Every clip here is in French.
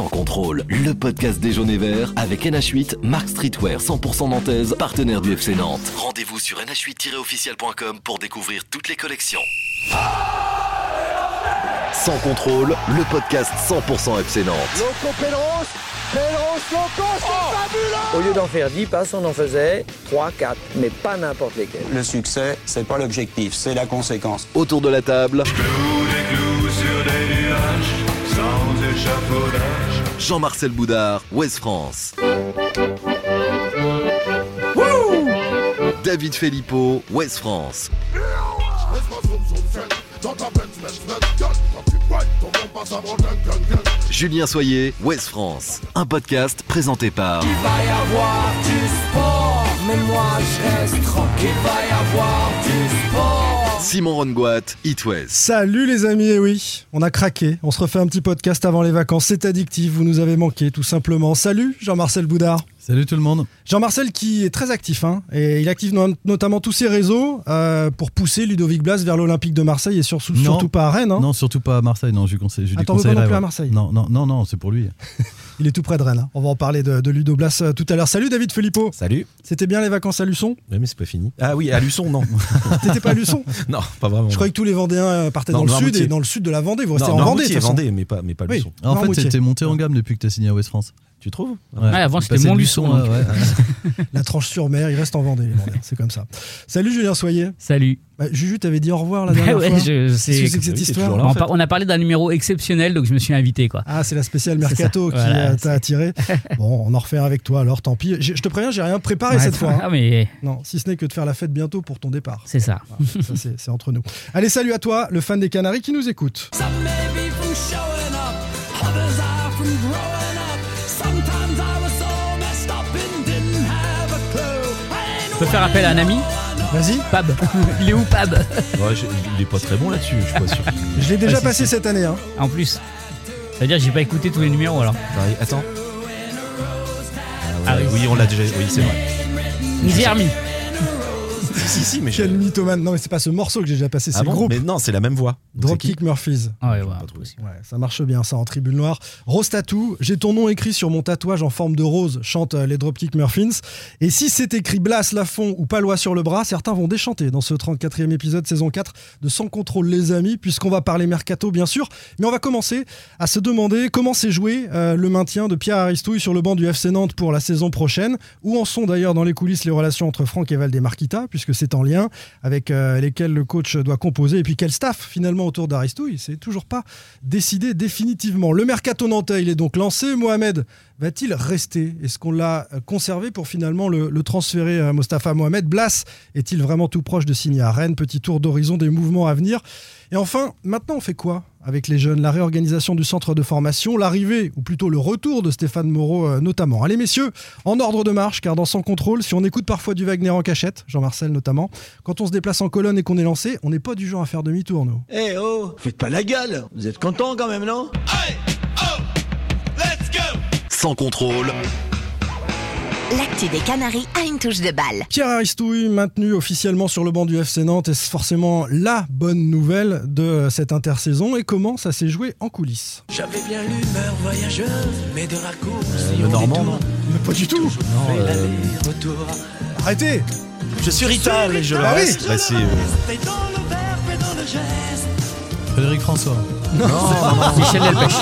Sans contrôle, le podcast des jaunes et verts avec NH8, marque streetwear 100% nantaise, partenaire du FC Nantes. Rendez-vous sur nh8-officiel.com pour découvrir toutes les collections. Sans contrôle, le podcast 100% FC Nantes. Loco Loco, c'est fabuleux Au lieu d'en faire 10 passes, on en faisait 3, 4, mais pas n'importe lesquels. Le succès, c'est pas l'objectif, c'est la conséquence. Autour de la table, Jean-Marcel Boudard, Ouest France. David Filippo, Ouest France. Julien Soyer, Ouest France. Un podcast présenté par va y avoir du sport, mais moi je reste tranquille. Va y avoir du sport. Simon Rongoat, It. Salut les amis, et oui, on a craqué, on se refait un petit podcast avant les vacances, c'est addictif, vous nous avez manqué tout simplement. Salut Jean-Marcel Boudard. Salut tout le monde. Jean-Marcel qui est très actif, hein, et il active no- notamment tous ses réseaux euh, pour pousser Ludovic Blas vers l'Olympique de Marseille et sur- Non. surtout pas à Rennes. hein. Non, surtout pas à Marseille. Non, je lui conseille. Je Ah, veux pas non plus à. Marseille Non, non, non, non, c'est pour lui. Il est tout près de Rennes. hein. On va en parler de, de Ludo Blas euh, tout à l'heure. Salut David Filippo. Salut. C'était bien les vacances à Luçon? Ouais, mais c'est pas fini. Ah oui, à Luçon, non. T'étais pas à Luçon? Non, pas vraiment. Je croyais que tous les Vendéens euh, partaient Non, dans le sud et dans le sud de la Vendée. Vous restez non, en Vendée. Vendée, mais pas, mais pas Oui. Luçon. En fait, c'était monté en gamme depuis que t'as signé à West France. Tu trouves Ouais. Ouais, avant, c'était Montluçon, Luçon, donc. ouais, ouais. La tranche sur mer, il reste en Vendée. les C'est comme ça. Salut Julien Soyer. Salut. Bah, Juju, t'avais dit au revoir la dernière fois. je sais. que cette histoire là. on, en fait. par- on a parlé d'un numéro exceptionnel, donc je me suis invité, quoi. Ah, c'est la spéciale Mercato qui voilà, t'a attiré. Bon, on en refait avec toi alors, tant pis. Je te préviens, j'ai rien préparé Ouais, cette fois. hein. Ah, mais Non, si ce n'est que de faire la fête bientôt pour ton départ. c'est ça. Voilà, ça, c'est c'est entre nous. Allez, salut à toi, le fan des Canaries qui nous écoute. Peux faire appel à un ami Vas-y, Pab. Il est où, Pab? Ouais, j'ai- il est pas très bon là-dessus, je suis pas sûr. je l'ai déjà Ah, si, passé cette année. hein. En plus. Ça veut dire que j'ai pas écouté tous les numéros, alors. Attends, Attends. Ah ouais, oui. oui, on l'a déjà. Oui, c'est vrai. Jeremy. Si, si, mais je. Quel mythomane. Non, mais c'est pas ce morceau que j'ai déjà passé, c'est Ah le groupe. Mais non, c'est la même voix. Dropkick Murphys. Ah ouais, ouais, ça marche bien ça en tribune noire. Rose Tattoo, j'ai ton nom écrit sur mon tatouage en forme de rose, chante euh, les Dropkick Murphins. Et si c'est écrit Blas, Lafont ou Palois sur le bras, certains vont déchanter dans ce 34e épisode saison 4 de Sans contrôle les amis, puisqu'on va parler mercato bien sûr. Mais on va commencer à se demander comment s'est joué euh, le maintien de Pierre Aristouille sur le banc du FC Nantes pour la saison prochaine. Où en sont d'ailleurs dans les coulisses les relations entre Franck et Valdemarquita, puisque c'est en lien avec euh, lesquels le coach doit composer. Et puis quel staff finalement autour d'Aristouille C'est toujours pas décidé définitivement. Le mercato nantais, il est donc lancé. Mohamed va-t-il rester? Est-ce qu'on l'a euh, conservé pour finalement le, le transférer à Mostafa Mohamed? Blas est-il vraiment tout proche de signer à Rennes? Petit tour d'horizon des mouvements à venir. Et enfin, maintenant on fait quoi? Avec les jeunes La réorganisation du centre de formation, l'arrivée, ou plutôt le retour de Stéphane Moreau euh, notamment. Allez messieurs, en ordre de marche, car dans Sans contrôle, si on écoute parfois du Wagner en cachette, Jean-Marcel notamment, quand on se déplace en colonne et qu'on est lancé, on n'est pas du genre à faire demi-tour, nous. Eh oh, faites pas la gueule. Vous êtes content quand même, non? Sans contrôle, L'actu des Canaries a une touche de balle. Pierre Aristouille, maintenu officiellement sur le banc du FC Nantes, est forcément la bonne nouvelle de cette intersaison et comment ça s'est joué en coulisses? J'avais bien l'humeur voyageuse, mais de raccourcis. Le Normand, non Mais pas du tout l'aller-retour. Arrêtez Je suis Rital et je le Ah oui. Bah, euh, Frédéric François. Michel Delpech.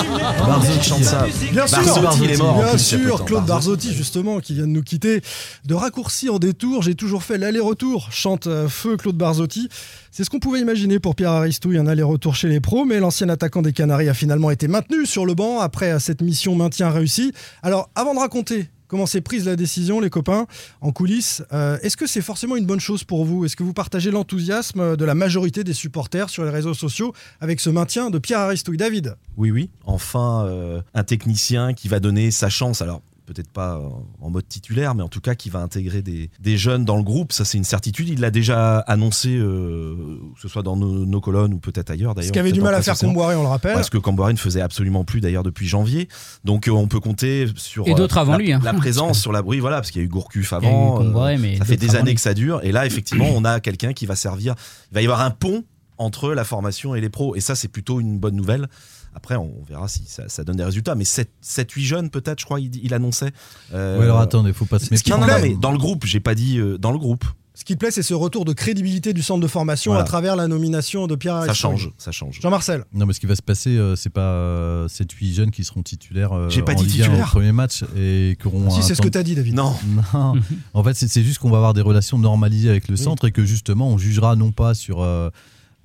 Barzotti chante ça. Bien sûr, Barzotti, il est mort. Bien. Claude Barzotti, justement, qui vient de nous quitter. De raccourci en détour, j'ai toujours fait l'aller-retour, chante euh, feu Claude Barzotti. C'est ce qu'on pouvait imaginer pour Pierre Aristouille, un aller-retour chez les pros, mais l'ancien attaquant des Canaries a finalement été maintenu sur le banc après cette mission maintien réussi. Alors, avant de raconter comment s'est prise la décision, les copains, en coulisses, euh, est-ce que c'est forcément une bonne chose pour vous? Est-ce que vous partagez l'enthousiasme de la majorité des supporters sur les réseaux sociaux avec ce maintien de Pierre Aristouille? David? Oui, oui. Enfin, euh, un technicien qui va donner sa chance. Alors, peut-être pas euh, en mode titulaire, mais en tout cas qui va intégrer des, des jeunes dans le groupe. Ça, c'est une certitude. Il l'a déjà annoncé, euh, que ce soit dans nos, nos colonnes ou peut-être ailleurs. Ce d'ailleurs, qu'avait du mal à faire. Comboiré, on le rappelle. Parce que Camboire ne faisait absolument plus d'ailleurs depuis janvier. Donc euh, on peut compter sur Et d'autres euh, avant la, lui, hein. la présence sur la bruit, voilà, parce qu'il y a eu Gourcuff Il y a eu avant. Comboiré, euh, mais ça fait des années lui. que ça dure. Et là, effectivement, on a quelqu'un qui va servir. Il va y avoir un pont entre la formation et les pros. Et ça, c'est plutôt une bonne nouvelle. Après, on verra si ça, ça donne des résultats. Mais 7-8 jeunes, peut-être, je crois, il, il annonçait. Euh, Ouais, alors attendez, faut pas se Ce qui méfier. non, non, mais dans le groupe, j'ai pas dit euh, dans le groupe. Ce qui te plaît, c'est ce retour de crédibilité du centre de formation Voilà. à travers la nomination de Pierre Ça change, ça change. Jean-Marcel. Non, mais ce qui va se passer, euh, c'est pas euh, 7-8 jeunes qui seront titulaires euh, J'ai pas en dit Ligue 1 au titulaires. premier match et qui auront Si, c'est ce que tu as dit, David. Non, Non, en fait, c'est c'est juste qu'on va avoir des relations normalisées avec le centre et que justement, on jugera non pas sur,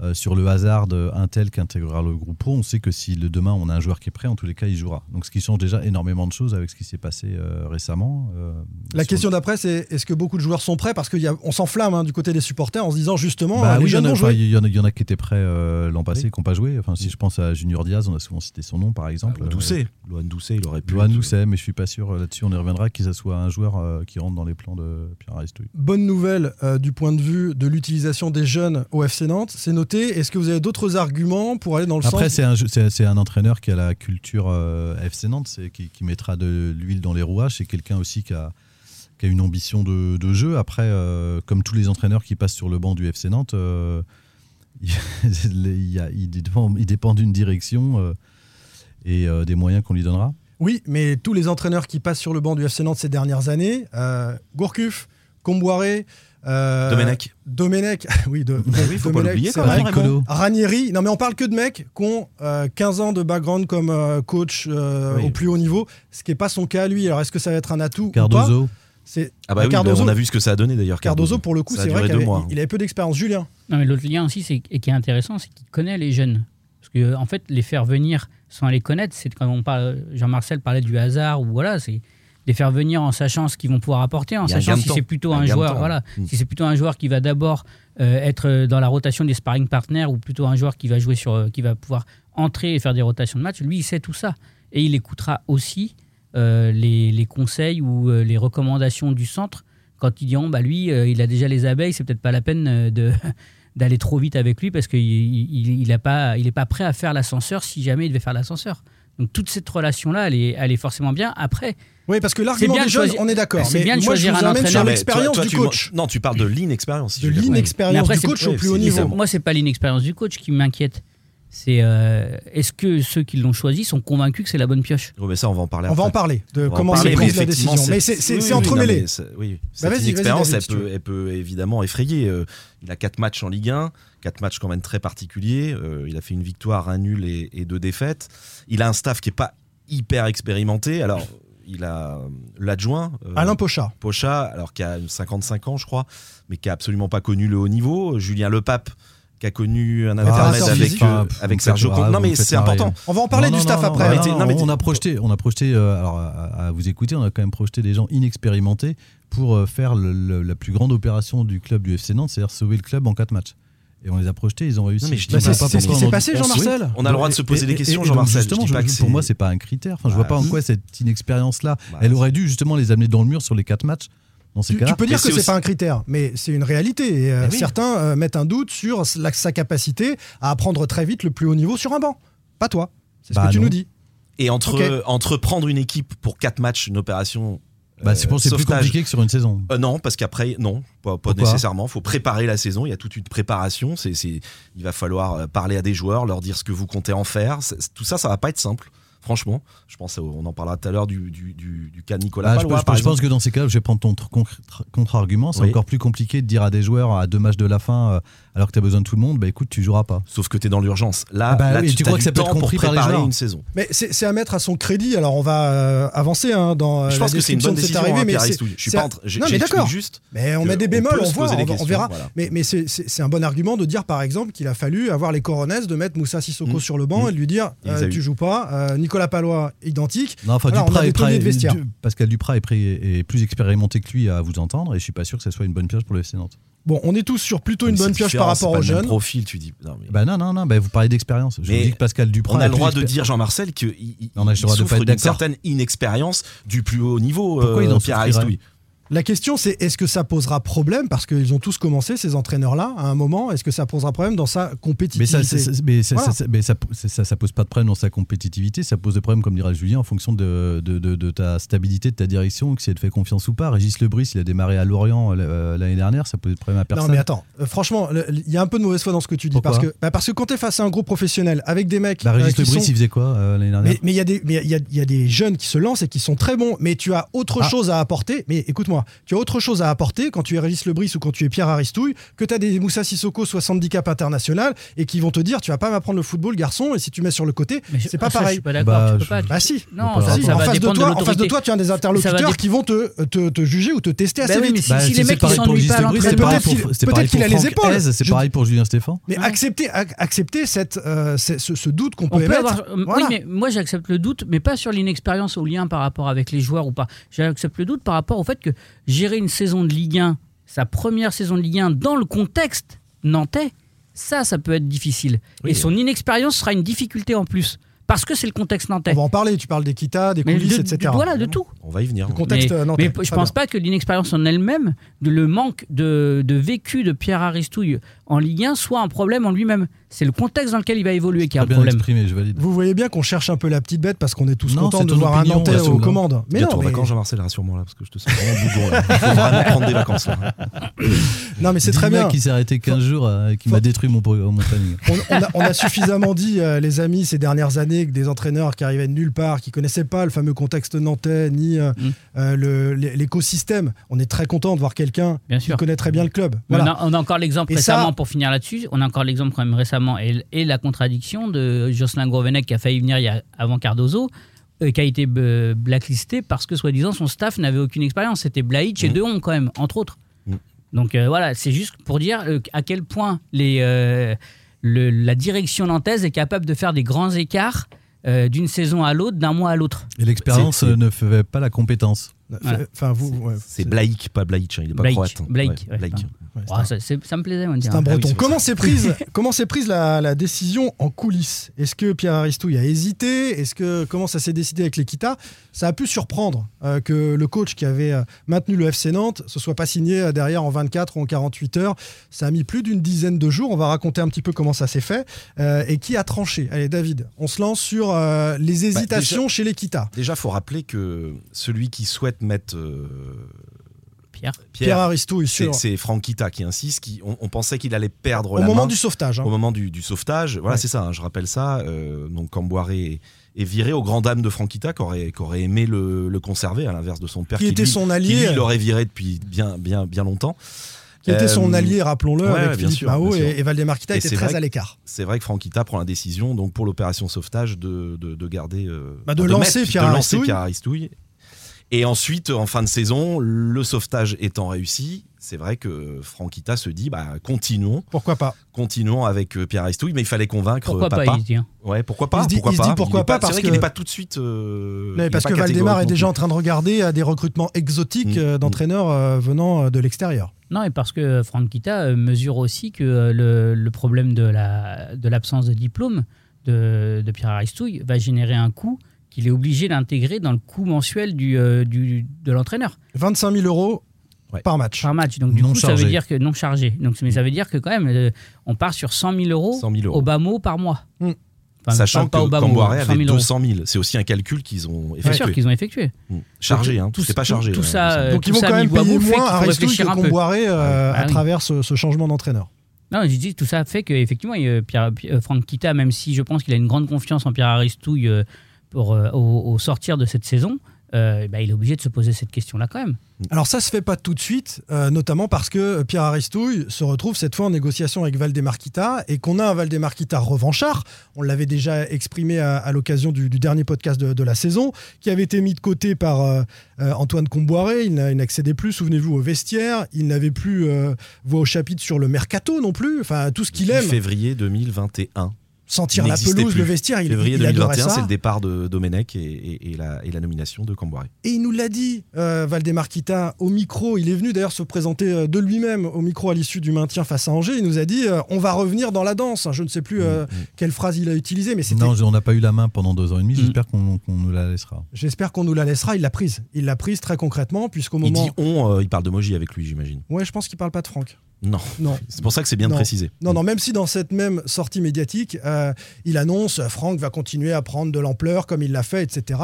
euh, sur le hasard d'un tel qui intégrera le groupe pro. On sait que si le demain on a un joueur qui est prêt, en tous les cas, il jouera. Donc, ce qui change déjà énormément de choses avec ce qui s'est passé euh, récemment. euh, La question d'après, c'est est-ce que beaucoup de joueurs sont prêts? Parce qu'on s'enflamme hein, du côté des supporters en se disant justement, Bah les oui, il y, en a, vont enfin, jouer. il y en a- il y en a qui étaient prêts euh, l'an passé Oui. qui n'ont pas joué. Enfin, si je pense à Junior Diaz, on a souvent cité son nom par exemple. Bah, Doucet. Loan Doucet, il aurait pu. Loan Doucet, mais je suis pas sûr là-dessus. On y reviendra ça soit un joueur euh, qui rentre dans les plans de Pierre Aristouille. Bonne nouvelle euh, du point de vue de l'utilisation des jeunes au FC Nantes, c'est noté. Est-ce que vous avez d'autres arguments pour aller dans le Après, sens c'est un, jeu- c'est un entraîneur qui a la culture euh, FC Nantes, c'est- qui, qui mettra de l'huile dans les rouages. C'est quelqu'un aussi qui a, qui a une ambition de, de jeu. Après, euh, comme tous les entraîneurs qui passent sur le banc du FC Nantes, euh, il, y a- il dépend, il dépend d'une direction et des moyens qu'on lui donnera. Oui, mais tous les entraîneurs qui passent sur le banc du FC Nantes ces dernières années, Gourcuff, Comboiré, euh, Domenech. Domenech, oui, de, oui, faut pas Domenech, quand même. Ranieri, non mais on parle que de mecs qui ont euh, 15 ans de background comme euh, coach euh, Oui. au plus haut niveau, ce qui n'est pas son cas à lui. Alors est-ce que ça va être un atout ou pas Cardozo, C'est Ah bah oui, Cardozo, bah, on a vu ce que ça a donné d'ailleurs. Cardozo, pour le coup, c'est vrai qu'il deux avait, il avait peu d'expérience. Julien, Non, mais l'autre lien aussi, c'est, et qui est intéressant, c'est qu'il connaît les jeunes. Parce que, en fait, les faire venir sans les connaître, c'est quand on parle. Jean-Marcel parlait du hasard, ou voilà, c'est les faire venir en sachant ce qu'ils vont pouvoir apporter, en sachant si c'est plutôt Un joueur, voilà, Mm. si c'est plutôt un joueur qui va d'abord euh, être dans la rotation des sparring partners, ou plutôt un joueur qui va jouer sur, euh, qui va pouvoir entrer et faire des rotations de match. Lui, il sait tout ça, et il écoutera aussi euh, les, les conseils ou euh, les recommandations du centre quand ils diront bah lui euh, il a déjà les abeilles c'est peut-être pas la peine euh, de d'aller trop vite avec lui parce qu'il il, il a pas il est pas prêt à faire l'ascenseur si jamais il devait faire l'ascenseur. Donc toute cette relation là elle est, elle est forcément bien. Après oui, parce que l'argument des de jeunes, on est d'accord. c'est Mais bien de moi, je choisir vous un amène sur entraîneur. mais l'expérience du tu- coach. Non, tu parles de l'inexpérience. De l'inexpérience du coach au plus haut niveau. moi c'est pas l'inexpérience du coach qui m'inquiète c'est euh, est-ce que ceux qui l'ont choisi sont convaincus que c'est la bonne pioche? Oh, mais ça, on va en parler. On va en parler de On comment c'est prise la décision. Mais c'est- oui, entremêlé. non, mais oui, cette David, elle, peut, elle peut évidemment effrayer. Euh, il a quatre matchs en Ligue 1, quatre matchs quand même très particuliers. Euh, il a fait une victoire, un nul et, et deux défaites. Il a un staff qui est pas hyper expérimenté. Alors, il a euh, l'adjoint. euh, Alain Pochard. Pocha, alors qui a 55 ans, je crois, mais qui a absolument pas connu le haut niveau. Julien Lepape, qui a connu un intermède Préparateur avec, euh, avec vous Sergio Conte. Non, mais c'est important. On va en parler Non, du non, staff non, après. Mais hein. on a projeté, on a projeté, euh, alors à, à vous écouter, on a quand même projeté des gens inexpérimentés pour euh, faire le- le- la plus grande opération du club du FC Nantes, c'est-à-dire sauver le club en quatre matchs. Et on les a projetés, ils ont réussi. Non, mais je dis Bah, pas c'est pas ce qui s'est on- passé, Jean-Marcel. On a le droit de se poser Et- des questions, Jean-Marcel. Justement, Je je- pour c'est- moi, c'est pas un critère. Enfin, je Bah, vois pas en quoi cette inexpérience-là, Bah, elle aurait dû justement les amener dans le mur sur les quatre matchs. Dans ces Tu, peux dire Mais que c'est aussi- pas un critère, mais c'est une réalité. Et, euh, oui. Certains euh, mettent un doute sur la- sa capacité à apprendre très vite le plus haut niveau sur un banc. Pas toi. C'est ce Bah que tu nous dis. Et entre, Ok. entre prendre une équipe pour quatre matchs, une opération. Bah, c'est euh, pour- c'est plus compliqué que sur une saison. Euh, non, parce qu'après, non, pas, nécessairement. Il faut préparer la saison. Il y a toute une préparation. C'est, c'est, il va falloir euh, parler à des joueurs, leur dire ce que vous comptez en faire. C'est- tout ça, ça va pas être simple. Franchement, je pense, au- on en parlera tout à l'heure du, du, du, du cas de Nicolas Ah, je, Palois, je- par je pense que dans ces cas-là, je vais prendre ton tr- contre- contre-argument. C'est Oui. encore plus compliqué de dire à des joueurs à deux matchs de la fin, euh, alors que tu as besoin de tout le monde, bah écoute, tu joueras pas. Sauf que tu es dans l'urgence. Là, Ah bah là oui, tu, tu crois que ça peut être temps pour compris par les préparer joueurs une saison. Mais c'est c'est à mettre à son crédit. Alors on va euh, avancer hein, dans euh, Je la pense que c'est une bonne décision, arrivée, hein, mais. Je suis pas Non, mais d'accord. juste. Mais on met des on bémols, on, se voit, on, on verra. voilà. Mais, mais c'est- c'est c'est un bon argument de dire, par exemple, qu'il a fallu avoir les coronets de mettre Moussa Sissoko Mm. sur le banc Mm. et de lui dire euh, tu joues pas. Euh, Nicolas Palois, identique. Non, enfin, on a des Pascal Duprat est, plus expérimenté que lui à vous entendre, et je suis pas sûr que ce soit une bonne pioche pour le FC Nantes. Bon, on est tous sur plutôt une bonne pioche par rapport aux jeunes. profil, tu dis. Non, mais- Bah non, non, non, bah vous parlez d'expérience. Je Mais vous dis que Pascal Duprat. on a le droit de dire, Jean-Marcel, qu'il il- On a le il droit de pas souffre d'une certaine inexpérience du plus haut niveau, Pourquoi euh, il en Pierre Aristouille. La question, c'est est-ce que ça posera problème Parce qu'ils ont tous commencé, ces entraîneurs-là, à un moment. Est-ce que ça posera problème dans sa Mais, compétitivité ça, mais, ça, Voilà. ça- mais pose pas de problème dans sa compétitivité, ça pose des problèmes, comme dirait Julien, en fonction de, de, de- de ta stabilité, de ta direction, que si elle te fait confiance ou pas. Régis Lebris, il a démarré à Lorient euh, l'année dernière, ça posait de problème à personne. Non mais attends, euh, franchement, il y a un peu de mauvaise foi dans ce que tu dis Pourquoi parce que bah, parce que quand t'es face à un groupe professionnel avec des mecs Bah, euh, Régis qui Lebris, sont- il faisait quoi euh, l'année dernière? Mais mais il y a des mais il y a, il y a des jeunes qui se lancent et qui sont très bons, mais tu as autre Ah. chose à apporter. Mais écoute-moi, tu as autre chose à apporter quand tu es Régis Lebris ou quand tu es Pierre Aristouille que tu as des Moussa Sissoko 70 cap international et qui vont te dire tu vas pas m'apprendre le football garçon et si tu mets sur le côté, c'est pas ça, pareil. Je suis pas d'accord. Bah, tu peux je- pas. Bah si. Non, ça, ça en, face de toi, de en face de toi, tu as des interlocuteurs qui vont te, te, te juger ou te tester Bah assez oui, mais vite. si- Bah, si les mecs, s'ennuient Régis pas peut-être qu'il- a les épaules. C'est pareil pour Julien Stéphan. Mais accepter, ac- accepter cette, euh, ce, doute qu'on On peut émettre. euh. Oui, mais moi j'accepte le doute, mais pas sur l'inexpérience au lien par rapport avec les joueurs ou pas. J'accepte le doute par rapport au fait que gérer une saison de Ligue 1, sa première saison de Ligue 1 dans le contexte nantais, ça, ça peut être difficile. Oui. Et son inexpérience sera une difficulté en plus, parce que c'est le contexte nantais. On va en parler. Tu parles d'Equita, des Mais coulisses, de- etc. de- voilà, de tout. On va y venir. Le contexte mais, nantais. mais je Très pense bien. pas que l'inexpérience en elle-même, le manque de, de vécu de Pierre Aristouille en Ligue 1 soit un problème en lui-même. C'est le contexte dans lequel il va évoluer qui est un bien problème. exprimé, je valide. Vous voyez bien qu'on cherche un peu la petite bête parce qu'on est tous Non, contents de voir opinion, un Nantais aux là. commandes. Mais non, mais, vacances, Jean-Marcel, rassure-moi là, parce que je te sens vraiment bougon là. Il faut vraiment prendre des vacances là. non, mais c'est très bien. qui s'est arrêté 15 jours euh, et qui Faut- m'a détruit mon, mon planning. On, on a, on a suffisamment dit, euh, les amis, ces dernières années, que des entraîneurs qui arrivaient de nulle part, qui connaissaient pas le fameux contexte nantais ni euh, Mm. euh, l'écosystème. On est très content de voir quelqu'un Bien qui connaît très bien le club. Voilà. On, a, on a encore l'exemple ça- récemment, pour finir là-dessus, on a encore l'exemple quand même récemment, et, et la contradiction de Jocelyn Gourvenec qui a failli venir il y a- avant Cardozo, euh, qui a été euh, blacklisté parce que soi-disant son staff n'avait aucune expérience. C'était Blaïch et Mhm. Dehon quand même, entre autres. Mhm. Donc euh, voilà, c'est juste pour dire euh, à quel point les, euh, le- la direction nantaise est capable de faire des grands écarts euh, d'une saison à l'autre, d'un mois à l'autre. Et l'expérience ne fait pas la compétence. Voilà. Enfin, vous, ouais, C'est Blaïk, pas Blaïch, hein, il est pas Blaïk, croate. hein. Blaïk, Blaïk. Ah, un- ça, me plaisait, on C'est un breton. oui, c'est comment ça. s'est prise, comment s'est prise la, la décision en coulisses? Est-ce que Pierre Aristouille a hésité? Est-ce que comment ça s'est décidé avec l'Equita? Ça a pu surprendre euh, que le coach qui avait euh, maintenu le FC Nantes se soit pas signé euh, derrière en 24 ou en 48 heures. Ça a mis plus d'une dizaine de jours. On va raconter un petit peu comment ça s'est fait euh, et qui a tranché. Allez, David, on se lance sur euh, les hésitations chez l'Equita. Déjà, faut rappeler que celui qui souhaite mettre euh, Pierre. Pierre, Pierre, Aristouille c'est Franck Kita qui insiste. Qui, on, on pensait qu'il allait perdre au la moment main du sauvetage. hein. au moment du, du sauvetage. Voilà, Ouais. c'est ça. hein, je rappelle ça. Euh, donc Camboiré est viré au grand dame de Franquita, qui aurait, aimé le, le conserver, à l'inverse de son père, Qui était lui- son qui, allié, l'aurait viré depuis bien, bien, bien longtemps. qui était son Euh, allié, rappelons-le, ouais, avec ouais, bien Philippe sûr, Mao bien et, et Valdemar Kita Et était très à l'écart. C'est vrai que Franquita prend la décision, donc pour l'opération sauvetage, de, de, de garder. euh, Bah, de enfin, lancer mettre- Pierre de lancer. Pierre Aristouille. Et ensuite, en fin de saison, le sauvetage étant réussi, c'est vrai que Franquita se dit bah, continuons, Pourquoi pas continuons avec euh, Pierre Aristouille, mais il fallait convaincre Pourquoi papa. pas, il dit, hein. Ouais, pourquoi pas Il se dit- pourquoi il se dit pas pourquoi est pas parce C'est vrai que- qu'il n'est pas tout de suite. euh, Mais parce que Valdemar est déjà en train de regarder à des recrutements exotiques Mm. euh, d'entraîneurs euh, venant de l'extérieur. Non, et parce que euh, mesure aussi que le, le problème de la de l'absence de diplôme de, de Pierre Aristouille va générer un coût qu'il est obligé d'intégrer dans le coût mensuel du, euh, du- de l'entraîneur 25 000 euros Ouais. par match. par match. Donc du Non coup, ça chargé. veut dire que non chargé. Donc, mais ça veut dire que quand même, euh, on part sur 100 000 euros 100 000 euros. au bas mot par mois. Mm. Enfin, Sachant pas- que 100 avait 000 euros. 200 000. C'est aussi un calcul qu'ils ont Bien sûr effectué. qu'ils ont effectué. Mm. Chargé, hein. tout- C'est pas tout- chargé. tout hein, ça, il me semble. euh, Donc ils tout vont ça quand même à payer moins que réfléchir un peu. Comboiré euh, Ah à oui. travers ce, ce changement d'entraîneur. Non, j'ai dit tout ça fait qu'effectivement, Pierre, Pierre- Franck Kita, même si je pense qu'il a une grande confiance en Pierre Aristouille euh, pour, euh, au, au sortir de cette saison, euh, bah, il est obligé de se poser cette question-là quand même. Alors ça se fait pas tout de suite, euh, notamment parce que Pierre Aristouille se retrouve cette fois en négociation avec Valdemar Kita et qu'on a un Valdemar Kita revanchard. On l'avait déjà exprimé à, à l'occasion du, du dernier podcast de, de la saison, qui avait été mis de côté par euh, Antoine Comboiré. Il n'a- il n'accédait plus, souvenez-vous, au vestiaire. Il n'avait plus euh, voix au chapitre sur le mercato non plus. Enfin, tout ce qu'il 10 aime. février 2021. Sentir Il la pelouse, plus. le vestiaire, il, Février il adorait 2021, ça. c'est le départ de Domenech et, et- et la, et la nomination de Camboire. Et il nous l'a dit, euh, Valdemar Kita, au micro. Il est venu d'ailleurs se présenter euh, de lui-même au micro à l'issue du maintien face à Angers. Il nous a dit euh, on va revenir dans la danse. Je ne sais plus euh, quelle phrase il a utilisée, mais c'était. Non, on n'a pas eu la main pendant deux ans et demi. Mm. J'espère qu'on nous la laissera. J'espère qu'on nous la laissera. Il l'a prise. Il l'a prise très concrètement, puisqu'au Il moment. dit on, euh, il parle de Moji avec lui, j'imagine. Ouais, je pense qu'il parle pas de Franck. Non. Non. C'est pour ça que c'est bien de préciser. Non, non, même si dans cette même sortie médiatique, euh, il annonce euh, Franck va continuer à prendre de l'ampleur comme il l'a fait, etc.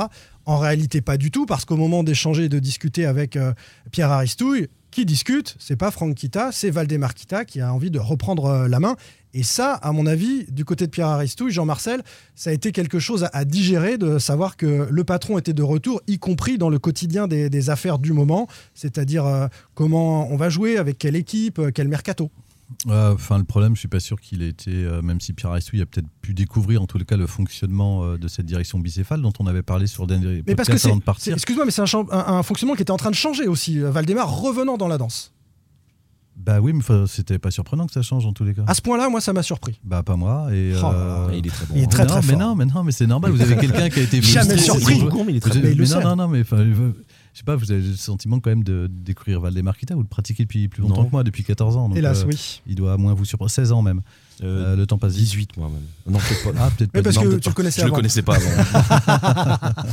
En réalité, pas du tout, parce qu'au moment d'échanger et de discuter avec euh, Pierre Aristouille, qui discute, c'est pas Franck Kita, c'est Valdemar Kita qui a envie de reprendre euh, la main. Et ça, à mon avis, du côté de Pierre Aristouille, Jean-Marcel, ça a été quelque chose à, à digérer de savoir que le patron était de retour, y compris dans le quotidien des, des affaires du moment, c'est-à-dire euh, comment on va jouer, avec quelle équipe, euh, quel mercato. Euh, Enfin, le problème, je suis pas sûr qu'il ait été, euh, même si Pierre Aristouille a peut-être pu découvrir en les cas le fonctionnement euh, de cette direction bicéphale dont on avait parlé sur dernier Mais parce que podcast c'est, avant de c'est- partir. excuse-moi, mais c'est un, un- un fonctionnement qui était en train de changer aussi. Valdemar revenant dans la danse. Bah oui, mais c'était pas surprenant que ça change en tous les cas. À ce point-là, moi, ça m'a surpris. Bah pas moi. Et, Oh euh. Il est très bon. Il est hein. très, non, très mais fort. non, mais non, mais c'est normal. Vous avez quelqu'un qui a été Jamais surpris. Vous- Con, mais il est très avez- Mais non, non, non, mais je- sais pas, vous avez le sentiment quand même de découvrir Valdemar Kita, vous le pratiquez depuis plus longtemps Non. que moi, depuis 14 ans. donc, Hélas, euh, oui. Il doit à moins vous surprendre, 16 ans même. Euh, Euh, le temps passe vite. 18 moi même. Non, peut-être pas. Ah, peut-être pas. parce non, que tu le pas. connaissais Je le connaissais pas avant.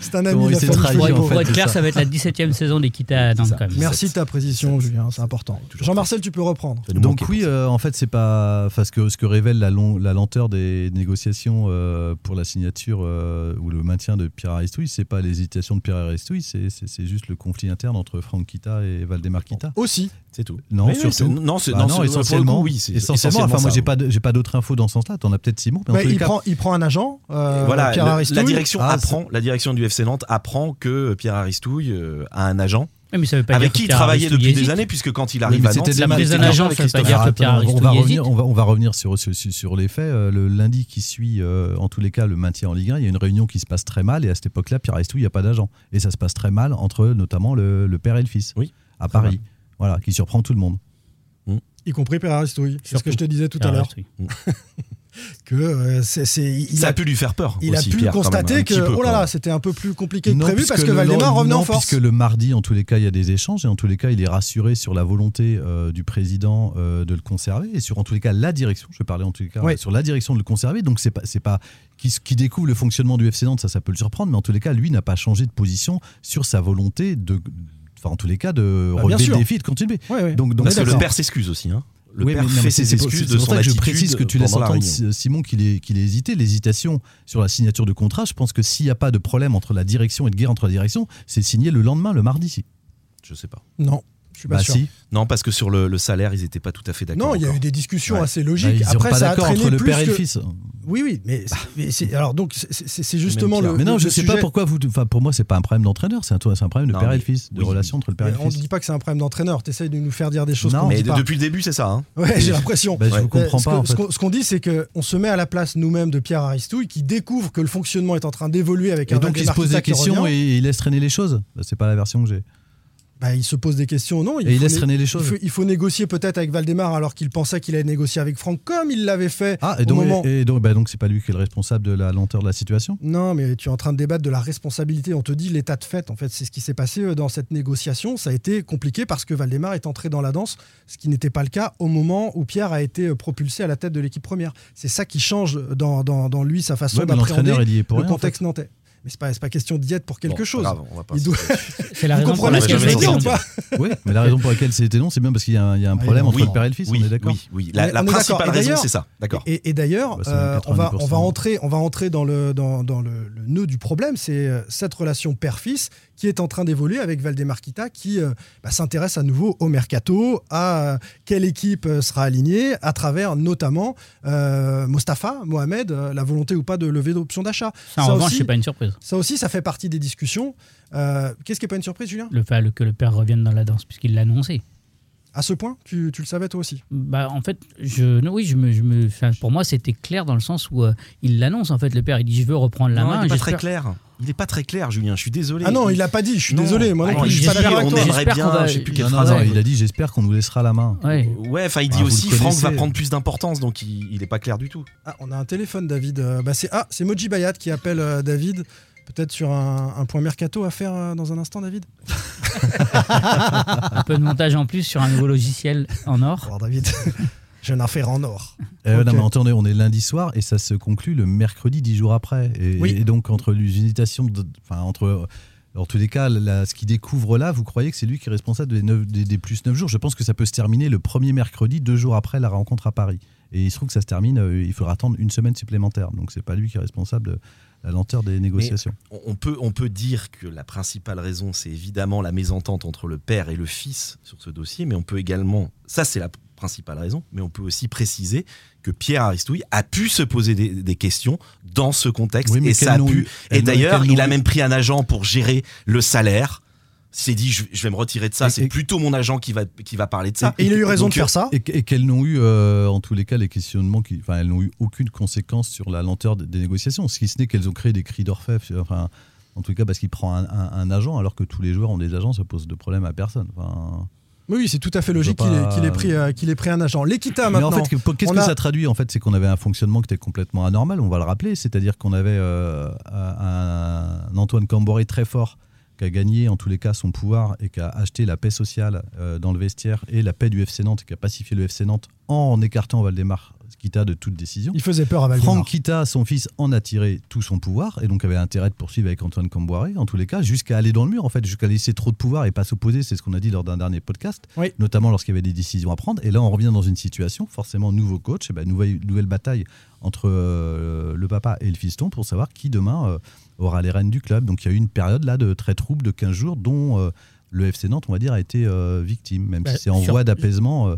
C'est un ami il trahi, Pour, en pour fait, être clair, ça. ça va être la 17e saison des Kita quand même. Merci de ta précision, Julien, c'est important. Jean-Marcel, tu peux reprendre. Donc oui, euh, en fait, c'est pas parce que ce que révèle la, long- la lenteur des négociations euh, pour la signature ou le maintien de Pierre Aristouille, c'est pas l'hésitation de Pierre Aristouille, c'est juste le conflit interne entre Franck Kita et Valdemar Kita. Aussi. C'est tout. Non, Oui, oui, surtout. non, Bah non, non, coup, essentiellement. oui, c'est essentiellement. Enfin, moi, j'ai pas, j'ai pas d'autres infos dans ce sens-là. T'en as peut-être Simon, mais les il, cas, prend, il prend un agent, euh, voilà, Pierre le- Aristouille. la direction Ah, apprend, la direction du FC Nantes apprend que Pierre Aristouille euh, a un agent mais ça veut pas avec qui il travaillait depuis des années, puisque quand il Oui, arrive mais à Nantes, c'était c'est des avec prise d'un mal- agent, avec ça veut pas Christophe dire que Alors, Pierre attends, on, va revenir, hésite. on, va, on va revenir sur, sur, sur- sur les faits. Euh, Le lundi qui suit, euh, en tous les cas, le maintien en Ligue 1, il y a une réunion qui se passe très mal. Et à cette époque-là, Pierre Aristouille, il n'y a pas d'agent. Et ça se passe très mal entre notamment le, le père et le fils. Oui, À Paris. Voilà, qui surprend tout le monde. Y compris Pierre Aristouille. C'est ce que je te disais tout à l'heure. Aristouille. Que euh, c'est, il ça a, a pu lui faire peur. il a pu Pierre, quand même, constater que peu, oh là là, c'était un peu plus compliqué que Non, prévu parce que Valdemar non, revenait en force. Puisque le mardi, en tous les cas, il y a des échanges et en tous les cas, il est rassuré sur la volonté euh, du président euh, de le conserver et sur en tous les cas la direction. Je parlais en tous les cas Ouais. sur la direction de le conserver. Donc c'est pas c'est pas qui, qui découvre le fonctionnement du FC Nantes, ça ça peut le surprendre, mais en tous les cas, lui n'a pas changé de position sur sa volonté de Enfin, en tous les cas, de Bah, relever le défi et de continuer. Ouais, ouais. Donc, donc Parce que le père s'excuse aussi. hein. Le Oui, père mais non, fait mais ses excuses de pour son ça que je précise que tu laisses la entendre. Simon qu'il est, qu'il est hésité. L'hésitation sur la signature de contrat, je pense que s'il n'y a pas de problème entre la direction et de guerre entre la direction, c'est signé le lendemain, le mardi. Je sais pas. Non, suis pas Bah sûr. si. Non, parce que sur le, le salaire, ils n'étaient pas tout à fait d'accord. Non, il y a eu des discussions Ouais. assez Bah, logiques. ils sont Après, pas ça a d'accord traîné entre le père et le que- fils. Oui, oui, mais, mais c'est- alors donc c'est- justement le. Mais non, le- je le sais pas pourquoi vous. Enfin, pour moi, c'est pas un problème d'entraîneur, c'est un, c'est un problème de Non, père et le fils, de oui, relation entre le père et le on ne fils. dit pas que c'est un problème d'entraîneur. T'essayes de nous faire dire des choses Non, qu'on Mais dit pas. depuis le début, c'est ça. hein. Ouais, j'ai l'impression. Bah, je vous comprends ce pas. que- ce qu'on- dit, c'est qu'on se met à la place nous-mêmes de Pierre Aristouille, qui découvre que le fonctionnement est en train d'évoluer avec Et un donc, il se pose des questions et il laisse traîner les choses. Bah, c'est pas la version que j'ai. Bah, il se pose des questions, non Et il laisse traîner les il choses. faut, il faut négocier peut-être avec Valdemar alors qu'il pensait qu'il allait négocier avec Franck, comme il l'avait fait Ah, et au donc, moment. et donc, bah, donc c'est pas lui qui est le responsable de la lenteur de la situation? Non, mais tu es en train de débattre de la responsabilité. On te dit l'état de fait. En fait, c'est ce qui s'est passé euh, dans cette négociation. Ça a été compliqué parce que Valdemar est entré dans la danse, ce qui n'était pas le cas au moment où Pierre a été euh, propulsé à la tête de l'équipe première. C'est ça qui change dans, dans- dans lui sa façon Ouais, d'appréhender il le rien. en contexte nantais. Mais c'est pas, c'est pas question d'y être pour quelque Bon, chose. grave, on va pas Il doit- C'est la raison pour laquelle long. pas Oui, mais la raison pour laquelle c'était long, c'est bien parce qu'il y a un, il y a un Ah, problème entre oui, le père et le fils, oui, on est d'accord Oui, oui. On La, la principale raison, c'est ça. D'accord. Et, et d'ailleurs, Bah, euh, on, va, on, va 90%. entrer, on va entrer dans le, dans, dans le, le nœud du problème, c'est euh, cette relation père-fils qui est en train d'évoluer avec Valdemar Kita qui euh, bah, s'intéresse à nouveau au mercato, à euh, quelle équipe sera alignée, à travers notamment euh, Mostafa, Mohamed, la volonté ou pas de lever d'option d'achat. Ça, en revanche, c'est pas une surprise. Ça aussi, ça fait partie des discussions. Euh, Qu'est-ce qui n'est pas une surprise, Julien? Le fait que le père revienne dans la danse, puisqu'il l'a annoncé. À ce point, tu, tu le savais toi aussi Bah, en fait, je, non, oui, je me, je me, pour moi, c'était clair dans le sens où euh, il l'annonce. En fait, le père, il dit Je veux reprendre la Non, main. il n'est pas très clair. Il n'est pas très clair, Julien. Je suis désolé. Ah non, il l'a pas dit, je suis Non. désolé. Moi non Ah, plus, je suis pas d'accord on aimerait bien, va- je sais plus quelle phrase. non, il a dit j'espère qu'on nous laissera la main. Ouais. Ouais, enfin, il dit Ah, aussi Franck va prendre plus d'importance, donc il il est pas clair du tout. Ah, on a un téléphone, David. Euh, bah, c'est ah, c'est Moji Bayat qui appelle euh, David. Peut-être sur un, un point mercato à faire euh, dans un instant, David? Un peu de montage en plus sur un nouveau logiciel en or. Alors, David, j'ai une affaire en or. Euh, non, mais attendez, on est lundi soir et ça se conclut le mercredi dix jours après. Et, Oui. et donc entre l'hésitation, de- enfin entre en tous les cas, là, ce qu'il découvre là, vous croyez que c'est lui qui est responsable des, neuf- des, des plus 9 jours? Je pense que ça peut se terminer le premier mercredi, deux jours après la rencontre à Paris. Et il se trouve que ça se termine, euh, il faudra attendre une semaine supplémentaire. Donc c'est pas lui qui est responsable de la lenteur des négociations. On- On peut, on peut dire que la principale raison, c'est évidemment la mésentente entre le père et le fils sur ce dossier, mais on peut également, ça c'est la principale raison, mais on peut aussi préciser que Pierre Aristouille a pu se poser des, des questions dans ce contexte Oui, mais et ça a pu. Et d'ailleurs, il a même pris un agent pour gérer le salaire. S'est dit, je, je vais me retirer de ça. C'est plutôt mon agent qui va, qui va parler de ça. Et il a eu raison Donc, de faire ça. Et, et qu'elles n'ont eu, euh, en tous les cas, les questionnements, qui, enfin, elles n'ont eu aucune conséquence sur la lenteur des, des négociations, ce qui ce n'est qu'elles ont créé des cris d'orfèvre, enfin, en tout cas parce qu'il prend un, un- un agent, alors que tous les joueurs ont des agents, ça pose de problème à personne. Enfin, Oui, c'est tout à fait logique qu'il ait, pris, euh, qu'il ait pris un agent. L'Equita Mais maintenant. en fait, qu'est-ce que a- ça traduit En fait, c'est qu'on avait un fonctionnement qui était complètement anormal. On va le rappeler, c'est-à-dire qu'on avait euh, un, un Antoine Camboré très fort qui a gagné en tous les cas son pouvoir et qui a acheté la paix sociale euh, dans le vestiaire et la paix du FC Nantes et qui a pacifié le FC Nantes en écartant Valdemar Kita de toute décision. Il faisait peur à Valdemar. Franck Kita, son fils, en a tiré tout son pouvoir et donc avait intérêt de poursuivre avec Antoine Camboiré, en tous les cas, jusqu'à aller dans le mur, en fait, jusqu'à laisser trop de pouvoir et pas s'opposer. C'est ce qu'on a dit lors d'un dernier podcast, Oui. notamment lorsqu'il y avait des décisions à prendre. Et là, on revient dans une situation, forcément, nouveau coach, et ben, nouvelle, nouvelle bataille entre euh, le papa et le fiston pour savoir qui demain euh, aura les rênes du club. Donc il y a eu une période là de très trouble de 15 jours dont euh, le FC Nantes, on va dire, a été euh, victime, même Bah, si c'est en sur- voie d'apaisement euh,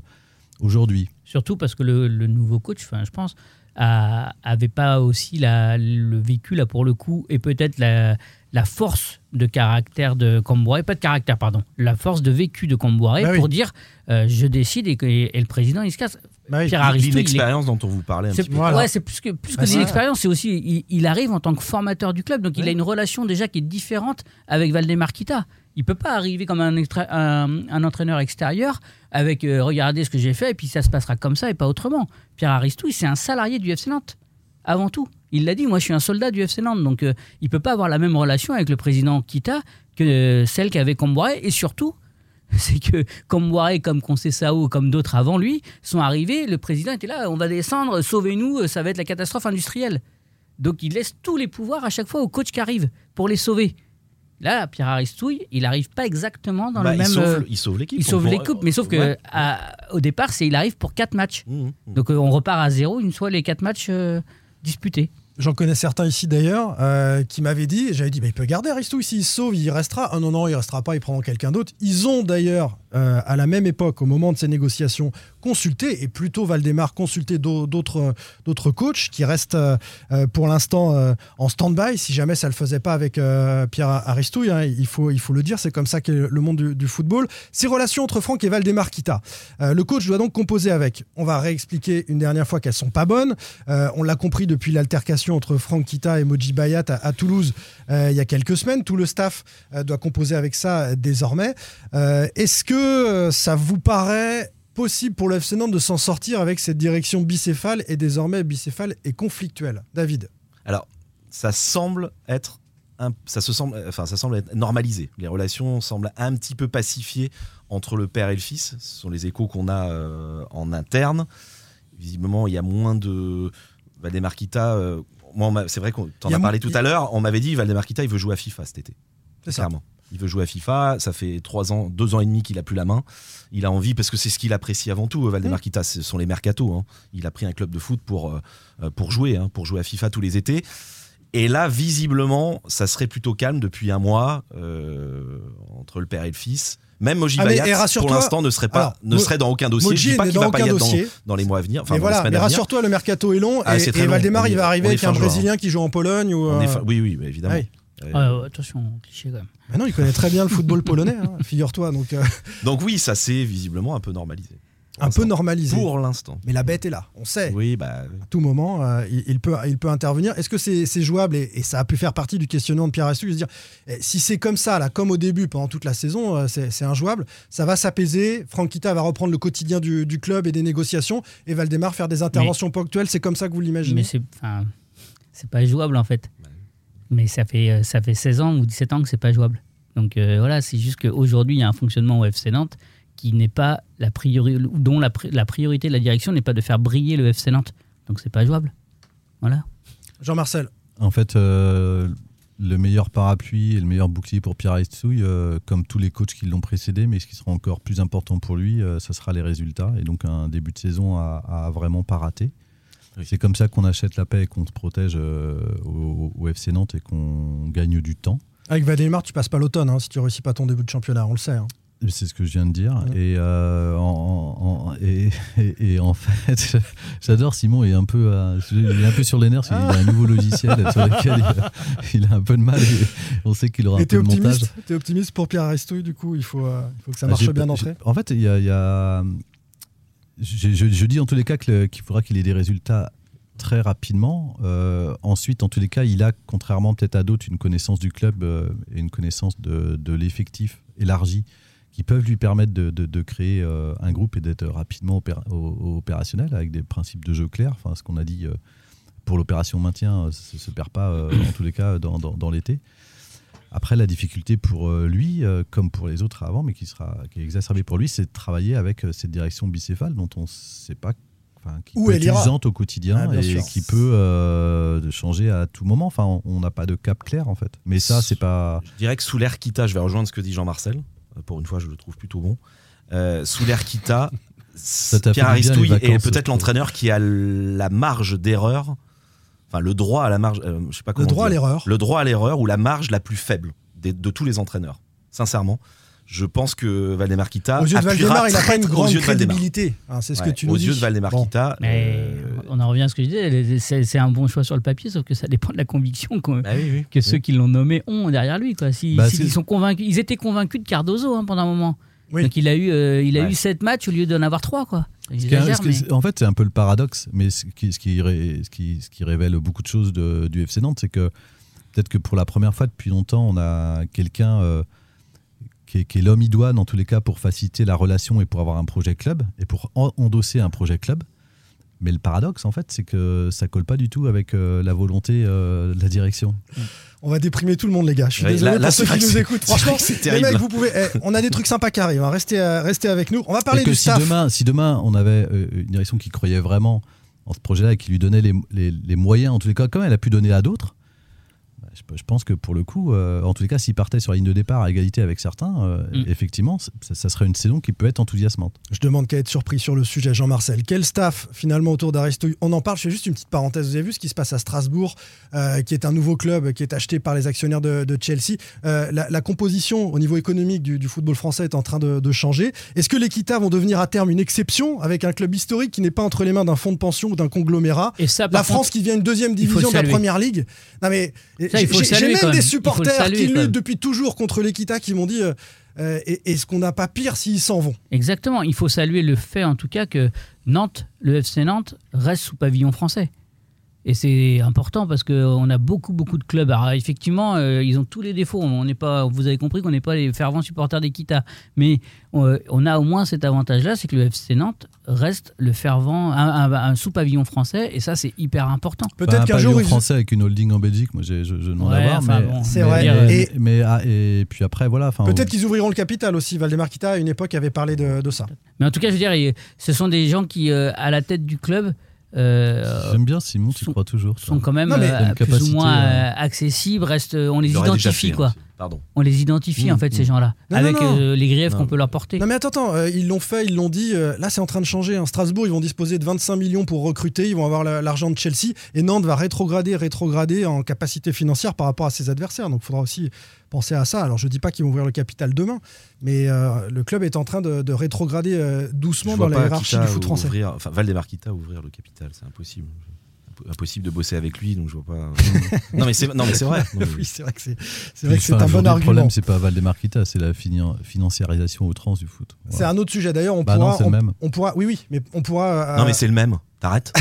aujourd'hui. Surtout parce que le, le nouveau coach, je pense, a- avait pas aussi la, le vécu, là, pour le coup, et peut-être la, la force de caractère de Camboiré, pas de caractère, pardon, la force de vécu de Camboiré Bah oui. pour dire euh, je décide et, que- et le président, il se casse. Bah oui. Pierre L'inexpérience dont on vous parlait un c'est petit peu. Voilà. ouais, c'est plus que, plus que Bah, des c'est- expériences, c'est aussi, il, il arrive en tant que formateur du club, donc il a une relation déjà qui est différente avec Valdemar Kita. Il peut pas arriver comme un, extra- un, un entraîneur extérieur avec euh, regardez ce que j'ai fait et puis ça se passera comme ça et pas autrement. Pierre Aristouille, c'est un salarié du FC Nantes, avant tout. Il l'a dit, moi je suis un soldat du FC Nantes, donc euh, il peut pas avoir la même relation avec le président Kita que euh, celle qu'avait Comboiré et surtout c'est que comme Boiré, comme Concessao, comme d'autres avant lui, sont arrivés, le président était là, on va descendre, sauvez-nous, ça va être la catastrophe industrielle. Donc il laisse tous les pouvoirs à chaque fois au coach qui arrive pour les sauver. Là, Pierre Aristouille, il n'arrive pas exactement dans Bah, le il même... sauve- euh, il sauve l'équipe. il sauve les coupes, mais sauf que Ouais. à- au départ, c'est il arrive pour quatre matchs. Mmh, mmh. Donc euh, on repart à zéro une fois les quatre matchs euh, disputés. J'en connais certains ici d'ailleurs euh, qui m'avaient dit, j'avais dit, bah, il peut garder Aristou, s'il se sauve, il restera. Ah non, non, il restera pas, il prendra quelqu'un d'autre. Ils ont d'ailleurs, euh, à la même époque, au moment de ces négociations, consulté, et plutôt Valdemar, consulté d'au- d'autres coachs qui restent euh, euh, pour l'instant en stand-by, si jamais ça le faisait pas avec Pierre Aristouille, hein, il, faut, il faut le dire, c'est comme ça qu'est le monde du, football. Ces relations entre Franck et Valdemar Kita. Le coach doit donc composer avec. On va réexpliquer une dernière fois qu'elles sont pas bonnes. On l'a compris depuis l'altercation entre Franck Kita et Moji Bayat à, Toulouse il y a quelques semaines. Tout le staff doit composer avec ça désormais. Est-ce que euh, ça vous paraît possible pour le FC Nantes de s'en sortir avec cette direction bicéphale et désormais bicéphale et conflictuelle? David Alors, ça semble être. un- ça, se semble, enfin, ça semble être normalisé. Les relations semblent un petit peu pacifiées entre le père et le fils. Ce sont les échos qu'on a euh, en interne. Visiblement, il y a moins de. Valdemar Kita, euh, moi, c'est vrai qu'on t'en a a parlé tout à l'heure. On m'avait dit Valdemar Kita, il veut jouer à FIFA cet été. C'est ça. Clairement. Il veut jouer à FIFA. Ça fait trois ans, deux ans et demi qu'il a plus la main. Il a envie parce que c'est ce qu'il apprécie avant tout. Valdemar Kita, ce sont les mercatos. hein. Il a pris un club de foot pour euh, euh, pour jouer, hein, pour jouer à FIFA tous les étés. Et là, visiblement, ça serait plutôt calme depuis un mois euh, entre le père et le fils. Même Moji Ah, Bayat, pour l'instant, ne serait pas, Alors, ne serait dans aucun dossier. Moji Je dis pas qu'il va pas y aucun être dans, dossier. dans les mois à venir, enfin mais voilà, mais rassure-toi, le mercato est long Ah, et. Valdemar, On il va arriver avec un. Brésilien qui joue en Pologne ou. Est euh, Oui, oui, évidemment. Euh, Ah, attention, cliché quand même. Mais non, il connaît très bien le football polonais, hein, figure-toi. Donc, euh, Donc oui, ça s'est visiblement un peu normalisé. un peu normalisé. Pour l'instant. Mais la bête est là, on sait. Oui, bah. À tout moment, euh, il, il peut, il peut intervenir. Est-ce que c'est jouable et, et ça a pu faire partie du questionnement de Pierre de se dire eh, si c'est comme ça, là, comme au début, pendant toute la saison, euh, c'est injouable. Ça va s'apaiser. Franck Kita va reprendre le quotidien du, du club et des négociations et Valdemar faire des interventions ponctuelles. C'est comme ça que vous l'imaginez? Mais c'est enfin, c'est pas jouable en fait. Mais ça fait, euh, ça fait 16 ans ou 17 ans que c'est pas jouable. Donc euh, voilà, c'est juste qu'aujourd'hui, il y a un fonctionnement au FC Nantes qui n'est pas la priorité, dont la, pri- la priorité de la direction n'est pas de faire briller le FC Nantes. Donc c'est pas jouable. Voilà. Jean-Marcel. En fait, euh, le meilleur parapluie et le meilleur bouclier pour Pierre Aistouille, euh, comme tous les coachs qui l'ont précédé, mais ce qui sera encore plus important pour lui, euh, ça sera les résultats. Et donc un début de saison à, à vraiment pas rater. C'est comme ça qu'on achète la paix et qu'on se protège euh, au, au FC Nantes et qu'on gagne du temps. Avec Valdemar, tu passes pas l'automne hein, si tu réussis pas ton début de championnat, on le sait. hein. C'est ce que je viens de dire. Et, euh, en, en- et, et- et en fait, j'adore Simon. Il est un peu, euh, il est un peu sur les nerfs. qu'il a un nouveau logiciel sur lequel il, il a un peu de mal. Et on sait qu'il aura Et un peu de montage. t'es optimiste pour Pierre Aristouille, du coup, il faut, euh, il faut que ça Ah, marche bien d'entrée. En fait, il y a, il y a- je, dis en tous les cas qu'il faudra qu'il ait des résultats très rapidement. Euh, ensuite, en tous les cas, il a, contrairement peut-être à d'autres, une connaissance du club euh, et une connaissance de, l'effectif élargi qui peuvent lui permettre de, créer euh, un groupe et d'être rapidement opérationnel avec des principes de jeu clairs. Enfin, ce qu'on a dit pour l'opération maintien, ça ne se perd pas en tous les cas dans l'été. Après, la difficulté pour euh, lui, euh, comme pour les autres avant, mais qui, sera, qui est exacerbée pour lui, c'est de travailler avec euh, cette direction bicéphale dont on ne sait pas, enfin, qui Où peut elle ira. au quotidien Ah, et sûr. qui peut euh, changer à tout moment. Enfin, on- n'a pas de cap clair en fait. Mais ça, c'est pas. Je dirais que sous l'air Kita, je vais rejoindre ce que dit Jean-Marcel. Pour une fois, je le trouve plutôt bon. Euh, sous l'air Kita, t'a Pierre Aristouille est peut-être l'entraîneur qui a la marge d'erreur, enfin le droit à la marge, euh, je sais pas comment droit à l'erreur. le droit à l'erreur ou la marge la plus faible des- de tous les entraîneurs. Sincèrement, je pense que Valdemar Kita Aux yeux de Valdemar, il n'a pas une grande crédibilité. hein, c'est ce que tu nous aux dis. yeux de Valdemar Bon. Kita, Mais euh, on en revient à ce que je disais. C'est c'est un bon choix sur le papier, sauf que ça dépend de la conviction bah oui, oui. que ceux qui l'ont nommé ont derrière lui. Quoi. Si, Bah, si ils, sont convaincus, ils étaient convaincus de Cardozo hein, pendant un moment. Oui. Donc il a eu, euh, il a Ouais. eu 7 matchs au lieu d'en avoir 3. Quoi. Mais- En fait, c'est un peu le paradoxe, mais ce qui, ce qui, ré- ce qui- ce qui révèle beaucoup de choses de- du FC Nantes, c'est que peut-être que pour la première fois depuis longtemps, on a quelqu'un euh, qui est, est l'homme idoine, en tous les cas, pour faciliter la relation et pour avoir un projet club, et pour en- endosser un projet club. Mais le paradoxe, en fait, c'est que ça colle pas du tout avec euh, la volonté euh, de la direction. On va déprimer tout le monde, les gars. Je suis Ouais, désolé là- pour ceux qui nous écoutent. Franchement, c'est les terrible. mecs, vous pouvez. eh, on a des trucs sympas qui arrivent. hein. Restez, euh, restez avec nous. On va parler Et que du si staff. demain, si demain on avait euh, une direction qui croyait vraiment en ce projet-là et qui lui donnait les, les- les moyens, en tous les cas, comme elle a pu donner à d'autres, je, je pense que pour le coup, euh, en tous les cas, s'il partait sur la ligne de départ à égalité avec certains, euh, Mm. effectivement, ça, ça serait une saison qui peut être enthousiasmante. Je demande qu'à être surpris sur le sujet, Jean-Marcel. Quel staff finalement autour d'Aristouille On en parle, je fais juste une petite parenthèse. Vous avez vu ce qui se passe à Strasbourg, euh, qui est un nouveau club qui est acheté par les actionnaires de, de Chelsea. Euh, la, la composition au niveau économique du, du football français est en train de, de changer. Est-ce que les Kita vont devenir à terme une exception avec un club historique qui n'est pas entre les mains d'un fonds de pension ou d'un conglomérat? Et ça, par La France contre, qui vient une deuxième division de la première ligue? Non mais Ça, j'ai même des supporters saluer qui luttent depuis toujours contre l'Equita qui m'ont dit euh, euh, est-ce qu'on n'a pas pire s'ils s'en vont Exactement. Il faut saluer le fait, en tout cas, que Nantes, le FC Nantes, reste sous pavillon français. Et c'est important parce qu'on a beaucoup, beaucoup de clubs. Alors, effectivement, euh, ils ont tous les défauts. On n'est pas, vous avez compris qu'on n'est pas les fervents supporters d'Equita. Mais euh, on a au moins cet avantage-là c'est que le FC Nantes reste le fervent, un, un- un sous-pavillon français. Et ça, c'est hyper important. Peut-être Enfin, qu'un un jour pavillon ils- français avec une holding en Belgique, moi j'ai- je, je demande Ouais, à voir. enfin, mais, bon, C'est vrai. mais- Et- mais- ah, et puis après, voilà. Peut-être qu'ils ouvriront le capital aussi. Valdemar Kita, à une époque, avait parlé de, de ça. Mais en tout cas, je veux dire, ce sont des gens qui, euh, à la tête du club, euh, J'aime bien Simon, tu sont- crois toujours. sont quand même Non, mais- euh, plus ou moins euh, accessibles, restent, on les identifie fait, hein, quoi. Pardon. On les identifie Mmh, en fait ces mmh. gens-là, avec non, non. euh, les griefs Non. qu'on peut leur porter. Non mais attends, attends, euh, ils l'ont fait, ils l'ont dit. euh, là, c'est en train de changer. hein. Strasbourg, ils vont disposer de 25 millions pour recruter. Ils vont avoir la- l'argent de Chelsea. Et Nantes va rétrograder, rétrograder en capacité financière par rapport à ses adversaires. Donc, il faudra aussi penser à ça. Alors, je dis pas qu'ils vont ouvrir le capital demain, mais euh, le club est en train de, de rétrograder euh, doucement Je dans la hiérarchie du foot français. Ouvrir, enfin, Valdemar Kita ouvrir le capital, c'est impossible. Impossible de bosser avec lui, donc je vois pas. non, mais c'est vrai. Non, mais- oui, c'est vrai que c'est c'est vrai que c'est Enfin, un bon aujourd'hui, Le argument. problème, c'est pas Valdemarquita, c'est la financiarisation outrance du foot. C'est un autre sujet. D'ailleurs, on Bah pourra. non, c'est le on, même. on pourra. Oui, oui, mais on pourra. euh, Non, mais c'est le même. T'arrêtes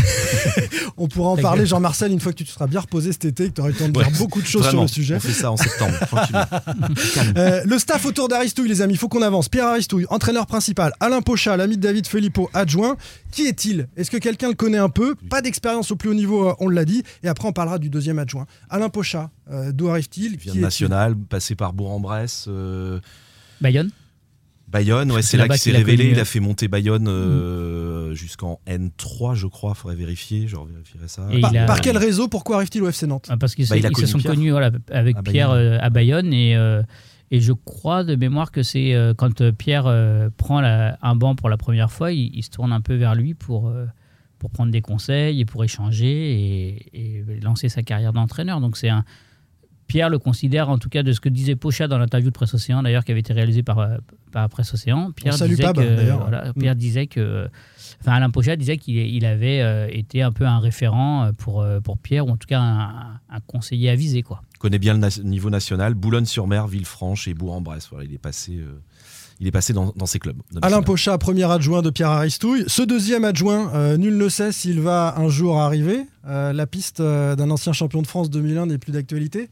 on pourra en parler. Jean-Marcel, une fois que tu te seras bien reposé cet été, que tu auras eu le temps de dire beaucoup de choses Vraiment, sur le sujet. On fait ça en septembre. Euh, le staff autour d'Aristouille, les amis, il faut qu'on avance. Pierre Aristouille, entraîneur principal. Alain Pocha, l'ami de David Filippo, adjoint. Qui est-il? Est-ce que quelqu'un le connaît un peu? Pas d'expérience au plus haut niveau, euh, on l'a dit. Et après, on parlera du deuxième adjoint. Alain Pocha, euh, d'où arrive-t-il? Il vient National, passé par Bourg-en-Bresse. euh, Bayonne Bayonne, ouais, c'est là qu'il s'est révélé. connu, Il a fait monter Bayonne euh, jusqu'en N3, je crois. Faudrait vérifier. Je vérifierai ça. Par, il a- par quel réseau Pourquoi arrive-t-il au FC Nantes? Ah, Parce qu'ils Bah, se- sont Pierre. connus voilà, avec À Pierre Bayonne. euh, à Bayonne et, euh, et je crois de mémoire que c'est euh, quand Pierre euh, prend la- un banc pour la première fois, il, il se tourne un peu vers lui pour, euh, pour prendre des conseils et pour échanger et, et lancer sa carrière d'entraîneur. Donc c'est un Pierre le considère, en tout cas de ce que disait Pocha dans l'interview de Presse Océan, d'ailleurs qui avait été réalisé par, euh, par Presse Océan. Pierre disait Pab, que, d'ailleurs. voilà, Mm. Pierre disait que, enfin Alain Pocha disait qu'il il avait euh, été un peu un référent euh, pour, pour Pierre ou en tout cas un, un conseiller avisé quoi. connaît bien le na- niveau national. Boulogne-sur-Mer, Villefranche et Bourg-en-Bresse. Voilà, il est passé. euh, il est passé dans, dans ces clubs. Alain national. Pocha, premier adjoint de Pierre Aristouille. Ce deuxième adjoint, euh, nul ne sait s'il va un jour arriver. Euh, la piste euh, d'un ancien champion de France 2001 n'est plus d'actualité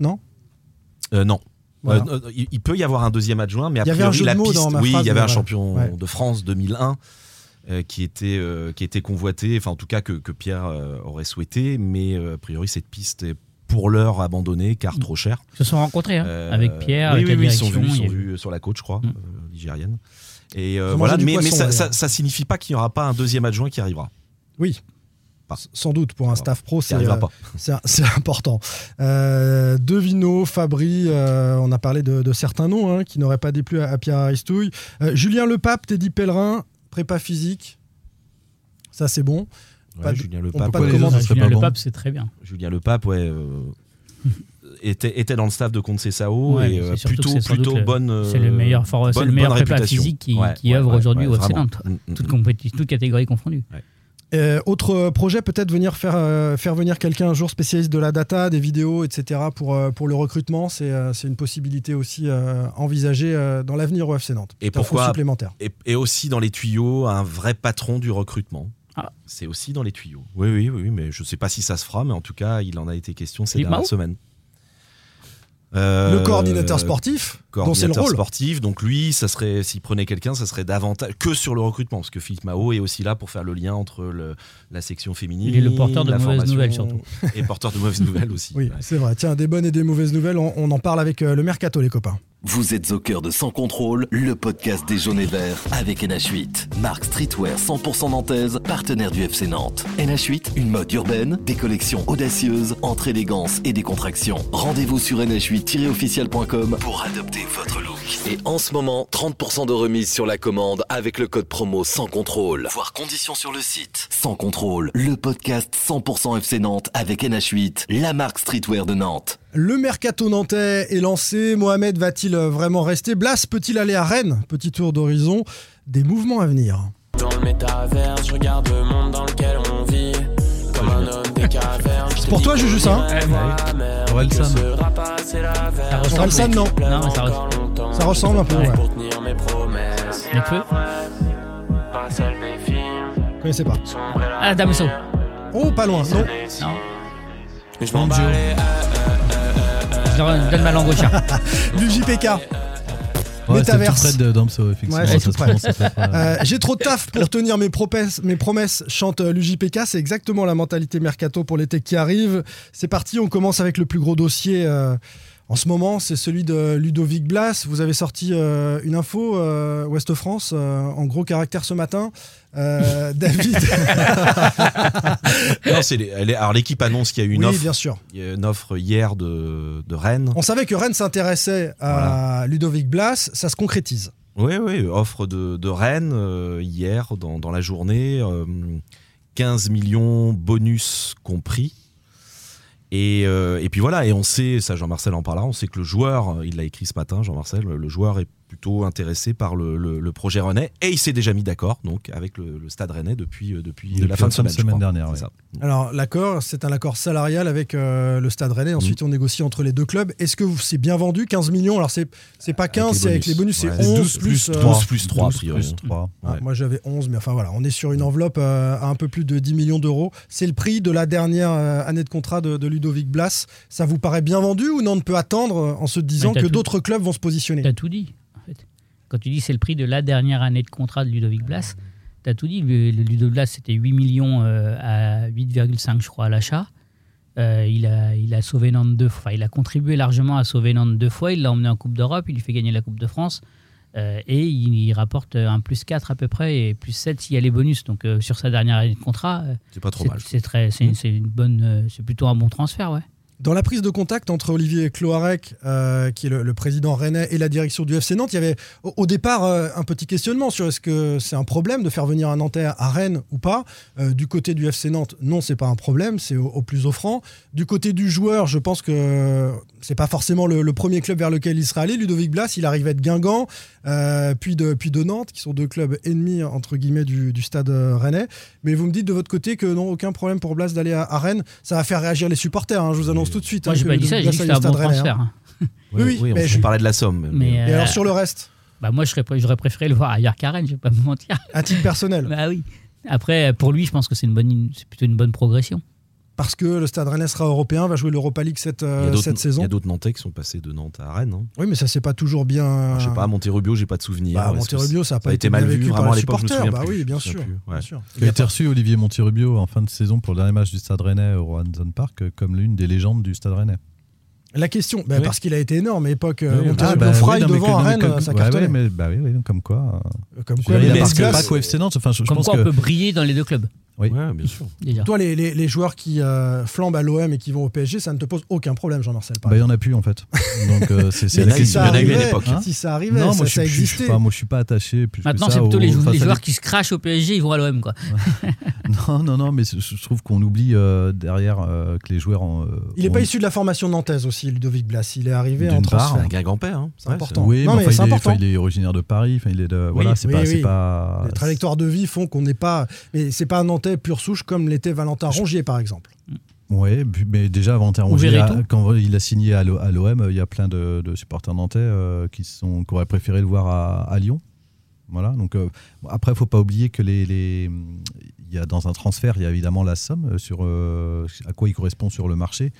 Non Euh, non. Voilà. Euh, il, il peut y avoir un deuxième adjoint, mais a Il y avait un priori, la piste, dans ma oui, il y avait un champion Ouais. de France 2001 euh, qui était euh, qui était convoité, enfin en tout cas que, que Pierre euh, aurait souhaité, mais euh, a priori cette piste est pour l'heure abandonnée car trop chère. Ils se sont rencontrés hein, Euh, avec Pierre, oui, avec oui, la oui, ils sont vus, ils sont vus sur la côte, je crois, Mm. euh, ligérienne. Et euh, voilà, mais, ça, ça, ça signifie pas qu'il n'y aura pas un deuxième adjoint qui arrivera. Oui. Pas. Sans doute, pour un staff pro, c'est euh, pas. c'est important. Euh, Devino, Fabry, euh, on a parlé de, de certains noms hein, qui n'auraient pas déplu à, à Pierre Aristouille. Euh, Julien Lepape, Teddy Pellerin, prépa physique. Ça, c'est bon. Ouais, Julien Lepape, ouais. Julien bon. C'est très bien. Julien Lepape, ouais, euh, était, était dans le staff de Concessao Ouais, et euh, plutôt, plutôt le- bonne. euh, C'est le meilleur, for- bonne- le meilleur prépa réputation. physique qui, Ouais, qui ouais, œuvre ouais, aujourd'hui ouais, au. Nantes. Mm, mm, Toute, mm. toute catégorie confondue. Euh, autre projet, peut-être venir faire, euh, faire venir quelqu'un un jour spécialiste de la data, des vidéos, etc. pour, euh, pour le recrutement. C'est euh, c'est une possibilité aussi euh, envisagée euh, dans l'avenir au FC Nantes. Et pourquoi- supplémentaire. Et, et aussi dans les tuyaux, un vrai patron du recrutement. Ah. C'est aussi dans les tuyaux. Oui, oui, oui, mais je ne sais pas si ça se fera, mais en tout cas, il en a été question ces Philippe dernières Mao semaines. Euh, le coordinateur sportif, dont c'est le coordinateur rôle. sportif. Donc lui, ça serait s'il prenait quelqu'un, ça serait davantage que sur le recrutement, parce que Philippe Mao est aussi là pour faire le lien entre le- la section féminine. Il est le porteur de la mauvaises nouvelles, surtout. Et porteur de mauvaises nouvelles aussi. Oui, Ouais. c'est vrai. Tiens, des bonnes et des mauvaises nouvelles, on, on en parle avec euh, le mercato, les copains. Vous êtes au cœur de Sans Contrôle, le podcast des jaunes et verts avec NH8. Marque Streetwear 100% nantaise, partenaire du FC Nantes. NH8, une mode urbaine, des collections audacieuses, entre élégance et décontraction. Rendez-vous sur nh8-officiel.com pour adopter votre look. Et en ce moment, 30% de remise sur la commande avec le code promo Sans Contrôle. Voir conditions sur le site. Sans Contrôle, le podcast 100% FC Nantes avec NH8, la marque Streetwear de Nantes. Le mercato nantais est lancé. Mohamed va-t-il euh, vraiment rester? Blas peut-il aller à Rennes? Petit tour d'horizon. Des mouvements à venir. Dans le métavers, je regarde le monde dans lequel on vit. Comme un homme des cavernes. C'est pour toi, Juju, ça, hein? Orelsan. Ça ressemble, non. Non, ça ressemble. Ça ressemble un peu, ouais. Pour tenir mes promesses. Nekfeu Pas Ah, Damso. Oh, pas loin. Non. Non. Je m'en bats les Je donne ma langue au chat. Ouais. Euh, J'ai trop de taf pour tenir mes promesses, mes promesses chante euh, l'UJPK. C'est exactement la mentalité mercato pour l'été qui arrive. C'est parti, on commence avec le plus gros dossier. euh, en ce moment, c'est celui de Ludovic Blas. Vous avez sorti euh, une info, euh, Ouest France, euh, en gros caractère ce matin. Euh, David. Non, c'est les- alors l'équipe annonce qu'il y a eu une oui, offre, bien sûr. il y a une offre hier de, de Rennes. On savait que Rennes s'intéressait à Ludovic Blas. Ça se concrétise. Oui, oui, offre de, de Rennes hier dans, dans la journée. euh, 15 millions bonus compris. Et, euh, et puis voilà, et on sait, ça Jean-Marcel en parlera, on sait que le joueur, il l'a écrit ce matin, Jean-Marcel, le joueur est plutôt intéressé par le, le- le projet rennais et il s'est déjà mis d'accord donc avec le, le Stade rennais depuis, euh, depuis, Depuis la fin de semaine, crois. dernière. Ouais. ça. Alors l'accord, c'est un accord salarial avec euh, le Stade Rennais. Ensuite, on négocie entre les deux clubs. Est-ce que c'est bien vendu 15 millions? Alors c'est c'est pas 15, les c'est avec les bonus, c'est Ouais, 11 plus, euh, 12 plus 3 a 12 priori. plus 3. Ah, Ouais. Moi j'avais 11, mais enfin voilà, on est sur une enveloppe euh, à un peu plus de 10 millions d'euros. C'est le prix de la dernière euh, année de contrat de, de Ludovic Blas. Ça vous paraît bien vendu ou non? On ne peut attendre euh, en se disant que d'autres clubs vont se positionner T'as tout dit. Quand tu dis c'est le prix de la dernière année de contrat de Ludovic Blas, t'as tout dit. Ludovic Blas, c'était 8 millions euh, à 8,5, je crois, à l'achat. Euh, il, a, il a sauvé Nantes deux fois. Enfin, il a contribué largement à sauver Nantes deux fois. Il l'a emmené en Coupe d'Europe. Il lui fait gagner la Coupe de France. Euh, et il, il rapporte un plus 4 à peu près et plus 7 s'il y a les bonus. Donc euh, sur sa dernière année de contrat, C'est pas trop mal. c'est très, c'est c'est une bonne, euh, c'est plutôt un bon transfert, ouais. Dans la prise de contact entre Olivier Cloarec, euh, qui est le, président rennais, et la direction du FC Nantes, il y avait au, départ euh, un petit questionnement sur est-ce que c'est un problème de faire venir un Nantais à Rennes ou pas. Euh, du côté du FC Nantes, non, c'est pas un problème, c'est au plus offrant. Du côté du joueur, je pense que c'est pas forcément le, le premier club vers lequel il sera allé. Ludovic Blas, il arrivait de Guingamp, euh, puis, de, puis de Nantes, qui sont deux clubs ennemis entre guillemets du, du stade euh, rennais. Mais vous me dites de votre côté que non, aucun problème pour Blas d'aller à, à Rennes. Ça va faire réagir les supporters, hein, je vous annonce tout de suite. Moi, hein, j'ai pas dit ça, j'ai dit que un bon Stade Rennais, hein. transfert. hein. Oui, mais on je- parlait de la somme. Mais, Et euh, alors sur le reste, Bah moi, j'aurais préféré le voir ailleurs qu'à Rennes, je vais pas me mentir. à titre personnel, Bah oui. Après, pour lui, je pense que c'est une bonne, c'est plutôt une bonne progression. Parce que le Stade Rennais sera européen, va jouer l'Europa League cette, Il euh, cette Il saison. y a d'autres Nantais qui sont passés de Nantes à Rennes. hein. Oui, mais ça c'est pas toujours bien. Je sais pas, à Monterrubio, j'ai pas de souvenir. Bah, Monterrubio, ça a ça pas a été été mal bien vu vécu par les supporters. Bah plus, oui, bien sûr, plus, bien ouais. sûr. Qui a été reçu Olivier Monterrubio en fin de saison pour le dernier match du Stade Rennais au Roanzone Park euh, comme l'une des légendes du Stade Rennais. La question, bah, Oui. parce qu'il a été énorme à l'époque. euh, Oui, Monterrubio bah, Fry oui, devant mais Rennes, comme- ça ouais, mais bah oui, oui, donc comme quoi. Comme quoi, il a marqué pas qu'au FC Nantes. Enfin, je, je Comme pense quoi, que on peut briller dans les deux clubs, Oui. Ouais, bien sûr. déjà. Toi, les, les- les joueurs qui euh, flambent à l'OM et qui vont au PSG, ça ne te pose aucun problème, Jean-Marcel. bah, il y exemple. en a plus en fait. Donc euh, c'est c'est si question. ça arrivait, l'époque, hein. si ça arrivait, non, ça, moi je existait. enfin, moi je suis pas attaché plus Maintenant, c'est plutôt les, joueurs qui se crachent au PSG, ils vont à l'OM, quoi. Non, non, non, mais je trouve qu'on oublie euh, derrière euh, que les joueurs. en, euh, Il n'est ont- pas issu de la formation nantaise aussi, Ludovic Blas. Il est arrivé en transfert. Un Guingampais, hein. C'est important. Oui, mais, c'est il, est, important. enfin, il est originaire de Paris. Enfin, il est de, voilà, c'est pas, c'est. Les trajectoires de vie font qu'on n'est pas. Mais c'est pas un Nantais pur souche comme l'était Valentin Rongier, par exemple. Oui, mais déjà avant Ou Verretou. quand il a signé à l'O- à l'OM, il y a plein de, de supporters nantais euh, qui, sont, qui auraient préféré le voir à, à Lyon. Voilà. Donc euh, après, il faut pas oublier que les, y a dans un transfert, il y a évidemment la somme euh, sur euh, à quoi il correspond sur le marché.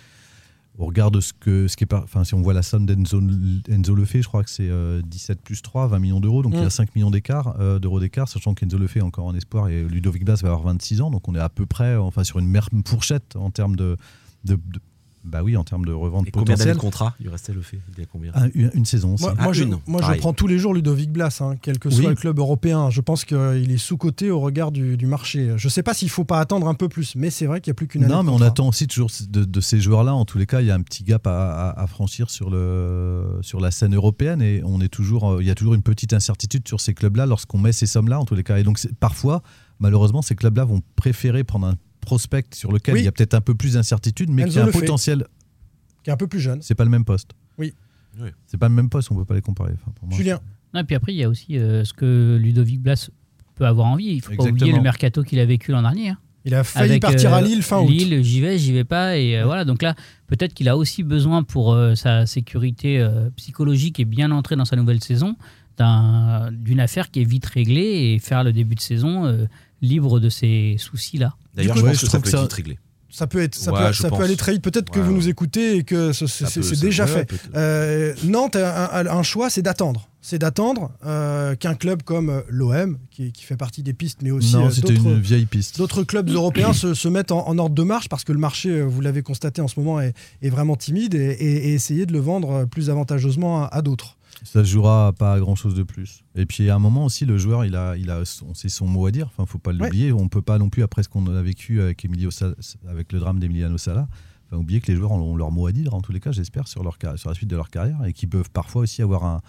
Au regard de ce que ce qui est par- enfin si on voit la somme d'Enzo Enzo Lefebvre, je crois que c'est euh, 17 plus 3, 20 millions d'euros, donc il y Mm. a 5 millions d'écart euh, d'euros d'écart, sachant qu'Enzo Lefebvre est encore en espoir et Ludovic Blas va avoir 26 ans, donc on est à peu près enfin sur une mer- fourchette en termes de, de- de- bah oui en termes de revente Et combien d'années potentielle. de contrat Il restait le fait. Il y a combien Un- une, une saison aussi. Moi, Ah, moi, je, une, moi, je pareil. prends tous les jours Ludovic Blas, hein, quel que soit Oui. le club européen. Je pense qu'il est sous-coté au regard du, du marché. Je ne sais pas s'il ne faut pas attendre un peu plus, mais c'est vrai qu'il n'y a plus qu'une année. Non, mais on attend aussi toujours de, de ces joueurs-là. En tous les cas, il y a un petit gap à, à- à franchir sur, le, sur la scène européenne et on est toujours, euh, il y a toujours une petite incertitude sur ces clubs-là lorsqu'on met ces sommes-là, en tous les cas. Et donc, parfois, malheureusement, ces clubs-là vont préférer prendre un prospect sur lequel Oui. il y a peut-être un peu plus d'incertitude, mais Enzo qui a un fait. potentiel. Qui est un peu plus jeune. C'est pas le même poste. Oui. Oui. C'est pas le même poste, on peut pas les comparer. Enfin, pour moi, Julien, Non, et puis après, il y a aussi euh, ce que Ludovic Blas peut avoir envie. Il faut pas oublier le mercato qu'il a vécu l'an dernier. hein. il a failli Avec, partir euh, à Lille fin août. Lille, j'y vais, j'y vais pas. Et euh, voilà, donc là, peut-être qu'il a aussi besoin pour euh, sa sécurité euh, psychologique et bien entrer dans sa nouvelle saison d'un- d'une affaire qui est vite réglée et faire le début de saison euh, libre de ces soucis-là. D'ailleurs, je pense je que ça peut être réglé. Ça peut, être, ça Ouais, peut, je ça peut pense. aller très vite. Peut-être que vous ouais. nous écoutez et que ce- c'est déjà fait. Euh, Nantes a un, un choix, c'est d'attendre. C'est d'attendre euh, qu'un club comme euh, l'OM, qui, qui fait partie des pistes, mais aussi euh, d'autres clubs européens se, se mettent en, en ordre de marche parce que le marché, vous l'avez constaté en ce moment, est, est vraiment timide et, et- et essayer de le vendre plus avantageusement à, à d'autres. Ça se jouera pas à grand chose de plus. Et puis à un moment aussi, le joueur, il a, il a son, c'est son mot à dire. Enfin, faut pas l'oublier. On peut pas non plus après ce qu'on a vécu avec Emilio avec le drame d'Emiliano Sala. Enfin, oublier que les joueurs ont leur mot à dire en tous les cas, j'espère, sur leur sur la suite de leur carrière et qui peuvent parfois aussi avoir un,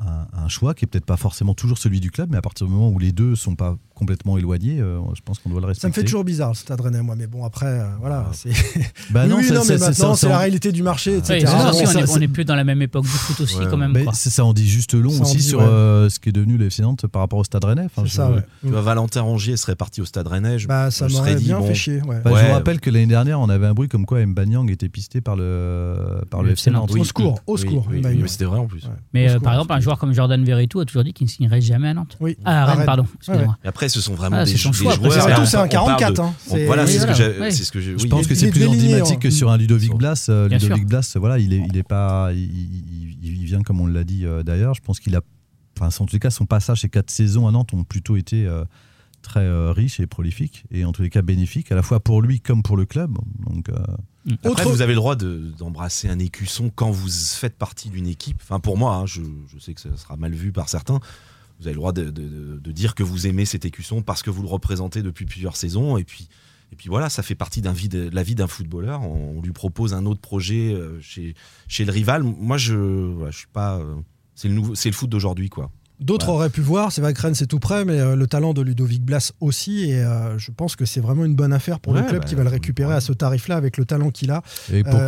un, un choix qui est peut-être pas forcément toujours celui du club, mais à partir du moment où les deux sont pas complètement éloigné, euh, je pense qu'on doit le respecter. Ça me fait toujours bizarre, le Stade Rennais, moi. Mais bon, après, euh, voilà. c'est- Bah Oui, non, oui, non, mais maintenant, c'est la réalité du marché, etc. non, on n'est plus dans la même époque du foot aussi, Ouais, quand même. Quoi. ça, en dit juste long Ça aussi dit, sur ouais. euh, ce qui est devenu le FC Nantes par rapport au Stade Rennais. Enfin, C'est je- ça. Tu vois, Valentin Rongier serait parti au Stade Rennais. Je, Bah, ça m'aurait bien bon, fait chier. Bah, Je vous rappelle que l'année dernière, on avait un bruit comme quoi Mbanyang était pisté par le, par le FC Nantes. Au secours, au secours. mais c'était vrai en plus. Mais euh, par exemple, un joueur comme Jordan Verretou a toujours dit qu'il ne signerait jamais à Nantes. Oui. Ah, à Rennes, pardon. Et après, ce sont vraiment Ah, des, son des choix. joueurs. C'est un on parle 44. de- hein. on- C'est- Voilà, oui, c'est ce que voilà, j'ai. ouais. c'est ce que j'ai- Je oui, pense que est- c'est plus emblématique que hein. sur un Ludovic Blas. Euh, Ludovic sûr. Blas, voilà, il est, il est pas, il, vient comme on l'a dit euh, d'ailleurs. Je pense qu'il a, enfin, en tous les cas, son passage ces quatre saisons à Nantes ont plutôt été euh, très euh, riches et prolifiques et en tous les cas bénéfiques à la fois pour lui comme pour le club. Donc, euh, Après, Autre- vous avez le droit de- d'embrasser un écusson quand vous faites partie d'une équipe. Enfin, pour moi, hein, je, je sais que ça sera mal vu par certains. Vous avez le droit de, dire que vous aimez cet écusson parce que vous le représentez depuis plusieurs saisons. Et puis, et puis voilà, ça fait partie de, la vie d'un footballeur. On, lui propose un autre projet euh, chez, chez le rival. Moi, je, je suis pas. euh, c'est le c'est le foot d'aujourd'hui, quoi. D'autres auraient pu voir, c'est vrai que Rennes c'est tout près, mais euh, le talent de Ludovic Blas aussi, et euh, je pense que c'est vraiment une bonne affaire pour le club bah, qui va le récupérer à ce tarif-là avec le talent qu'il a. et pour, Euh,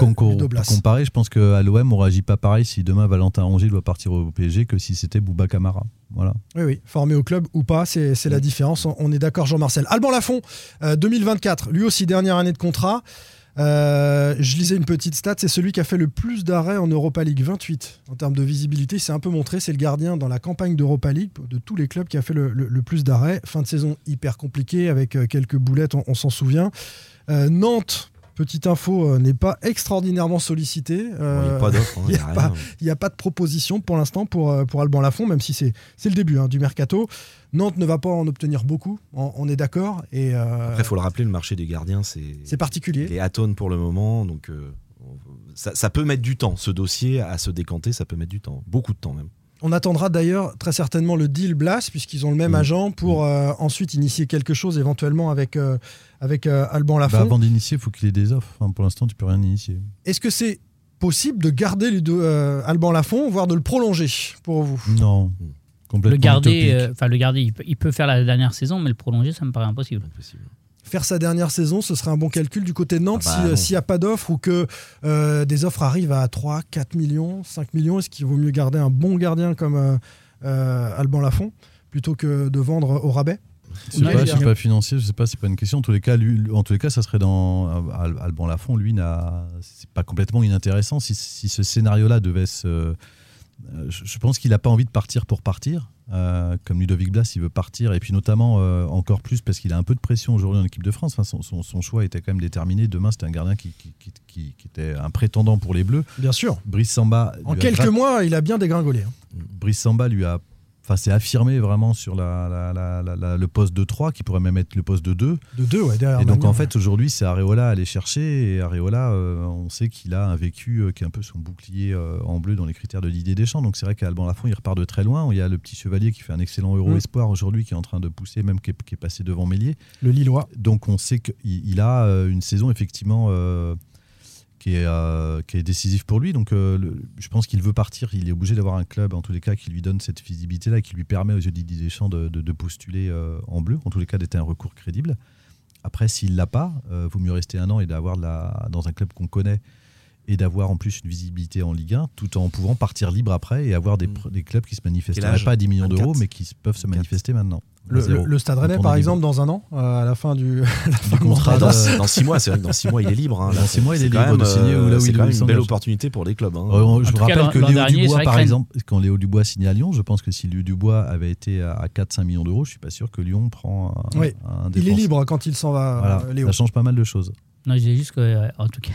pour comparer, je pense qu'à l'OM, on réagit pas pareil si demain Valentin Rongier doit partir au PSG que si c'était Bouba Camara. Voilà. Oui, oui, formé au club ou pas, c'est la différence. On, on est d'accord, Jean-Marcel. Alban Lafont, euh, 2024, lui aussi dernière année de contrat. Euh, je lisais une petite stat, c'est celui qui a fait le plus d'arrêts en Europa League, 28 en termes de visibilité. C'est un peu montré, c'est le gardien dans la campagne d'Europa League de tous les clubs qui a fait le, plus d'arrêts. Fin de saison hyper compliquée avec euh, quelques boulettes, on, on s'en souvient. Euh, Nantes, petite info, euh, n'est pas extraordinairement sollicité. Il n'y Euh, a pas d'offre. hein, il il y y a a pas- n'y de proposition pour l'instant pour, euh, pour Alban Lafont, même si c'est c'est le début hein, du mercato. Nantes ne va pas en obtenir beaucoup, on, on est d'accord. Et euh, Après, il faut le rappeler, le marché des gardiens, c'est. c'est particulier. Il est atone pour le moment, donc euh, ça, ça peut mettre du temps. Ce dossier à se décanter, ça peut mettre du temps, beaucoup de temps même. On attendra d'ailleurs très certainement le deal Blas, puisqu'ils ont le même Mm. agent, pour euh, ensuite initier quelque chose éventuellement avec, euh, avec euh, Alban Lafont. Bah, avant d'initier, il faut qu'il ait des offres. Enfin, pour l'instant, tu peux rien initier. Est-ce que c'est possible de garder Ludo- euh, Alban Lafont, voire de le prolonger pour vous? Non. Complètement Le garder, euh, enfin le garder, il peut, il peut faire la dernière saison, mais le prolonger, ça me paraît impossible. Impossible. Faire sa dernière saison, ce serait un bon calcul du côté de Nantes Ah bah si, euh, s'il n'y a pas d'offre ou que euh, des offres arrivent à 3, 4 millions, 5 millions. Est-ce qu'il vaut mieux garder un bon gardien comme euh, euh, Alban Lafont plutôt que de vendre au rabais? Je a- sais pas financier, je sais pas, c'est pas une question. En tous les cas, lui, en tous les cas, ça serait dans Al- Alban Lafont. Lui, n'a, c'est pas complètement inintéressant. Si, si ce scénario-là devait se, je, je pense qu'il n'a pas envie de partir pour partir. Euh, comme Ludovic Blas, il veut partir, et puis notamment euh, encore plus parce qu'il a un peu de pression aujourd'hui en équipe de France. Enfin, son, son- son choix était quand même déterminé. Demain, c'était un gardien qui, qui- qui- qui- qui était un prétendant pour les Bleus. Bien sûr. Brice Samba. En quelques mois, il a bien dégringolé. hein. Brice Samba lui a enfin, s'est affirmé vraiment sur la, la- la- le poste de 3, qui pourrait même être le poste de 2. De deux, ouais, derrière Et donc, en fait, aujourd'hui, c'est Areola à aller chercher. Et Areola, euh, on sait qu'il a un vécu euh, qui est un peu son bouclier euh, en bleu dans les critères de Didier Deschamps. Donc, c'est vrai qu'Alban Lafont, il repart de très loin. Il y a le petit chevalier qui fait un excellent Euro Mm. Espoir aujourd'hui, qui est en train de pousser, même qui est, qui est passé devant Mélier. le Lillois. Donc, on sait qu'il il a une saison, effectivement. Qui est, euh, qui est décisif pour lui. Donc, euh, je pense qu'il veut partir. Il est obligé d'avoir un club, en tous les cas, qui lui donne cette visibilité-là, qui lui permet aux yeux Deschamps de, de- postuler euh, en bleu, en tous les cas, d'être un recours crédible. Après, s'il l'a pas, vaut mieux rester un an et d'avoir dans un club qu'on connaît et d'avoir en plus une visibilité en Ligue 1, tout en pouvant partir libre après et avoir des, Mm. des clubs qui se manifesteraient pas à 10 millions 24. d'euros, mais qui peuvent se 24. manifester maintenant. Le, Stade Rennais, par exemple, libre. dans un an, euh, à la fin du, la fin Du de contrat de- Dans, dans six mois, c'est vrai que dans six mois, il est libre. hein. Dans six mois, il est libre de signer euh, là où c'est il quand même une belle opportunité pour les clubs. hein. Euh, je vous rappelle que Léo dernier, Dubois, que par exemple, quand Léo Dubois signe à Lyon, je pense que si Léo Dubois avait été à 4-5 millions d'euros, je suis pas sûr que Lyon prend un, Oui, un Il est libre quand il s'en va, Voilà, euh, Léo. ça change pas mal de choses. Non, je disais juste que, euh, en tout cas,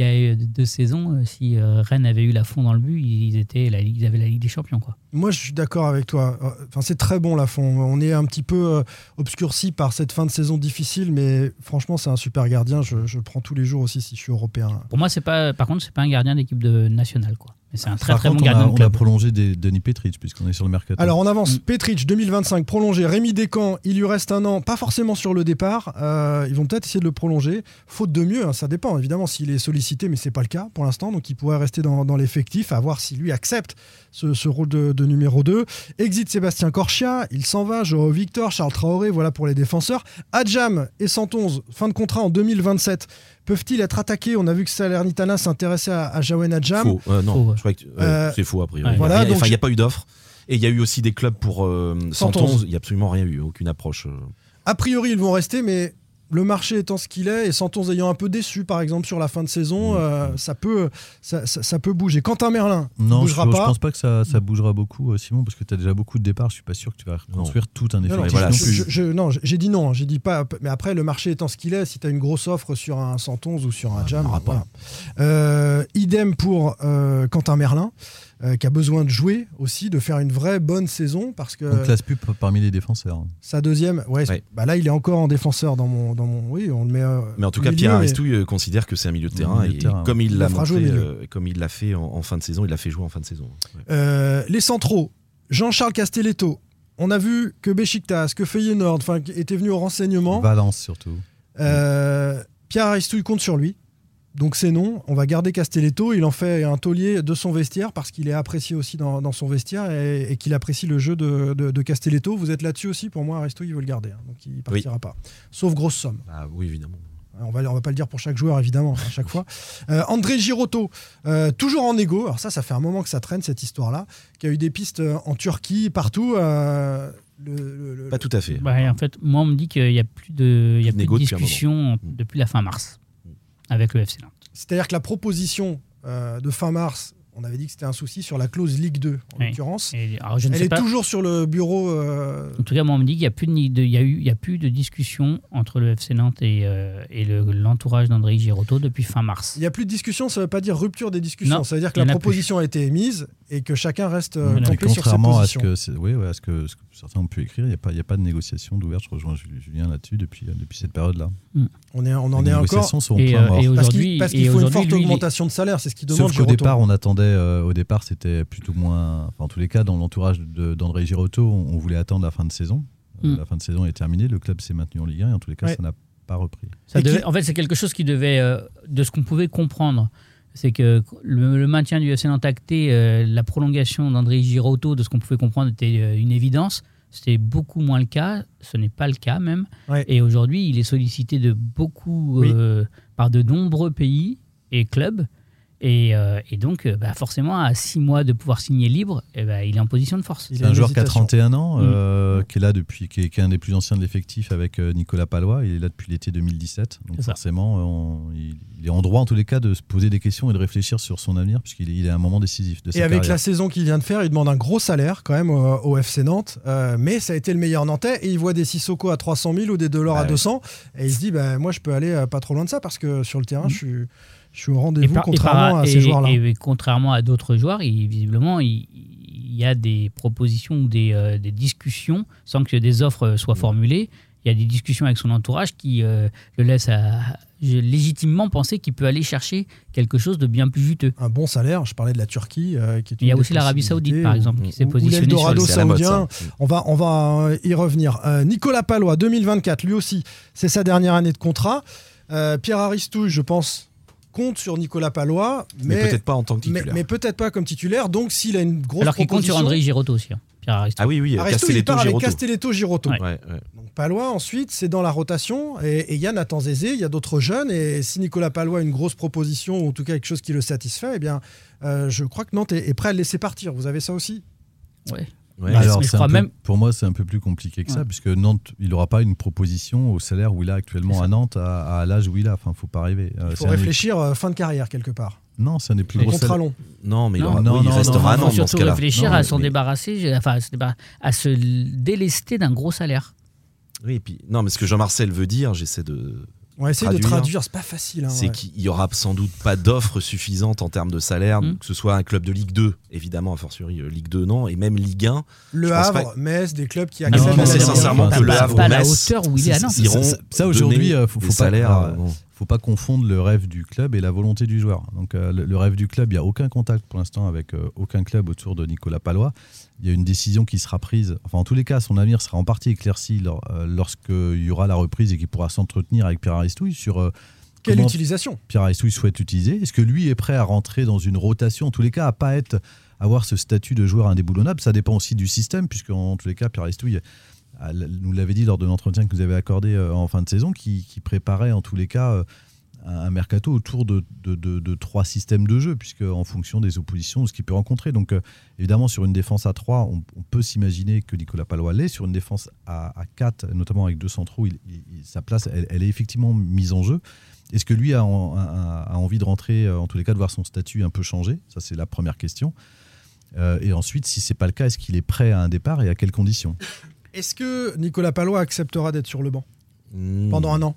il y a eu deux saisons. euh, Si euh, Rennes avait eu la fond dans le but, ils, étaient la, ils avaient la Ligue des Champions. Quoi. Moi, je suis d'accord avec toi. Enfin, c'est très bon, Lafont. On est un petit peu euh, obscurci par cette fin de saison difficile, mais franchement, c'est un super gardien. Je, je le prends tous les jours aussi si je suis européen. Pour moi, c'est pas. Par contre, c'est pas un gardien d'équipe de nationale. Quoi. Mais c'est un très Par très bon contre, on a- gardien on a, prolongé des, Denis Petric, puisqu'on est sur le mercato. Alors on avance. Mm. Petric 2025 prolongé. Rémi Descamps, il lui reste un an, pas forcément sur le départ. Euh, ils vont peut-être essayer de le prolonger. Faute de mieux, hein, ça dépend évidemment s'il est sollicité, mais c'est pas le cas pour l'instant. Donc il pourrait rester dans, dans l'effectif, à voir si lui accepte ce, ce rôle de, de numéro 2. Exit Sébastien Corchia, il s'en va. Joao Victor, Charles Traoré, voilà pour les défenseurs. Adjam et 111, fin de contrat en 2027. Peuvent-ils être attaqués? On a vu que Salernitana s'intéressait à, à Jawen Adjam. Faux. Euh, non, Faux, ouais. je crois que ouais, Euh, c'est faux a priori. ouais. Voilà, il n'y je- a pas eu d'offre. Et il y a eu aussi des clubs pour euh, 111. 111. Il n'y a absolument rien eu, aucune approche. euh. A priori, ils vont rester, mais le marché étant ce qu'il est, et Santos ayant un peu déçu, par exemple, sur la fin de saison, Mmh. euh, ça, peut, ça, ça- ça peut bouger. Quentin Merlin, Non, je, bougera je pas. pense pas que ça, ça bougera beaucoup, euh, Simon, parce que tu as déjà beaucoup de départs. Je suis pas sûr que tu vas reconstruire tout un Non, non, voilà, je- je- je- j'ai dit non, j'ai dit pas. Mais après, le marché étant ce qu'il est, si tu as une grosse offre sur un 111 ou sur un Jam, aura pas. voilà. Euh, idem pour euh, Quentin Merlin, euh, qui a besoin de jouer aussi, de faire une vraie bonne saison, parce que On classe plus parmi les défenseurs. sa deuxième, ouais, Ouais. bah là, il est encore en défenseur dans mon, dans mon, oui, on le met. euh, Mais en tout cas, Pierre Aristouille euh, considère que c'est un milieu de terrain. milieu de et terrain, comme il l'a euh, comme il l'a fait en, en fin de saison, il l'a fait jouer en fin de saison. Ouais. Euh, les centraux, Jean-Charles Castelletto. On a vu que Besiktas, que Feyenoord, enfin, était venu au renseignement. Valence surtout. Euh, Pierre Aristouille compte sur lui. Donc c'est non, on va garder Castelletto. Il en fait un taulier de son vestiaire parce qu'il est apprécié aussi dans, dans son vestiaire et, et qu'il apprécie le jeu de, de- de Castelletto. Vous êtes là-dessus aussi Pour moi, Aristouille, il veut le garder. hein, donc il ne partira pas. Sauf grosse somme. Ah oui, évidemment. On va, on va pas le dire pour chaque joueur, évidemment, à chaque fois. Euh, André Girotto, euh, toujours en égo. Alors ça, ça fait un moment que ça traîne, cette histoire-là, qui a eu des pistes euh, en Turquie, partout. euh, le- le- le- Pas tout à fait. Bah, en fait, moi, on me dit qu'il n'y a plus de, il y a Plus de discussion depuis la fin mars avec le FC. C'est-à-dire que la proposition euh, de fin mars, on avait dit que c'était un souci sur la clause Ligue 2, en Oui. l'occurrence. Et, alors, je ne Elle sais est pas. toujours sur le bureau. euh, En tout cas, moi, on me dit qu'il n'y a, plus de, ni- de- il y a, eu, il y a plus de discussion entre le FC Nantes et, euh, et le- l'entourage d'André Girotto depuis fin mars. Il n'y a plus de discussion, ça ne veut pas dire rupture des discussions. Non, ça veut dire que la plus. proposition a été émise et que chacun reste euh, Mais campé sur contrairement à ce que, oui, ouais, à ce que, ce que certains ont pu écrire, il n'y a, pas- y a pas de négociation d'ouverte. Je rejoins Ju- Julien là-dessus depuis, euh, depuis cette période-là. On, est, on en Les est encore. négociations sont Et, euh, et Parce qu'il faut une forte lui, augmentation de salaire, c'est ce qui demande Sauf qu'au départ, on attendait, euh, au départ, c'était plutôt moins. Enfin, en tous les cas, dans l'entourage d'André Girotto, on, on voulait attendre la fin de saison. Euh, Mm. La fin de saison est terminée, le club s'est maintenu en Ligue 1 et en tous les cas, Ouais. ça n'a pas repris. Ça Et devait- qui- En fait, c'est quelque chose qui devait, euh, de ce qu'on pouvait comprendre, c'est que le, le maintien du FC Nantes acté, euh, la prolongation d'André Girotto, de ce qu'on pouvait comprendre, était euh, une évidence. C'était beaucoup moins le cas. Ce n'est pas le cas même. Ouais. Et aujourd'hui, il est sollicité de beaucoup, Oui. par de nombreux pays et clubs. Et, euh, et donc, euh, bah, forcément, à six mois de pouvoir signer libre, eh ben, il est en position de force. C'est a un joueur qui a hésitation. 31 ans, Mm. euh, qui est là depuis, qui est, qui est un des plus anciens de l'effectif avec euh, Nicolas Palois. Il est là depuis l'été 2017. Donc forcément, on- il, il est en droit en tous les cas de se poser des questions et de réfléchir sur son avenir, puisqu'il est, il est à un moment décisif de sa Et avec carrière. la saison qu'il vient de faire, il demande un gros salaire quand même au, au FC Nantes. Euh, mais ça a été le meilleur Nantais. Et il voit des Sissoko à 300 000 ou des Delors à Ouais. 200. Et il se dit, bah, moi, je peux aller pas trop loin de ça parce que sur le terrain, Mm. je suis, je suis au Et rendez-vous, par- et contrairement par- à et- ces joueurs-là. Et, contrairement à d'autres joueurs, il- visiblement, il, il y a des propositions ou des, euh, des discussions, sans que des offres soient formulées. Il y a des discussions avec son entourage qui euh, le laissent à, je- légitimement penser qu'il peut aller chercher quelque chose de bien plus juteux. Un bon salaire. Je parlais de la Turquie. euh, qui est Il y a aussi l'Arabie Saoudite, par ou- exemple, qui s'est positionnée sur le- saoudien. On va, on va y revenir. Euh, Nicolas Palois, 2024, lui aussi, c'est sa dernière année de contrat. Euh, Pierre Aristouille, je pense, compte sur Nicolas Palois, Mais, mais, peut-être pas en tant que titulaire. mais peut-être pas comme titulaire. Donc, s'il a une grosse Alors qu'il compte sur André Girotto aussi, hein, Pierre Aristide. Ah oui, oui, Aristouille, il Castelletto, part avec Girotto. Castelletto Girotto. Ouais. Ouais, ouais. Donc Palois, ensuite, c'est dans la rotation. Et et il y a Nathan Zézé, il y a d'autres jeunes. Et si Nicolas Palois a une grosse proposition, ou en tout cas quelque chose qui le satisfait, eh bien, euh, je crois que Nantes est, est prêt à le laisser partir. Vous avez ça aussi? Ouais. Ouais. Alors, je c'est crois un peu- même- pour moi, c'est un peu plus compliqué que ça, puisque Nantes, il n'aura pas une proposition au salaire où il a actuellement à Nantes, à, à l'âge où il a. Enfin, faut pas rêver. Euh, Il faut un réfléchir euh, fin de carrière quelque part. Non, c'est un des plus Le gros Contrat salaires. long. Non, mais il, Non, aura- non, oui, il non, restera non, à Il faut Nantes dans ce surtout réfléchir Non, à s'en mais- débarrasser, enfin, à se débar- à se délester d'un gros salaire. Oui, et puis, non, mais ce que Jean-Marcel veut dire, j'essaie de. On va essayer de Traduire. c'est pas facile. hein, c'est ouais. qu'il y aura sans doute pas d'offres suffisantes en termes de salaire, Mm. que ce soit un club de Ligue 2, évidemment, a fortiori euh, Ligue 2, non, et même Ligue 1. Le Havre, pas- Metz, des clubs qui acceptent je pensais sincèrement que le Havre pas à la Metz, hauteur où il est à Nantes. ils iront Ça- ça, aujourd'hui, euh, faut- faut pas- salaires. alors, euh, bon. Faut pas confondre le rêve du club et la volonté du joueur. Donc euh, le, le rêve du club, il n'y a aucun contact pour l'instant avec euh, aucun club autour de Nicolas Palois. Il y a une décision qui sera prise. Enfin, en tous les cas, son avenir sera en partie éclairci lor- euh, lorsqu'il y aura la reprise et qu'il pourra s'entretenir avec Pierre Aristouille sur euh, Quelle utilisation? Pierre Aristouille souhaite utiliser. Est-ce que lui est prêt à rentrer dans une rotation En tous les cas, à pas être avoir ce statut de joueur indéboulonnable? Ça dépend aussi du système, puisque en tous les cas, Pierre Aristouille nous l'avait dit lors de l'entretien que vous avez accordé euh, en fin de saison, qui, préparait en tous les cas euh, un mercato autour de, trois systèmes de jeu, puisque en fonction des oppositions, ce qu'il peut rencontrer. Donc euh, évidemment, sur une défense à 3, on, peut s'imaginer que Nicolas Palois l'est. Sur une défense à, à 4, notamment avec deux centraux, sa place, elle, est effectivement mise en jeu. Est-ce que lui a, en- a- a envie de rentrer, en tous les cas, de voir son statut un peu changer? Ça, c'est la première question. Et ensuite, si c'est pas le cas, est-ce qu'il est prêt à un départ et à quelles conditions? Est-ce que Nicolas Palois acceptera d'être sur le banc Hmm, pendant un an?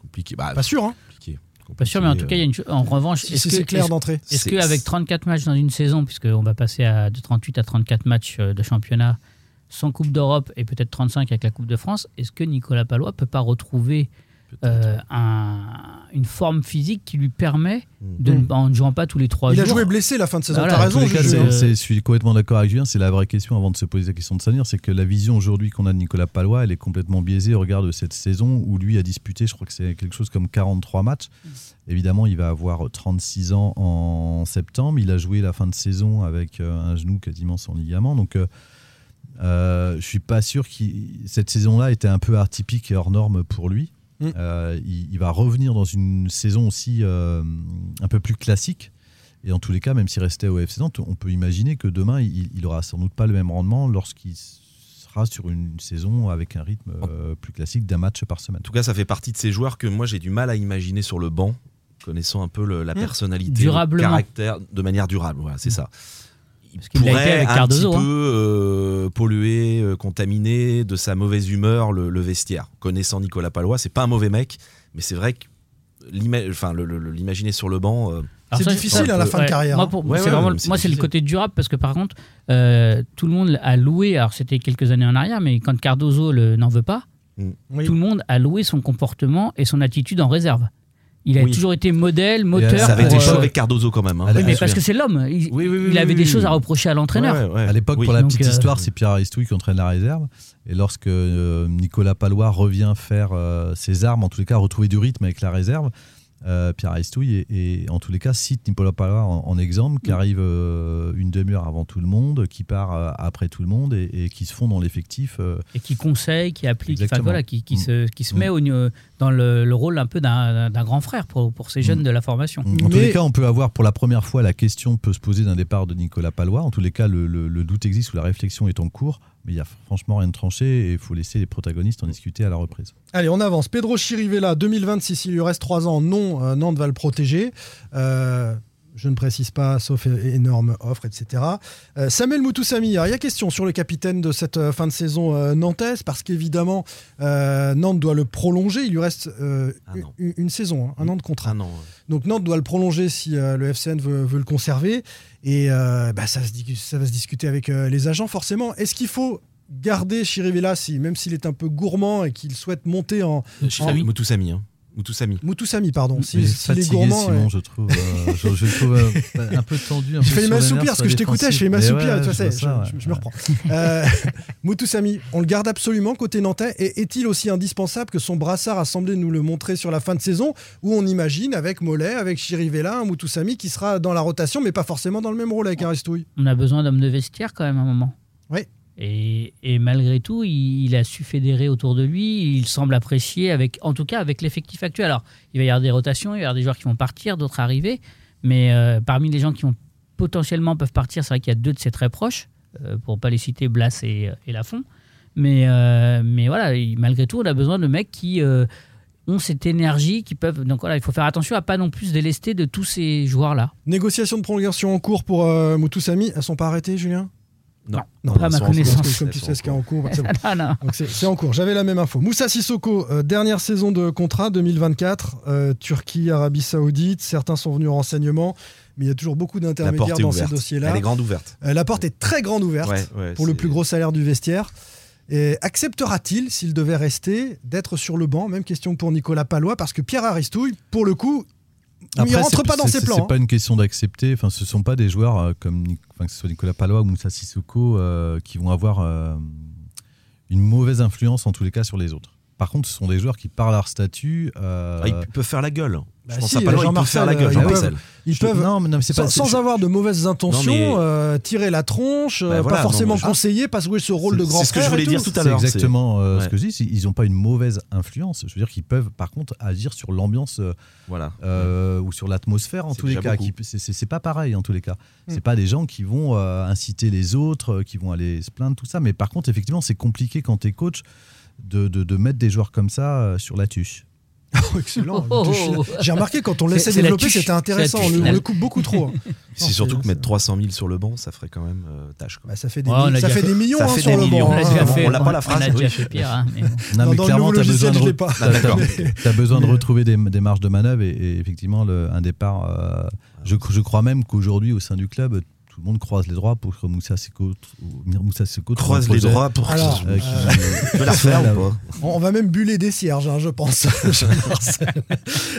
Compliqué. Bah, Pas sûr, hein compliqué. Pas sûr, mais en tout cas, il y a une chose- en revanche, Si est-ce c'est que clair d'entrée. Est-ce C'est- qu'avec 34 matchs dans une saison, puisqu'on va passer à, de 38 à 34 matchs euh, de championnat sans Coupe d'Europe et peut-être 35 avec la Coupe de France, est-ce que Nicolas Palois peut pas retrouver euh, un- une forme physique qui lui permet, de, Mm. en ne jouant pas tous les trois Il a jours joué blessé la fin de saison. Voilà, T'as raison, cas, c'est- je suis complètement d'accord avec Julien. C'est la vraie question avant de se poser la question de Sanir. C'est que la vision aujourd'hui qu'on a de Nicolas Palois, elle est complètement biaisée au regard de cette saison où lui a disputé, je crois que c'est quelque chose comme 43 matchs. Évidemment, il va avoir 36 ans en septembre. Il a joué la fin de saison avec euh, un genou quasiment sans ligament. Donc, euh, euh, je suis pas sûr que cette saison-là était un peu atypique et hors norme pour lui. Mm. Euh, il, il va revenir dans une saison aussi euh, un peu plus classique. Et en tous les cas, même s'il restait au FC Nantes, on peut imaginer que demain, il, il aura sans doute pas le même rendement lorsqu'il sera sur une saison avec un rythme euh, plus classique d'un match par semaine. En tout cas, ça fait partie de ces joueurs que moi j'ai du mal à imaginer sur le banc, connaissant un peu le- la Mmh. personnalité, Durablement. le caractère, de manière durable. Voilà, c'est ça. Il Parce qu'il l'a été pourrait avec un petit hein. peu euh, polluer, euh, contaminer de sa mauvaise humeur le, le vestiaire. Connaissant Nicolas Palois, c'est pas un mauvais mec, mais c'est vrai que l'ima- enfin, le- le- le- l'imaginer sur le banc. euh, C'est difficile ça, à la fin de carrière, Moi, hein. Ouais, c'est ouais, moi, c'est le côté durable parce que par contre, euh, tout le monde a loué. Alors c'était quelques années en arrière, mais quand Cardozo n'en veut pas, Oui. tout le monde a loué son comportement et son attitude en réserve. Il a Oui. toujours été modèle, moteur. ça avait été chaud euh, avec Cardozo quand même. hein. Oui, mais parce que c'est l'homme. Il, Oui, oui, oui, il avait oui, des oui, choses à reprocher à l'entraîneur. Ouais, ouais, ouais. À l'époque, Oui. pour la Donc, petite euh, histoire, c'est Pierre Aristouille qui entraîne la réserve. Et lorsque euh, Nicolas Palois revient faire euh, ses armes, en tous les cas, retrouver du rythme avec la réserve, euh, Pierre Aristouille et, en tous les cas cite Nicolas Palois en, en exemple, qui arrive euh, une demi-heure avant tout le monde, qui part euh, après tout le monde et, et qui se fond dans l'effectif. euh, Et qui conseille, qui applique, enfin, voilà, qui, qui Mm. se, qui se Mm. met au, dans le, le rôle un peu d'un grand frère pour, pour ces jeunes Mm. de la formation. En tous les cas, on peut avoir pour la première fois la question peut se poser d'un départ de Nicolas Palois. En tous les cas, le, le- le doute existe ou la réflexion est en cours, il y a franchement rien de tranché et il faut laisser les protagonistes en discuter à la reprise. Allez, on avance. Pedro Chirivella, 2026, il lui reste 3 ans. Non, euh, Nantes va le protéger. Euh, je ne précise pas, sauf énorme offre, etc. Euh, Samuel Moutoussamy, alors, il y a question sur le capitaine de cette euh, fin de saison euh, nantaise, parce qu'évidemment, euh, Nantes doit le prolonger. Il lui reste euh, Un une, une saison, hein, un an de contrat. Un an, ouais. Donc Nantes doit le prolonger si euh, le FCN veut, veut le conserver. Et euh, bah, ça, se dis- ça va se discuter avec euh, les agents, forcément. Est-ce qu'il faut garder Chirivella, si, même s'il est un peu gourmand et qu'il souhaite monter en... Samy. Moutoussamy. Hein. Moutoussamy. Moutoussamy, pardon. Si, est fatigué, gourmand... Simon, ouais. je trouve. euh, je, je le trouve euh, un peu tendu. un failli sur les m'assoupir parce que je t'écoutais, je défensive. m'assoupir. Tu ouais, vois, je ça, je, je- je me reprends. Euh, Moutoussamy, on le garde absolument côté nantais. Et est-il aussi indispensable que son brassard a semblé nous le montrer sur la fin de saison, où on imagine avec Mollet, avec Chirivella, un Moutoussamy qui sera dans la rotation, mais pas forcément dans le même rôle avec Aristouille On a besoin d'hommes de vestiaire quand même à un moment. Et, malgré tout, il, a su fédérer autour de lui. Il semble apprécier, en tout cas avec l'effectif actuel. Alors, il va y avoir des rotations, il va y avoir des joueurs qui vont partir, d'autres arriver. Mais euh, parmi les gens qui potentiellement peuvent partir, c'est vrai qu'il y a deux de ses très proches, euh, pour pas les citer, Blas et, et Lafont. Mais, euh, voilà, il- malgré tout, on a besoin de mecs qui euh, ont cette énergie, qui peuvent. Donc voilà, il faut faire attention à pas non plus délester de tous ces joueurs-là. Négociations de prolongation en cours pour euh, Moutoussamy, elles sont pas arrêtées, Julien? Non, Non, pas ma connaissance. comme tu sais ce en cours. c'est en cours. J'avais la même info. Moussa Sissoko, euh, dernière saison de contrat 2024, euh, Turquie, Arabie Saoudite. Certains sont venus en renseignement, mais il y a toujours beaucoup d'intermédiaires dans ces dossiers-là. Elle est grande ouverte. Euh, la porte est très grande ouverte Ouais, ouais, pour le plus gros salaire du vestiaire. Et acceptera-t-il, s'il devait rester, d'être sur le banc? Même question pour Nicolas Palois, parce que Pierre Aristouille, pour le coup, il Après, rentre c'est- pas dans ses plans. C'est hein. pas une question d'accepter. Enfin, ce sont pas des joueurs euh, comme Nic- enfin, que ce soit Nicolas Palois ou Moussa Sissoko euh, qui vont avoir euh, une mauvaise influence en tous les cas sur les autres. Par contre, ce sont des joueurs qui, par leur statut, euh, Ah, ils peuvent faire la gueule. Bah Je pense si, à Jean-Marcel, faire la gueule, euh, Jean ils Marcel. peuvent- Ils peuvent, non, mais non, mais c'est sans, pas- sans c'est- avoir de mauvaises intentions, mais- euh, tirer la tronche, euh, Bah voilà, pas non, forcément mais- conseiller, pas jouer ce rôle de grand c'est ce que je frère voulais dire tout. à C'est l'heure. exactement euh, Ouais. ce que je dis. Ils n'ont pas une mauvaise influence. Je veux dire qu'ils peuvent, par contre, agir sur l'ambiance euh, Voilà. euh, ou sur l'atmosphère en tous les cas. C'est pas pareil en tous les cas. Mm. C'est pas des gens qui vont euh, inciter les autres, euh, qui vont aller se plaindre, tout ça. Mais par contre, effectivement, c'est compliqué quand tu es coach de, de- de mettre des joueurs comme ça euh, sur la tuche. Oh, excellent. Oh, oh, oh. J'ai remarqué quand on laissait développer, c'était intéressant. On le, on coupe beaucoup trop. hein. C'est surtout que mettre 300 000 sur le banc, ça ferait quand même euh, tâche. quoi. Bah, ça fait des, on mi- ça fait fait- des millions ça hein, fait sur des le millions. banc. On l'a déjà fait, on l'a pas la on phrase, a oui. déjà fait pire. hein, mais bon. Non, Non, mais clairement, tu as besoin, de, besoin retrouver des, des marges de manœuvre et, et effectivement, le- un départ. euh, je, je crois même qu'aujourd'hui, au sein du club, tout le monde croise les droits pour que Moussa Seko, Moussa Seko Croise les droits pour Alors, euh, qui- euh, la refaire ou pas On va même buller des cierges, hein, je pense.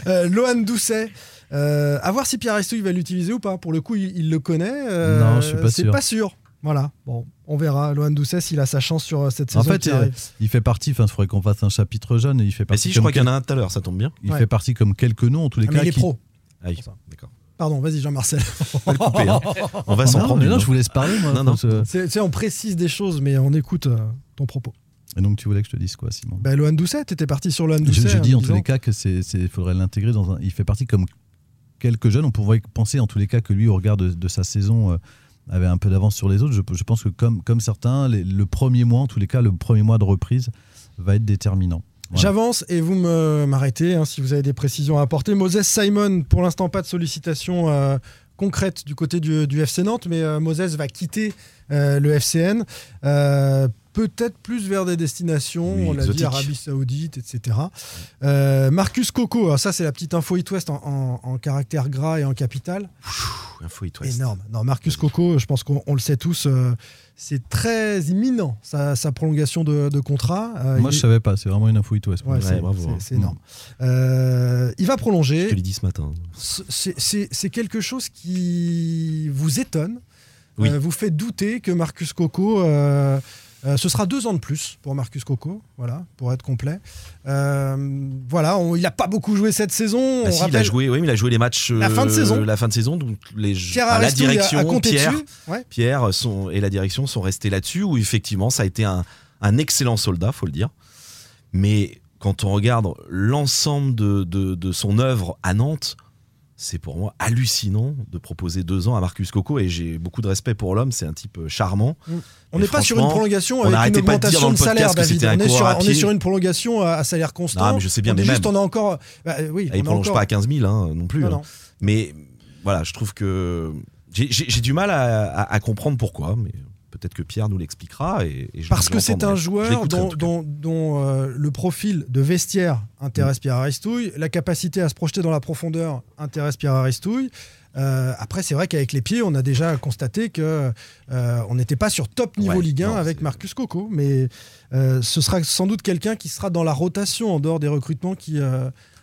Euh, Lohan Doucet. euh, à voir si Pierre Aristouille va l'utiliser ou pas. Pour le coup, il, il le connaît. euh, Non, je suis pas C'est sûr. pas sûr. Voilà. Bon, on verra. Lohan Doucet s'il a sa chance sur euh, cette En saison. fait, euh, arrive. il fait partie, enfin, il faudrait qu'on fasse un chapitre jeune. Il fait partie si, je comme crois qu'il y en a un tout à l'heure, ça tombe bien. Il Ouais. fait partie comme quelques noms, en tous les Ah, mais cas. il est qui- pro. Ah oui, d'accord. Pardon, vas-y Jean-Marcel. On va couper. hein. On va s'en Non, prendre mais une. non, je vous laisse parler, moi. Non, non. Je- on précise des choses, mais on écoute euh, ton propos. Et donc, tu voulais que je te dise quoi, Simon? Bah, Lohan Doucet, t'étais parti sur Lohan Je, Doucet. je dis en disant- tous les cas que c'est, c'est- faudrait l'intégrer dans un. Il fait partie comme quelques jeunes. On pourrait penser en tous les cas que lui, au regard de, de sa saison, euh, avait un peu d'avance sur les autres. Je, je pense que comme, comme certains, les- le premier mois, en tous les cas, le premier mois de reprise va être déterminant. J'avance et vous m'arrêtez hein, si vous avez des précisions à apporter. Moses Simon, pour l'instant pas de sollicitation euh, concrète du côté du, FC Nantes, mais euh, Moses va quitter le FCN. euh, Peut-être plus vers des destinations, Oui, on l'a dit. Arabie Saoudite, etc. Euh, Marcus Coco, alors ça c'est la petite info It West en, en- en caractère gras et en capital. Info It West. Énorme. Non, Marcus Coco, je pense qu'on on le sait tous, euh, c'est très imminent sa, sa prolongation de, de contrat. Euh, Moi, il- je savais pas. C'est vraiment une info It West. Ouais, c'est- bravo. c'est- énorme. Euh, il va Je te prolonger. l'ai dit ce matin. C'est quelque chose qui vous étonne, Oui. euh, vous fait douter que Marcus Coco. euh, euh, ce sera deux ans de plus pour Marcus Coco, voilà, pour être complet. Euh, voilà, on- il n'a pas beaucoup joué cette saison. Bah on si, il a joué, oui, mais il a joué les matchs. La fin de saison. La fin de saison, donc les Pierre enfin, la a- direction, a Pierre. Ouais. Pierre sont, et la direction sont restés là-dessus, où effectivement, ça a été un, un excellent soldat, faut le dire. Mais quand on regarde l'ensemble de, de- de son œuvre à Nantes, c'est pour moi hallucinant de proposer deux ans à Marcus Coco, et j'ai beaucoup de respect pour l'homme, c'est un type euh, charmant. On Et n'est pas sur une prolongation on avec une de augmentation de, le podcast salaire, David. On est, sur, on est sur une prolongation à, à salaire constant. Non, mais je sais bien, on mais juste, même- on a encore. bah, oui, Ah, il on a prolonge encore- pas à 15 000 hein, non plus. Non, hein. Mais voilà, je trouve que j'ai- du mal à, à- à comprendre pourquoi, mais peut-être que Pierre nous l'expliquera. Et, et Parce que c'est un joueur dont, euh, le profil de vestiaire intéresse Mm. Pierre Aristouille, la capacité à se projeter dans la profondeur intéresse Pierre Aristouille. Euh, après, c'est vrai qu'avec les pieds, on a déjà constaté que euh, on n'était pas sur top niveau Ouais, Ligue 1 non, avec Marcus Coco, mais ce sera sans doute quelqu'un qui sera dans la rotation en dehors des recrutements qui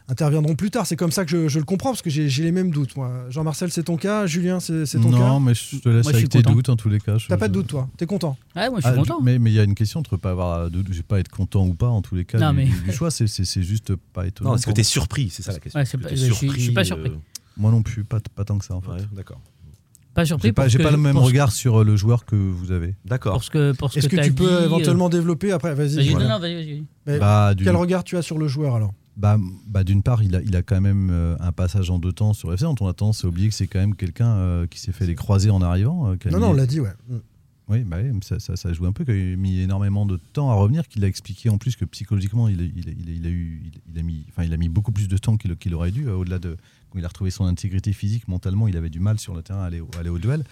interviendront plus tard. C'est comme ça que je, je le comprends parce que j'ai j'ai les mêmes doutes. moi. Jean-Marcel, c'est ton cas. Julien, c'est ton cas. Non, mais je te laisse Moi, je avec suis tes content. doutes en tous les cas. T'as pas de doute, toi? T'es content? Ouais, moi je suis Ah, content. Mais mais il y a une question entre pas avoir de, vais pas être content ou pas en tous les cas Non, du, mais- du- du choix. C'est- C'est c'est juste pas étonnant. Non, est-ce que pour tu es moi. surpris C'est ça la question. Ouais, pas- je t'es suis- je suis pas surpris. Moi non plus, pas, pas tant que ça en fait. euh, Ouais, d'accord. Pas surpris. J'ai pas, pas le même regard sur euh, le joueur que vous avez. D'accord. Pour ce que, pour ce Est-ce que, tu peux dit, euh, éventuellement développer après? Vas-y. Vas-y, voilà. non, non, vas-y, vas-y. Mais Bah, Quel regard tu as sur le joueur alors? Bah, bah, d'une part, il a, il a quand même euh, un passage en deux temps sur FC. On a tendance à oublier que c'est quand même quelqu'un euh, qui s'est fait les croisés en arrivant. euh, Non, mis- non, on l'a dit, ouais. Mm. Oui, bah oui, ça, ça, ça joue un peu, qu'il a mis énormément de temps à revenir, qu'il a expliqué en plus que psychologiquement, il a, il a- il a- il a eu, il, a mis, enfin, il a mis beaucoup plus de temps qu'il aurait dû, au-delà de quand il a retrouvé son intégrité physique, mentalement, il avait du mal sur le terrain à aller, au- aller au duel.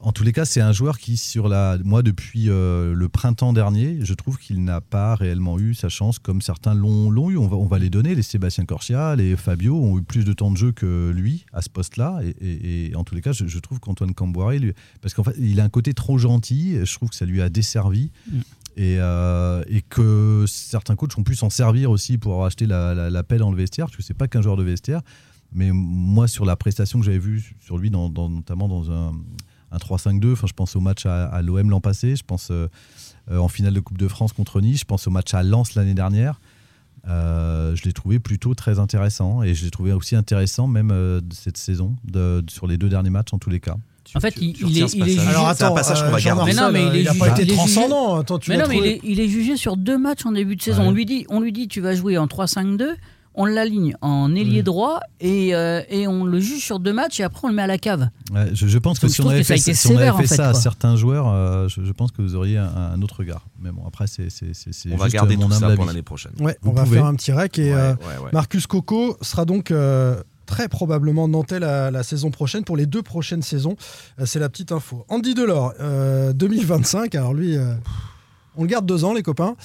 En tous les cas, c'est un joueur qui, sur la, moi, depuis euh, le printemps dernier, je trouve qu'il n'a pas réellement eu sa chance comme certains l'ont eu. On va, on va les donner. Les Sébastien Corchia, les Fabio ont eu plus de temps de jeu que lui à ce poste-là. Et, en tous les cas, je, trouve qu'Antoine Camboiré, lui, parce qu'en fait, il a un côté trop gentil. Je trouve que ça lui a desservi. Mm. Euh, et, que certains coachs ont pu s'en servir aussi pour acheter la, la, la pelle dans le vestiaire, parce que c'est pas qu'un joueur de vestiaire. Mais moi, sur la prestation que j'avais vue sur lui, notamment dans un un 3-5-2. Enfin, je pense au match à, l'OM l'an passé, je pense euh, euh, en finale de Coupe de France contre Nice, je pense au match à Lens l'année dernière. Euh, je l'ai trouvé plutôt très intéressant et je l'ai trouvé aussi intéressant même cette saison sur les deux derniers matchs en tous les cas. En fait, il, est, jugé. Alors attends, un passage qu'on va garder. Mais non, mais il, n'a pas été transcendant. Attends, tu mais non, mais il il est, jugé sur deux matchs en début de saison. On lui dit, on lui dit, tu vas jouer en 3-5-2 on l'aligne en ailier mm. droit et, euh, et, on le juge sur deux matchs et après on le met à la cave. Je, pense que, si, on avait, fait, ça à certains joueurs, euh, je, pense que vous auriez un, autre regard. Mais bon, après, c'est. On va garder mon tout ça pour l'année prochaine. On va faire un petit rec et euh, Marcus Coco sera donc très probablement Nantais la, la, saison prochaine, pour les deux prochaines saisons. C'est la petite info. Andy Delors, 2025, alors lui, on le garde deux ans, les copains,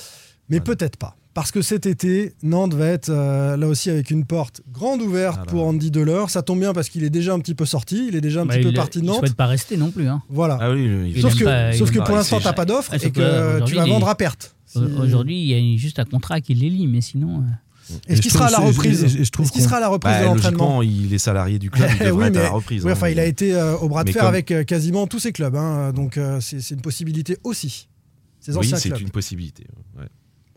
mais peut-être pas. Parce que cet été, Nantes va être euh, là aussi avec une porte grande ouverte ah pour Andy Delors. Ça tombe bien parce qu'il est déjà un petit peu sorti, il est déjà un bah, petit peu parti de Nantes. Il ne souhaite pas rester non plus. Hein. Voilà. Ah oui. Sauf que, sauf que pour l'instant, tu n'as pas d'offre et que tu vas vendre à perte. Aujourd'hui, il y a juste un contrat qui les lie, mais sinon. Euh, Est-ce qu'il sera à la reprise Est-ce qu'il sera à la reprise de l'entraînement Il est salarié du club, il oui, hein, enfin, il a été euh, au bras de fer avec quasiment tous ses clubs, hein, donc c'est une possibilité aussi. Ses oui, c'est une possibilité.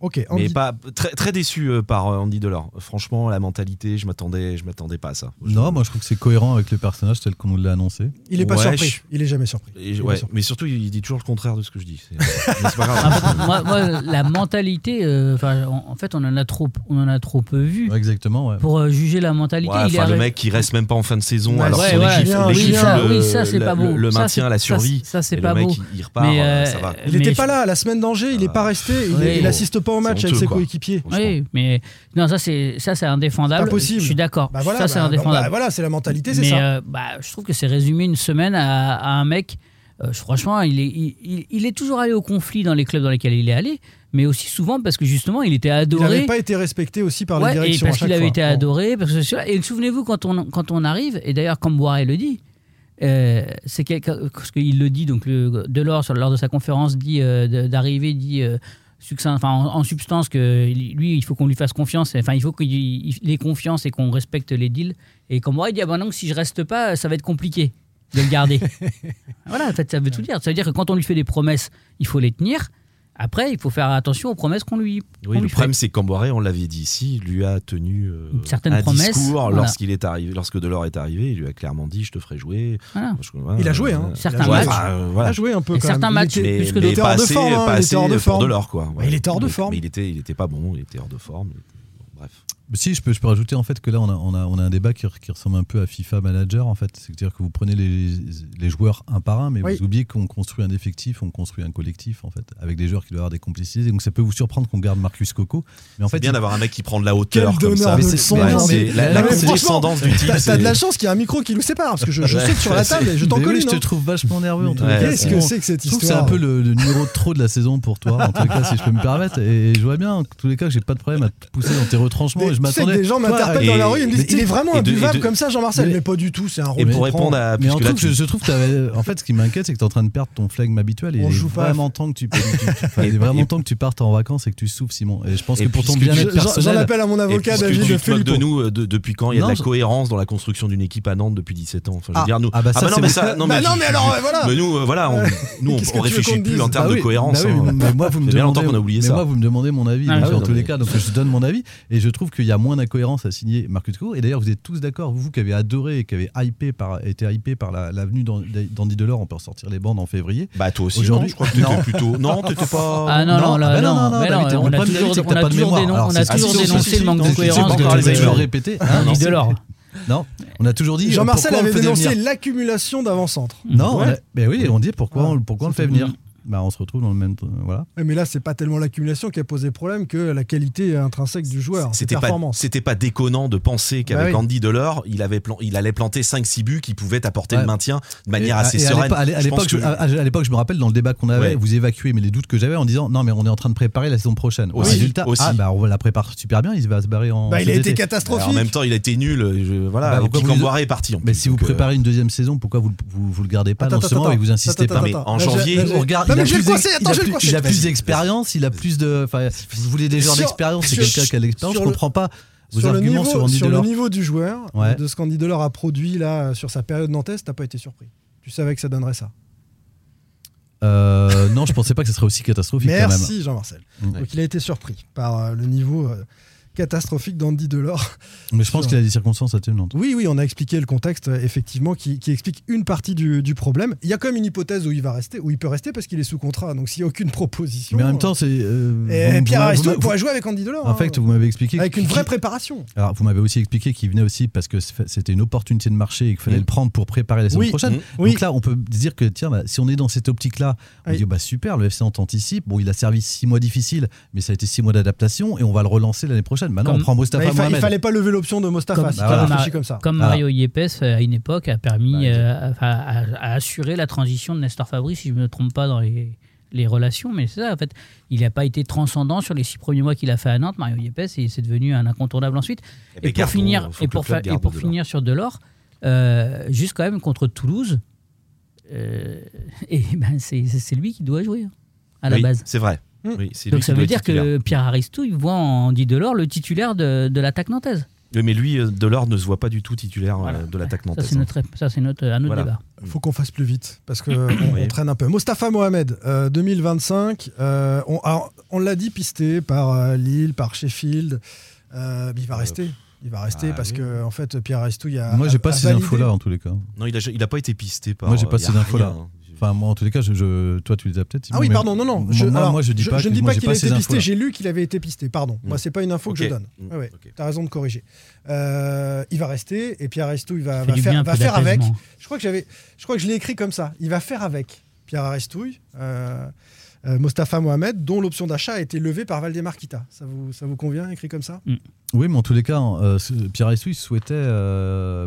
Ok. Mais pas très, très déçu euh, par euh, Andy Delors. Franchement, la mentalité, je m'attendais, je m'attendais pas à ça. Non, moi je trouve que c'est cohérent avec le personnage tel qu'on nous l'a annoncé. Il est pas surpris. Il est jamais surpris. Mais surtout, il dit toujours le contraire de ce que je dis. Ah, la mentalité, euh, en, fait, on en a trop, on en a trop peu vu. Exactement. Pour juger la mentalité. Il le mec qui reste même pas en fin de saison. alors les chiffres, les le. Le, maintien, la survie. Ça, c'est pas beau. Il repart. Il était pas là la semaine d'Angers. Il est ah. pas resté. Il assiste pas pas match avec ses coéquipiers. Oui, mais non, ça c'est ça c'est indéfendable. Impossible. Je suis d'accord. Bah voilà, ça c'est bah, indéfendable. Bah, voilà, c'est la mentalité, c'est ça. Euh, je trouve que c'est résumé une semaine à, un mec. Euh, franchement, il est, il, est toujours allé au conflit dans les clubs dans lesquels il est allé mais aussi souvent parce que justement il était adoré. Il n'avait pas été respecté aussi par ouais, les directions. Et parce qu'il avait été adoré. Parce que, et souvenez-vous quand on, quand on arrive, et d'ailleurs Camboire le dit, euh, c'est quelque, parce qu'il le dit, donc le, Delors lors de sa conférence dit d'arriver, dit en, substance, que lui, il faut qu'on lui fasse confiance. Enfin, il faut qu'il ait confiance et qu'on respecte les deals. Et comme moi, il dit, ah ben si je reste pas, ça va être compliqué de le garder. voilà, en fait, ça veut tout dire. Ça veut dire que quand on lui fait des promesses, il faut les tenir. Après, il faut faire attention aux promesses qu'on lui. Oui, le problème, c'est qu'Amboiré, on l'avait dit ici, lui a tenu euh, Certaines un promesses, discours lorsqu'il est arrivé, lorsque Delors est arrivé, il lui a clairement dit "Je te ferai jouer". Il a joué. Hein. Euh, certains matchs, euh, il a joué un peu. Certains matchs, mais, plus que d'autres. Pas il, hein, était hors de forme. Il était hors de forme. Il était, il était pas bon. Il était hors de forme. Bref. Bah, si, je peux, je peux rajouter en fait que là, on a, on a, on a un débat qui, ressemble un peu à FIFA Manager en fait. C'est-à-dire que vous prenez les, joueurs un par un, mais vous oubliez qu'on construit un effectif, on construit un collectif en fait, avec des joueurs qui doivent avoir des complicités. Donc ça peut vous surprendre qu'on garde Marcus Coco. Mais en fait, bien d'avoir un mec qui prend de la hauteur comme ça. Mais c'est la, la condescendance du type. T'as de la chance qu'il y a un micro qui nous sépare parce que je, je ouais. sur la table et je t'en connais. Oui, je te trouve vachement nerveux. en tout cas. Qu'est-ce que c'est que cette histoire C'est un peu le numéro de trop de la saison pour toi, en tout cas, si je peux me permettre. Et je vois bien, en tous les cas, que j'ai pas de problème à te pousser dans tes retranchements m'attendais. des gens m'interpellent dans la rue, ils me disent il est vraiment imbuvable comme ça, Jean-Marcel. Mais pas du tout, c'est un rôle. Et pour répondre à. Mais en je trouve que en fait, ce qui m'inquiète, c'est que tu es en train de perdre ton flegme habituel. Il est vraiment temps que tu vraiment temps que tu partes en vacances et que tu souffles, Simon. Et je pense que pour ton bien-être personnel. J'en appelle à mon avocat David de nous euh, depuis quand il y a de la cohérence dans la construction d'une équipe à Nantes depuis 17 ans? Enfin, je veux ah. dire, nous. Ah bah non, mais ça. Non, mais bah alors voilà. Mais nous, euh, voilà, nous on réfléchit plus en termes bah de cohérence. Hein, moi, vous me demandez. qu'on. Moi, vous me demandez mon avis. Ah, en tous les cas, donc je donne mon avis et je trouve qu'il y a moins d'incohérences à signer Marcus Court. Et d'ailleurs, vous êtes tous d'accord, vous qui avez adoré et qui avez hypé par, été hypé par la, venue d'Andy Delors, on peut ressortir les bandes en février. Bah, toi aussi, aujourd'hui, je crois que t'étais plutôt. Non, t'étais pas. Ah non, non, là, ah, ben non, non, non, non, on a toujours dénoncé le manque de cohérence de Andy ah, Delors. Non, on a toujours dit. Euh, Jean-Marcel avait dénoncé l'accumulation d'avant-centre. Non, ouais. a, ben oui, on dit pourquoi, pourquoi on le fait venir bah, on se retrouve dans le même. Euh, voilà. Mais là, c'est pas tellement l'accumulation qui a posé problème que la qualité intrinsèque du joueur. C'était pas, c'était pas déconnant de penser bah qu'avec. Andy Delors, il, avait plan il allait planter 5-6 buts qui pouvaient apporter ouais. le maintien de manière assez et sereine. À l'époque, je, me rappelle dans le débat qu'on avait, vous évacuez mais les doutes que j'avais en disant non, mais on est en train de préparer la saison prochaine. Aussi. Résultat, aussi. Ah, bah, on la prépare super bien, il va se barrer en. Bah, il a été catastrophique. En même temps, il a été nul. Euh, je, voilà, ah bah, est parti. Mais si vous euh, préparez une deuxième saison, pourquoi vous, vous, le gardez pas dans ce moment et vous insistez pas en janvier, vais le plus- coincer. Il a plus d'expérience, il a plus de. Enfin, vous voulez des joueurs d'expérience, c'est quelqu'un qui a l'expérience. Je le- comprends pas vos Sur le, arguments niveau, sur sur le niveau du joueur, Ouais. de ce qu'Andy Delors a produit là sur sa période nantaise, t'as pas été surpris. Tu savais que ça donnerait ça. Euh, non, je pensais pas que ce serait aussi catastrophique. Merci Jean-Marcel. Mm. Donc il a été surpris par euh, le niveau euh, catastrophique d'Andy Delors. Mais je pense qu'il a des circonstances atténuantes. Oui, oui, on a expliqué le contexte, euh, effectivement, qui, qui explique une partie du, du problème. Il y a quand même une hypothèse où il va rester, où il peut rester parce qu'il est sous contrat. Donc s'il n'y a aucune proposition. Mais en même temps, c'est. euh, Et Pierre Aristo pourrait jouer avec Andy Delors. En hein, fait, vous m'avez expliqué. avec une vraie préparation. Alors, vous m'avez aussi expliqué qu'il venait aussi parce que c'était une opportunité de marché et qu'il fallait le prendre pour préparer la saison Oui, prochaine. mm, oui. Donc là, on peut dire que tiens, bah, si on est dans cette optique-là, on Oui. dit bah super, le FC Nantes anticipe. Bon, il a servi six mois difficiles, mais ça a été six mois d'adaptation et on va le relancer l'année prochaine. Maintenant, Comme- on prend Mustafa Bah, il, fa- il fallait pas lever l'option de Mostafa. Comme- si bah, tu voilà. comme ça. Comme Ah. Mario Yepes, euh, à une époque, a permis Bah, euh, à, à assurer la transition de Nestor Fabri, si je ne me trompe pas dans les, les relations. Mais c'est ça, en fait. Il n'a pas été transcendant sur les six premiers mois qu'il a fait à Nantes, Mario Yepes, et c'est devenu un incontournable ensuite. Et, pour finir, et pour, et Delors. finir sur Delors, euh, juste quand même contre Toulouse, euh, et ben c'est lui qui doit jouer hein, à la Oui, base. C'est vrai. Mm. Oui, c'est Donc ça veut dire que Pierre Aristou, il voit en Andy Delors le titulaire de, de l'attaque nantaise. Oui, mais lui, euh, Delors ne se voit pas du tout titulaire euh, Voilà. de l'attaque Ça, nantaise. c'est notre, ça, c'est notre, un autre Voilà. débat. faut qu'on fasse plus vite parce qu'on on traîne un peu. Mostafa Mohamed, euh, 2025. euh, on alors, on l'a dit pisté par euh, Lille, par Sheffield. Euh, mais il va rester. Il va rester ah parce oui. que en fait Pierre Aristou, il y a. Moi, j'ai pas a ces validé- infos-là en tous les cas. Non, il a, il a pas été pisté par. Moi, j'ai pas ces infos-là. rien. Enfin, moi, en tous les cas, je, je- toi, tu les as peut-être. Ah oui, pardon, non, non. Je, moi, alors, moi, je dis pas. je que- ne dis pas qu'il a été pisté, j'ai lu qu'il avait été pisté. Pardon. Moi, Mm. c'est pas une info que je donne. Mm, ouais. ok. T'as raison de corriger. Euh, il va rester et Pierre Aristou, il va, faire, va avec. Je crois que j'avais, je crois que je l'ai écrit comme ça. Il va faire avec Pierre Aristouille, euh, euh, Mostafa Mohamed, dont l'option d'achat a été levée par Valdemar Kita. Ça vous, ça vous convient, écrit comme ça? Oui, mais en tous les cas, euh, Pierre Aristou souhaitait. euh,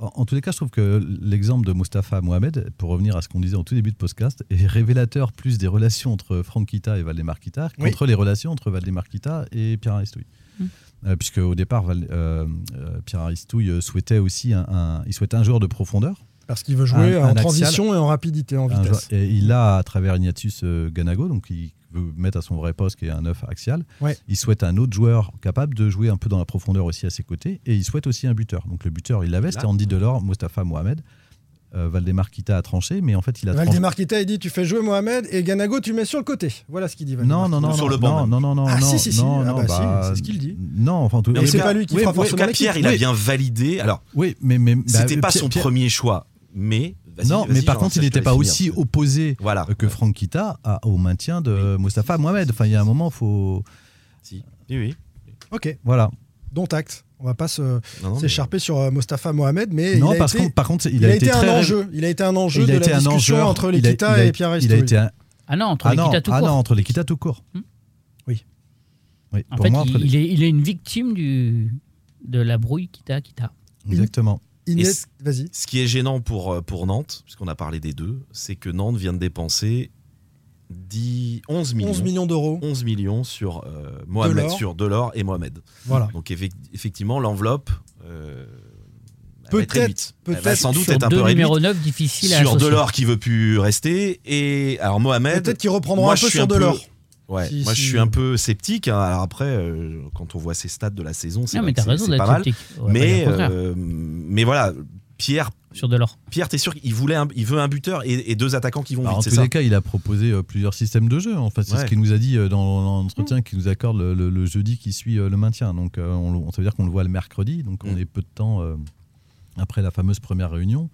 en, tous les cas, je trouve que l'exemple de Mostafa Mohamed, pour revenir à ce qu'on disait en tout début de podcast, est révélateur plus des relations entre Franck Kita et Valdemar Kita Oui. qu'entre les relations entre Valdemar Kita et Pierre Aristouille. Mm. Euh, puisque au départ, Val- euh, euh, Pierre Aristouille souhaitait aussi un, un- il souhaitait un joueur de profondeur. Parce qu'il veut jouer Un- en un axial. transition et en rapidité, en vitesse. joueur- et il l'a à travers Ignatius euh, Ganago, donc il veut mettre à son vrai poste qui est un 9 axial. Ouais. Il souhaite un autre joueur capable de jouer un peu dans la profondeur aussi à ses côtés. Et il souhaite aussi un buteur. Donc le buteur, il l'avait, c'était Andy Delors, Mostafa Mohamed. Euh, Valdemar Kita a tranché, mais en fait, il a tranché. Valdemar Kita, il dit tu fais jouer Mohamed et Ganago, tu mets sur le côté. Voilà ce qu'il dit. Valdemar Non, non, non, Sur non, le banc, non, non, non, non, Ah, non, si, si, si. non, Ah non, bah, si, bah, c'est ce qu'il dit. Non, enfin, en tout c'est pas cas- lui qui oui, fera forcément Pierre, il a bien validé. Alors, Oui, mais, mais bah, c'était pas Pierre- son Pierre- premier choix, mais. vas-y, Non, mais par contre, il n'était pas finir. aussi opposé Voilà. que Ouais. Franck Kita à- au maintien de Mostafa Mohamed. Enfin, il y a un moment, faut. Si. Oui, oui. Ok, Voilà. dont acte. On va pas mais- s'écharper sur euh, Mostafa Mohamed, mais non, il a parce été, que par contre, il, il a été très un enjeu. Il a été un enjeu il de a la été un discussion enjeu entre les il a- Kita il a- et Pierre Il a été un, Ah non, entre ah les non, Kita tout ah court. non, entre les Kita tout court. Hmm. Oui. Oui, En pour fait, moi, entre il, les- il est, il est une victime du, de la brouille Kita Kita. Exactement. Inès, vas-y. Ce qui est gênant pour, euh, pour Nantes, puisqu'on a parlé des deux, c'est que Nantes vient de dépenser 10, 11 millions. 11 millions d'euros. 11 millions sur euh, Mohamed, Delors. sur Delors et Mohamed. Voilà. Donc effec- effectivement, l'enveloppe euh, Peut-être- peut-être sans doute Sur être un peu réduite. numéros 9 difficiles à Sur associer. Delors qui veut plus rester et alors Mohamed. Peut-être qu'ils reprendront moi, un je peu suis sur Delors. Ouais, Si- moi je suis un peu sceptique. hein. Alors après, euh, quand on voit ces stats de la saison, c'est Non, vrai mais que t'as c'est- raison c'est d'être pas mal. va pas Mais, euh, mais voilà, Pierre, Sur Delors. Pierre, t'es sûr qu'il voulait, un- il veut un buteur et, et deux attaquants qui vont Alors, en vite, c'est tous ça les cas, il a proposé euh, plusieurs systèmes de jeu. Enfin, c'est Ouais. ce qu'il nous a dit euh, dans l'entretien qu'il nous accorde le, le- le jeudi qui suit euh, le maintien. Donc, euh, on, ça veut dire qu'on le voit le mercredi. Donc, on Mm. est peu de temps euh, après la fameuse première réunion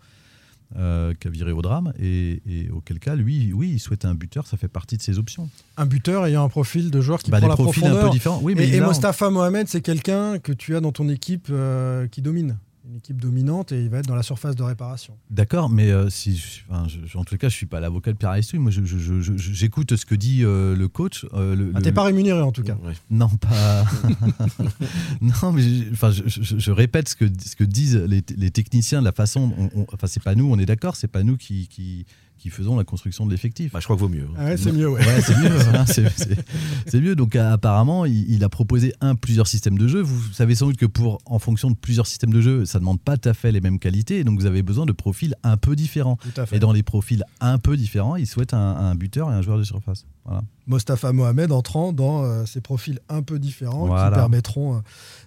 euh, qui a viré au drame. Et, et auquel cas, lui, oui, il souhaitait un buteur. Ça fait partie de ses options. Un buteur ayant un profil de joueur qui Bah, prend la profils un profondeur. peu différents. Oui, mais et et là, on- Mostafa Mohamed, c'est quelqu'un que tu as dans ton équipe euh, qui domine. Une équipe dominante et il va être dans la surface de réparation. D'accord, mais euh, si, je- enfin, je- je- en tout cas, je suis pas l'avocat de Pierre Aristide. Moi, je- je- je- je- j'écoute ce que dit euh, le coach. euh, le- Ah, le- T'es pas rémunéré en tout cas. Ouais. Non, pas. non, mais je, enfin, je, je- je répète ce que, ce que disent les, les techniciens, la façon. on- on- enfin, c'est pas nous, on est d'accord, c'est pas nous qui, qui, qui faisons la construction de l'effectif. Bah, je crois que vaut mieux. Ah ouais, c'est mieux, ouais. Ouais, c'est mieux. c'est- c'est mieux. Donc euh, apparemment, il, il a proposé un plusieurs systèmes de jeu. Vous savez sans doute que pour en fonction de plusieurs systèmes de jeu, ça demande pas tout à fait les mêmes qualités. Donc vous avez besoin de profils un peu différents. Tout à fait. Et dans les profils un peu différents, il souhaite un, un buteur et un joueur de surface. Voilà. Mostafa Mohamed entrant dans euh, ces profils un peu différents Voilà. qui permettront euh,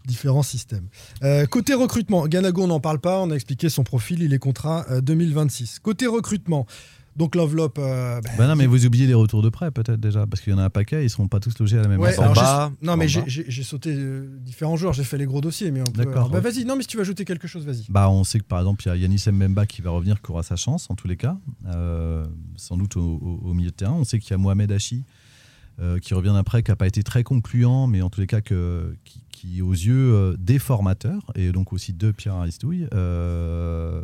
différents systèmes. Euh, côté recrutement, Ganago, on n'en parle pas, on a expliqué son profil, il est contrat euh, 2026. Côté recrutement, donc l'enveloppe. euh, bah, Bah non, mais vous oubliez les retours de prêt peut-être déjà, parce qu'il y en a un paquet, ils seront pas tous logés à la même Ouais, alors non mais j'ai- sauté euh, différents joueurs, j'ai fait les gros dossiers, mais on peut. D'accord, Bah, ok. vas-y, non mais si tu veux ajouter quelque chose, vas-y. Bah, on sait que par exemple, il y a Yanis Mbemba qui va revenir, qui aura sa chance en tous les cas, euh, sans doute au, au- au milieu de terrain. On sait qu'il y a Mohamed Hachi euh, qui revient d'après, qui n'a pas été très concluant, mais en tous les cas que, qui, qui, aux yeux euh, des formateurs, et donc aussi de Pierre Aristouille, euh,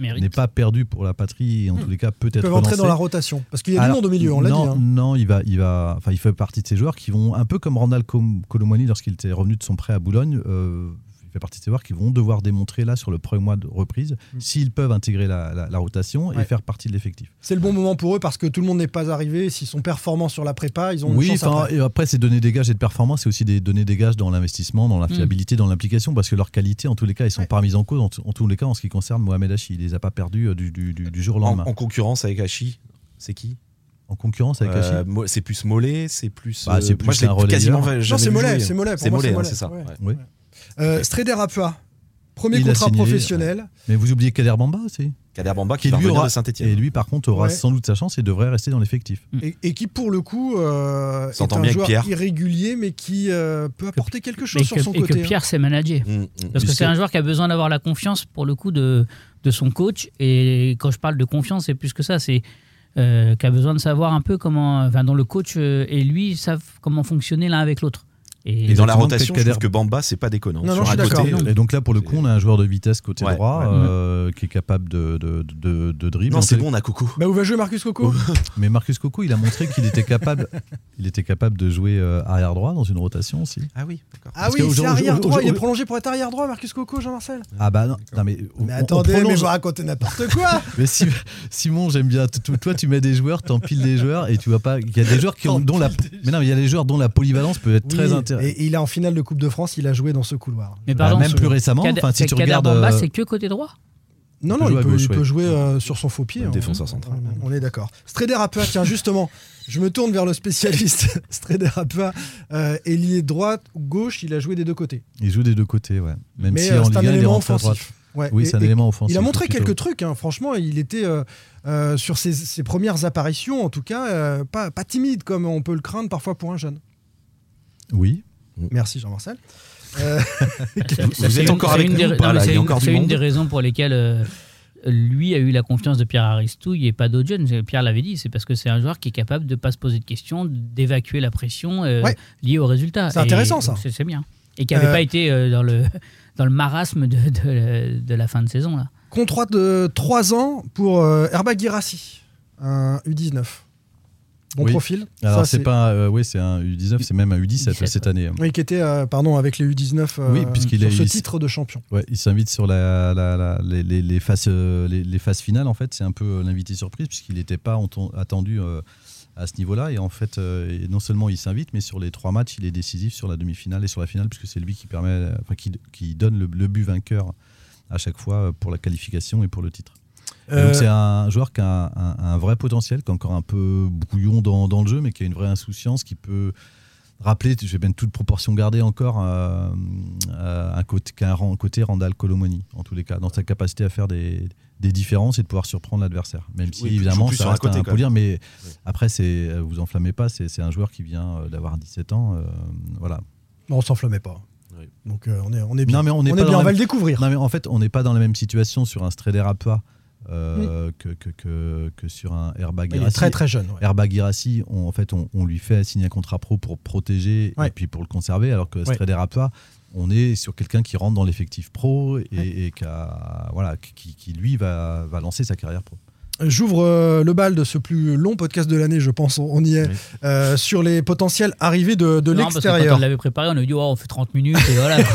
n'est pas perdu pour la patrie, et en tous les cas Ils peut-être peuvent entrer relancé. dans la rotation parce qu'il y a du Alors, monde au milieu, on l'a dit. non, hein. Non, il va, il va, enfin, il fait partie de ces joueurs qui vont un peu comme Randall Colomwani lorsqu'il était revenu de son prêt à Boulogne. euh, fait partie de ces joueurs qui vont devoir démontrer là sur le premier mois de reprise s'ils peuvent intégrer la, la- la rotation et Mm. Ouais. faire partie de l'effectif. C'est le bon moment pour eux parce que tout le monde n'est pas arrivé. S'ils sont performants sur la prépa, ils ont une Oui, chance enfin, après. et après c'est donner des gages et de performance, c'est aussi des donner des gages dans l'investissement, dans la Mm. fiabilité, dans l'implication, parce que leur qualité, en tous les cas, ils sont pas mises en cause. En, tous les cas, en ce qui concerne Mohamed Hachi, il les a pas perdus euh, du, du- du- du jour au En, lendemain. en concurrence avec Hachi, c'est qui? En concurrence avec Euh, C'est plus Mollet, c'est plus. Bah, c'est euh, plus moi, je un quasiment Non, c'est Mollet, c'est Mollet. C'est moi, Mollet, c'est hein, Mollet. c'est ça. Ouais. ouais. Oui. Euh, Stréder Apua, premier Il contrat signé, professionnel. Mais vous oubliez Kader Bamba aussi Kader Bamba qui va lui aura- de Saint-Etienne. Et lui, par contre, aura Ouais. sans doute sa chance et devrait rester dans l'effectif. Et, et qui, pour le coup, euh, est un bien joueur Pierre. irrégulier, mais qui euh, peut apporter quelque chose Et sur que, son et côté. que hein. Pierre sait manager. Mm, mm. Parce que c'est un joueur qui a besoin d'avoir la confiance, pour le coup, de, de son coach. Et quand je parle de confiance, c'est plus que ça. C'est euh, qui a besoin de savoir un peu comment. Enfin, dont le coach euh, et lui savent comment fonctionner l'un avec l'autre. Et dans la rotation, je trouve que Bamba, c'est pas déconnant. Non, non, Sur je suis côté, d'accord. euh, Et donc là, pour le coup, on a un joueur de vitesse côté Ouais, droit ouais. euh, qui est capable de, de, de, de dribble. Non, c'est bon, on a Coco. Bah, où va jouer Marcus Coco? Mais Marcus Coco, il a montré qu'il était capable, il était capable de jouer euh, arrière droit dans une rotation aussi. Ah oui, d'accord. Ah Parce oui, c'est aujourd'hui- arrière droit. Il est prolongé pour être arrière droit, Marcus Coco, Jean-Marcel. Ah bah non, non, mais, on- Mais on attendez, mais vous racontez n'importe quoi. Mais si- Simon, j'aime bien. Toi, tu mets des joueurs, t'empiles des joueurs et tu vois pas. Il y a des joueurs qui ont, dont la. Mais non, mais il y a des joueurs dont la polyvalence peut être très intéressante. Et, et il est en finale de Coupe de France, il a joué dans ce couloir. Mais Bah, même plus récemment, enfin, si tu regardes, Bamba, euh, c'est que côté droit Non, Il non, peut il peut, gauche, il peut ouais. jouer euh, sur son faux pied. Hein. défenseur central. On est d'accord. Stréder Apua, tiens, justement, je me tourne vers le spécialiste. Stréder Apua, euh, ailier droite ou gauche, il a joué des deux côtés. Il joue des deux côtés, ouais. Même Mais si euh, en c'est Ligue un 1, il est élément rentré à droite. offensif. Ouais, Oui, c'est un et élément offensif. Il a montré quelques trucs, hein. franchement, il était euh, euh, sur ses, ses premières apparitions, en tout cas, euh, pas, pas timide comme on peut le craindre parfois pour un jeune. Oui. Merci Jean-Marcel. Euh, Vous êtes c'est une- encore avec une nous c'est une- des raisons pour lesquelles euh, lui a eu la confiance de Pierre Aristouille et pas d'autres jeunes. Pierre l'avait dit, c'est parce que c'est un joueur qui est capable de pas se poser de questions, d'évacuer la pression euh, Ouais. liée au résultat. C'est Et intéressant, ça. C'est c'est bien. Et qui n'avait Euh, pas été euh, dans, le, dans le marasme de, de- de la fin de saison. Là. contrat de 3 ans pour euh, Herbag Girassi, un U19. Bon Oui. profil. Alors, c'est pas. euh, oui, c'est un U19, c'est même un U17 17, cette année. Oui, qui était, euh, pardon, avec les U19 euh, Oui, puisqu'il sur ce il- titre de champion. Ouais, il s'invite sur la, la- la- les, les- les phases, euh, les, les phases finales. En fait, c'est un peu l'invité surprise puisqu'il n'était pas attendu à ce niveau-là. Et en fait, et non seulement il s'invite, mais sur les trois matchs, il est décisif sur la demi-finale et sur la finale puisque c'est lui qui permet, enfin, qui, qui donne le, le but vainqueur à chaque fois pour la qualification et pour le titre. Euh, c'est un joueur qui a un, un- un vrai potentiel, qui est encore un peu brouillon dans, dans le jeu, mais qui a une vraie insouciance, qui peut rappeler, je vais bien toute proportion garder encore, euh, euh, un côté, qu'un ran- côté Randall Colomoni, en tous les cas, dans sa capacité à faire des, des différences et de pouvoir surprendre l'adversaire. Même si Oui, évidemment ça sur un reste côté, un mais Oui. après c'est, vous enflammez pas, c'est, un joueur qui vient d'avoir 17 ans, euh, voilà. bon, on s'enflammait pas. Oui. Donc euh, on, est, on est bien. Non mais on n'est on est bien, on va même- le découvrir. Non mais en fait, on n'est pas dans la même situation sur un Strader à pas euh, que, que, que, que sur un Airbag Il est très très jeune. ouais. On, en fait, on, on lui fait signer un contrat pro pour protéger Ouais. et puis pour le conserver, alors que Ouais. Strader on est sur quelqu'un qui rentre dans l'effectif pro et, Ouais. et qui, a- voilà, qui, qui, lui va, va lancer sa carrière pro. J'ouvre euh, le bal de ce plus long podcast de l'année, je pense, on y est, euh, sur les potentielles arrivées de, de quand l'extérieur. on l'avait préparé, on avait dit oh, on fait 30 minutes et voilà.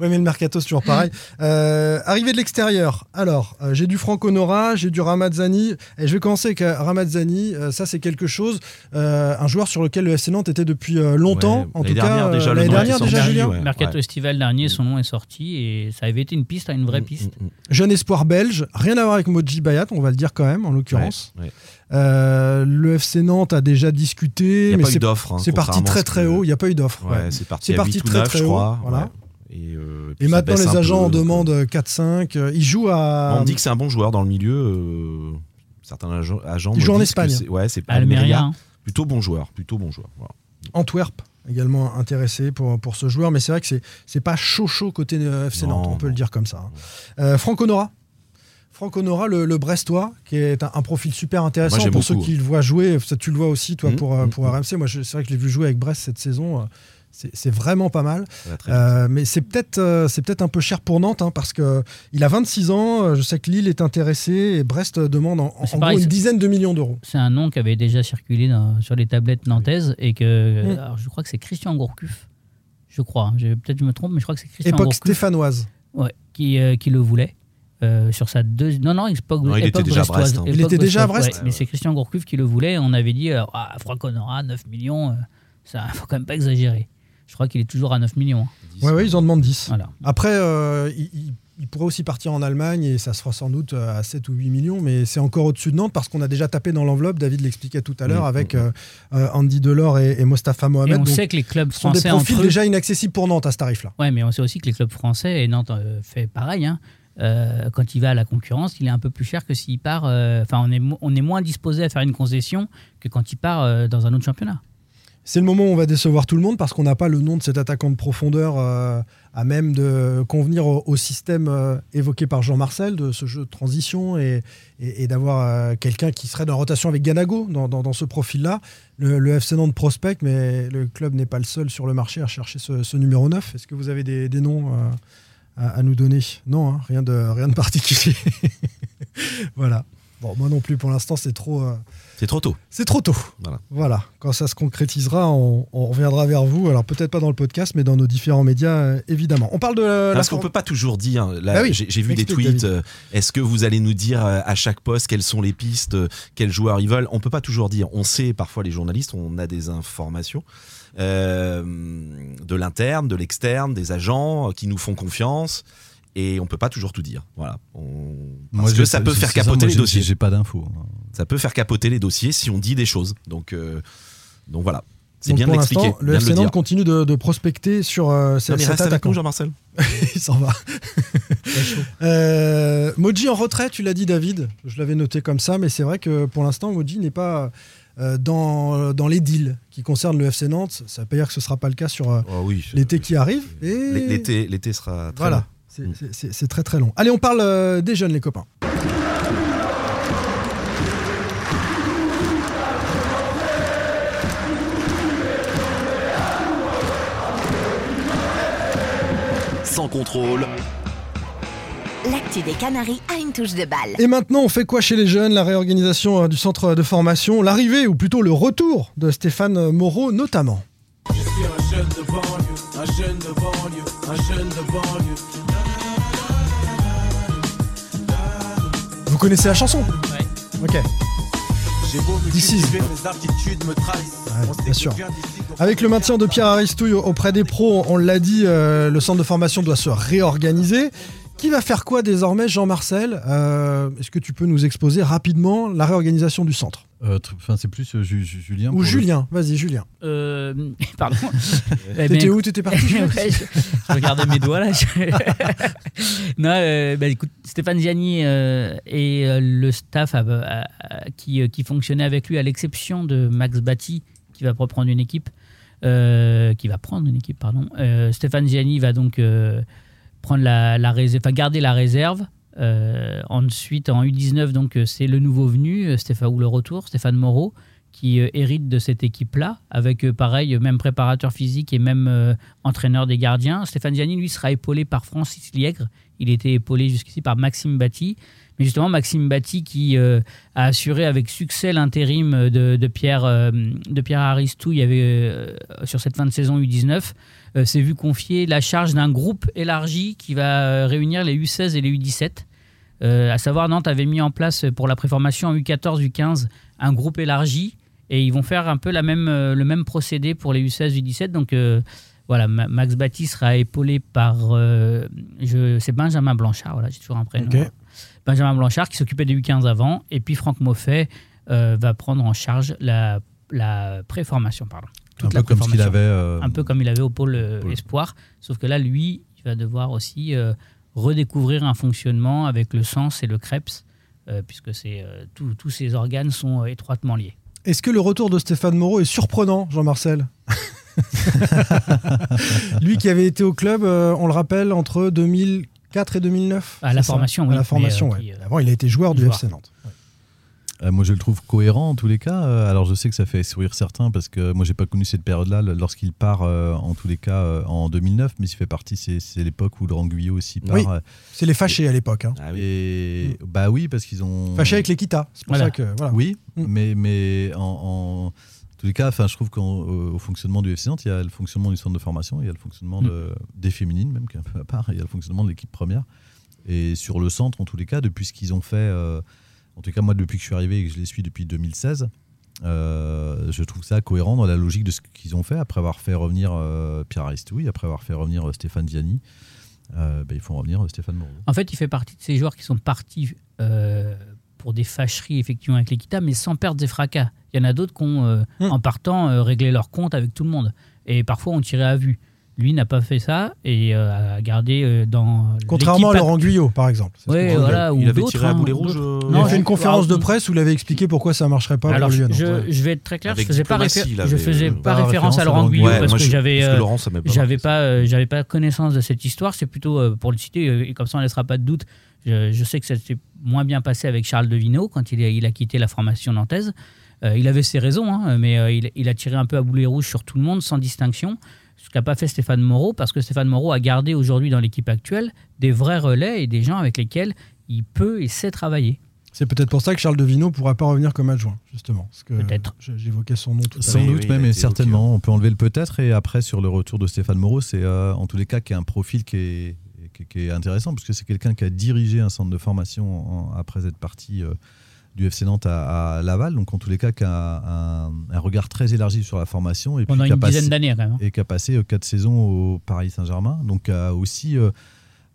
Oui, mais le mercato, c'est toujours pareil. Euh, arrivée de l'extérieur. Alors, euh, j'ai du Franco Nora, j'ai du Ramazzani. Et je vais commencer avec Ramazzani. Euh, ça, c'est quelque chose, euh, un joueur sur lequel le FC Nantes était depuis euh, longtemps. Ouais, en l'année tout cas, dernière, déjà, le l'année nom dernière, déjà, sorti, Julien. ouais. Mercato estival dernier, son nom est sorti et ça avait été une piste, une vraie piste. Jeune espoir belge, rien à voir avec Moji Bayat, on va le dire quand même, en l'occurrence. Ouais, ouais. Euh, le FC Nantes a déjà discuté, Il y a mais pas eu c'est d'offre, hein, c'est parti très très haut. Il n'y a pas eu d'offre. Ouais, ouais. c'est parti, C'est à parti 8 ou très 9, très je haut. crois. Voilà. ouais. Et, euh, Et maintenant, les agents peu, en demandent 4-5. euh, Il joue à. On dit que c'est un bon joueur dans le milieu. euh, certains agents, Il joue en Espagne. c'est- Ouais, c'est pas Almeria, hein. Plutôt bon joueur. Plutôt bon joueur. voilà. Antwerp également intéressé pour, pour ce joueur, mais c'est vrai que c'est c'est pas chaud chaud côté FC Non, Nantes, on peut non. le dire comme ça. hein. Euh, Franck Honora. Franck Honora, le, le Brestois, qui est un, un profil super intéressant Moi, pour ceux qui le voient jouer. Ça, tu le vois aussi, toi, Mhm, pour, euh, mhm, pour RMC. Moi, je- c'est vrai que je l'ai vu jouer avec Brest cette saison. euh, C'est vraiment pas mal. Euh, mais c'est peut-être euh, c'est peut-être un peu cher pour Nantes, hein, parce qu'il a 26 ans. Je sais que Lille est intéressé et Brest demande en, gros une dizaine de millions d'euros. C'est un nom qui avait déjà circulé dans- sur les tablettes nantaises et que alors, je crois que c'est Christian Gourcuff. Je crois, hein. Peut-être je me trompe, mais je crois que c'est Christian Époque Gourcuff stéphanoise. ouais, qui, euh, qui le voulait. Euh, sur sa deux... Non, non, époque, Non, il était époque déjà à Brest, hein. Il époque était déjà à Brest ouais, Mais c'est Christian Gourcuff qui le voulait. On avait dit, euh, ah, Franck Honora, 9 millions, euh, ça faut quand même pas exagérer. Je crois qu'il est toujours à 9 millions. hein. Ouais, ouais, ils en demandent 10. Voilà. Après, euh, il, il- il pourrait aussi partir en Allemagne et ça se fera sans doute euh, à 7 ou 8 millions, mais c'est encore au-dessus de Nantes parce qu'on a déjà tapé dans l'enveloppe, David l'expliquait tout à l'heure, Mm, avec Andy Delors et, et Mostafa Et Mohamed. on Donc, sait que les clubs ce sont des français profils eux, déjà inaccessibles pour Nantes à ce tarif-là. Ouais, mais on sait aussi que les clubs français, et Nantes euh, fait pareil, hein, euh, quand il va à la concurrence, il est un peu plus cher que s'il part. euh, Enfin, on, est, moins disposé à faire une concession que quand il part euh, dans un autre championnat. C'est le moment où on va décevoir tout le monde parce qu'on n'a pas le nom de cet attaquant de profondeur à même de convenir au, système évoqué par Jean-Marcel, de ce jeu de transition et, d'avoir quelqu'un qui serait en rotation avec Ganago dans, dans- dans ce profil-là. Le, le FC Nantes prospect, mais le club n'est pas le seul sur le marché à chercher ce, numéro 9. Est-ce que vous avez des, noms à, à nous donner Non, hein, rien, de, rien de particulier. voilà. Bon, moi non plus, pour l'instant, c'est trop. euh, C'est trop tôt. c'est trop tôt. Voilà. Voilà. Quand ça se concrétisera, on, on reviendra vers vous. Alors peut-être pas dans le podcast, mais dans nos différents médias, euh, évidemment. On parle de la. la Parce qu'on for- peut pas toujours dire. Là, Bah oui, j'ai vu des tweets. Euh, Est-ce que vous allez nous dire euh, à chaque poste quelles sont les pistes, euh, quels joueurs ils veulent? On peut pas toujours dire. On sait parfois les journalistes, on a des informations euh, de l'interne, de l'externe, des agents euh, qui nous font confiance. Et on peut pas toujours tout dire. Voilà. On- Parce je- que ça peut faire ça, capoter moi, les dossiers. J'ai pas d'infos. Ça peut faire capoter les dossiers si on dit des choses. Donc, euh, donc voilà. C'est bien de pour l'expliquer. le de FC le Nantes dire. continue de, de prospecter sur euh, Non, cet, mais reste avec attaquant. nous, Jean-Marcel. Il s'en va. Euh, Moji en retrait, tu l'as dit, David. Je l'avais noté comme ça, mais c'est vrai que pour l'instant, Moji n'est pas euh, dans, dans les deals qui concernent le FC Nantes. Ça veut pas dire que ce sera pas le cas sur euh, Oh oui. l'été qui arrive. Et... L'été, l'été sera très Voilà. long. C'est- c'est- C'est c'est très très long. Allez, on parle euh, des jeunes, les copains. Sans contrôle, L'actu des Canaries a une touche de balle. Et maintenant, on fait quoi chez les jeunes? La réorganisation euh, du centre de formation, l'arrivée ou plutôt le retour de Stéphane Moreau notamment. Je suis un jeune de banlieue, un jeune de banlieue, un jeune de banlieue. Vous connaissez la chanson Ouais. Ok. Ouais, sait bien sûr. d'ici, Avec le maintien de Pierre Aristouille auprès des pros, on l'a dit, euh, le centre de formation doit se réorganiser. Qui va faire quoi désormais, Jean-Marcel Euh, Est-ce que tu peux nous exposer rapidement la réorganisation du centre Euh, c'est plus euh, Ju- Ju- Julien. Ou le- Julien, vas-y Julien. Euh, pardon. Eh T'étais bien, où T'étais parti Ouais, je, je regardais mes doigts là. non, euh, bah, écoute, Stéphane Gianni euh, et euh, le staff qui, euh, qui fonctionnait avec lui, à l'exception de Max Batty, qui va reprendre une équipe, euh, qui va prendre une équipe, pardon. Euh, Stéphane Gianni va donc euh, prendre la, réserve, enfin garder la réserve. Euh, ensuite, en U19, donc euh, c'est le nouveau venu, euh, Stéphane ou le retour, Stéphane Moreau, qui hérite de cette équipe-là, avec pareil, même préparateur physique et même entraîneur des gardiens. Stéphane Gianni, lui, sera épaulé par Francis Liègre. Il était épaulé jusqu'ici par Maxime Batty. Mais justement, Maxime Batty, qui euh, a assuré avec succès l'intérim de, Pierre, euh, Aristou il y avait, euh, sur cette fin de saison U19, euh, s'est vu confier la charge d'un groupe élargi qui va réunir les U16 et les U17. Euh, à savoir, Nantes avait mis en place pour la préformation en U14, U15 un groupe élargi et ils vont faire un peu le même procédé pour les U16, U17. Donc voilà, Ma- Max Batty sera épaulé par. c'est Benjamin Blanchard, j'ai toujours un prénom. Benjamin Blanchard qui s'occupait des U15 avant. Et puis Franck Moffet euh, va prendre en charge la, la préformation. Pardon. Un la peu comme préformation. avait. euh, Un peu comme il avait au pôle euh, pôle. Espoir. Sauf que là, lui, il va devoir aussi euh, redécouvrir un fonctionnement avec le sens et le Krebs, euh, puisque c'est, euh, tous- tous ces organes sont euh, étroitement liés. Est-ce que le retour de Stéphane Moreau est surprenant, Jean-Marcel? Lui qui avait été au club, euh, on le rappelle, entre 2004 et 2009. À la formation, À oui, la formation, mais, euh, ouais. qui, euh, Avant, il a été joueur du joueur. FC Nantes. Euh, moi, je le trouve cohérent en tous les cas. Euh, Alors, je sais que ça fait sourire certains parce que moi, j'ai pas connu cette période-là lorsqu'il part euh, en tous les cas euh, en 2009, mais il fait partie. C'est l'époque où Laurent Guyot aussi part. Oui, C'est les fâchés à l'époque. hein. Ah oui. Et bah oui, parce qu'ils ont. Fâchés avec l'Equita. C'est pour Voilà. ça que. Voilà. Oui, Mm. mais, mais en, en tous les cas, enfin, je trouve qu'au au fonctionnement du FC Nantes, il y a le fonctionnement du centre de formation, il y a le fonctionnement Mm. de- des féminines, même qui est un peu à part, il y a le fonctionnement de l'équipe première. Et sur le centre, en tous les cas, depuis ce qu'ils ont fait, euh, en tout cas, moi, depuis que je suis arrivé et que je les suis depuis 2016, euh, je trouve ça cohérent dans la logique de ce qu'ils ont fait. Après avoir fait revenir euh, Pierre Aristouille, après avoir fait revenir euh, Stéphane Ziani, euh, ben, il faut revenir euh, Stéphane Moreau. En fait, il fait partie de ces joueurs qui sont partis euh, pour des fâcheries effectivement avec l'Equita, mais sans perdre des fracas. Il y en a d'autres qui ont, euh, Hmm. en partant, euh, réglé leur compte avec tout le monde. Et parfois, on tirait à vue. Lui n'a pas fait ça et euh, a gardé euh, dans. Contrairement à Laurent Guyot, par exemple. Oui, voilà, ou il avait tiré à hein, boulet ou rouge. euh, Il Non, a fait une conférence de presse où il avait expliqué pourquoi ça marcherait pas Alors, pour je, je- je vais être très clair, Avec je faisais pas, diplomatie, réfé- il je avait, faisais euh, pas pas référence à Laurent Guyot Ouais, parce que je- j'avais j'avais pas j'avais pas connaissance de cette histoire. C'est plutôt euh, pour le citer et comme ça on ne laissera pas de doute. Je, je sais que ça s'est moins bien passé avec Charles Devino quand il a, il a quitté la formation nantaise. Euh, il avait ses raisons, hein, mais euh, il, il a tiré un peu à boulet rouge sur tout le monde sans distinction. Ce qu'a pas fait Stéphane Moreau, parce que Stéphane Moreau a gardé aujourd'hui dans l'équipe actuelle des vrais relais et des gens avec lesquels il peut et sait travailler. C'est peut-être pour ça que Charles Devino ne pourra pas revenir comme adjoint, justement. Peut-être. J'évoquais son nom tout à Sans l'heure. Oui, doute oui, même, et certainement. On peut enlever le peut-être. Et après, sur le retour de Stéphane Moreau, c'est euh, en tous les cas qui a un profil qui est, qui, qui est intéressant, parce que c'est quelqu'un qui a dirigé un centre de formation en- après être parti euh, du FC Nantes à, à Laval. Donc, en tous les cas, qui a un, un regard très élargi sur la formation. Et puis Pendant une passé- dizaine d'années quand même. hein. et qui a passé euh, quatre saisons au Paris Saint-Germain, donc a aussi euh,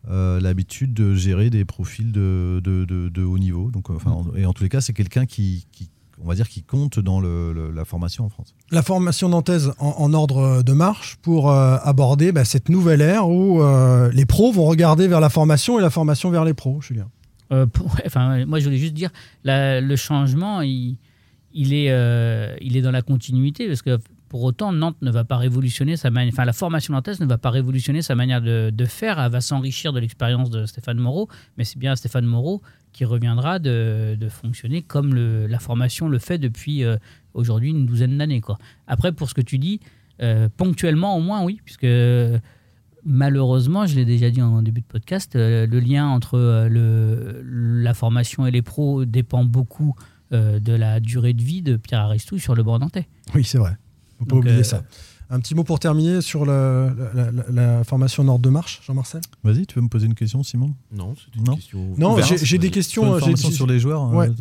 euh, l'habitude de gérer des profils de, de, de- de haut niveau. Donc, enfin, en- et en tous les cas, c'est quelqu'un qui, qui, on va dire, qui compte dans le- le- la formation en France. La formation nantaise en, en ordre de marche pour euh, aborder bah, cette nouvelle ère où euh, les pros vont regarder vers la formation et la formation vers les pros, Julien. Euh, enfin, moi, je voulais juste dire, le changement, il, est, euh, il est dans la continuité, parce que pour autant, Nantes ne va pas révolutionner sa manière, enfin, la formation nantaise ne va pas révolutionner sa manière de, faire, elle va s'enrichir de l'expérience de Stéphane Moreau, mais c'est bien Stéphane Moreau qui reviendra de, fonctionner comme la formation le fait depuis euh, aujourd'hui une douzaine d'années. Après, pour ce que tu dis, ponctuellement au moins, oui, puisque malheureusement, je l'ai déjà dit en début de podcast, euh, le lien entre euh, le, la formation et les pros dépend beaucoup euh, de la durée de vie de Pierre Aristou sur le bord nantais. Oui, c'est vrai. Faut pas Donc, oublier euh, ça. Un petit mot pour terminer sur la, la- la formation en ordre de marche, Jean-Marcel? Vas-y, tu veux me poser une question, Simon? Non, c'est une Non. question. Non, j'ai- des questions, Sur une j'ai- formation j'ai- sur les joueurs Ouais. euh,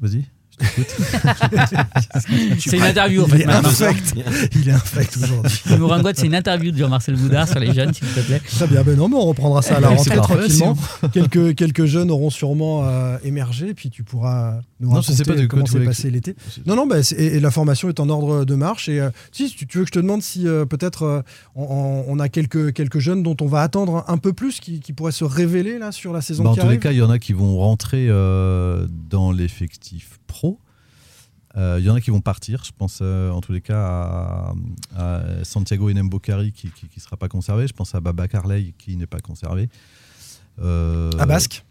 Vas-y. C'est une interview en Il fait. est infect. Il est infect aujourd'hui. Le Mouringote, c'est une interview de Jean-Marcel Boudard sur les jeunes, s'il te plaît. Très bien, ben non, mais on reprendra ça à la rentrée tranquillement. quelques, quelques jeunes auront sûrement euh, émergé, puis tu pourras nous Non, je sais raconter pas de comment s'est passé l'été. Non, non, bah, c'est- et, et la formation est en ordre de marche. Et euh, si tu, tu veux que je te demande si euh, peut-être euh, on, a quelques, quelques jeunes dont on va attendre un peu plus, qui, qui pourraient se révéler là sur la saison Bah, en qui tous les cas, il y en a qui vont rentrer euh, dans l'effectif pro. Euh, Il y en a qui vont partir. Je pense euh, en tous les cas à, à Santiago Enembokari qui ne sera pas conservé. Je pense à Baba Carley qui n'est pas conservé. Euh, à Basque.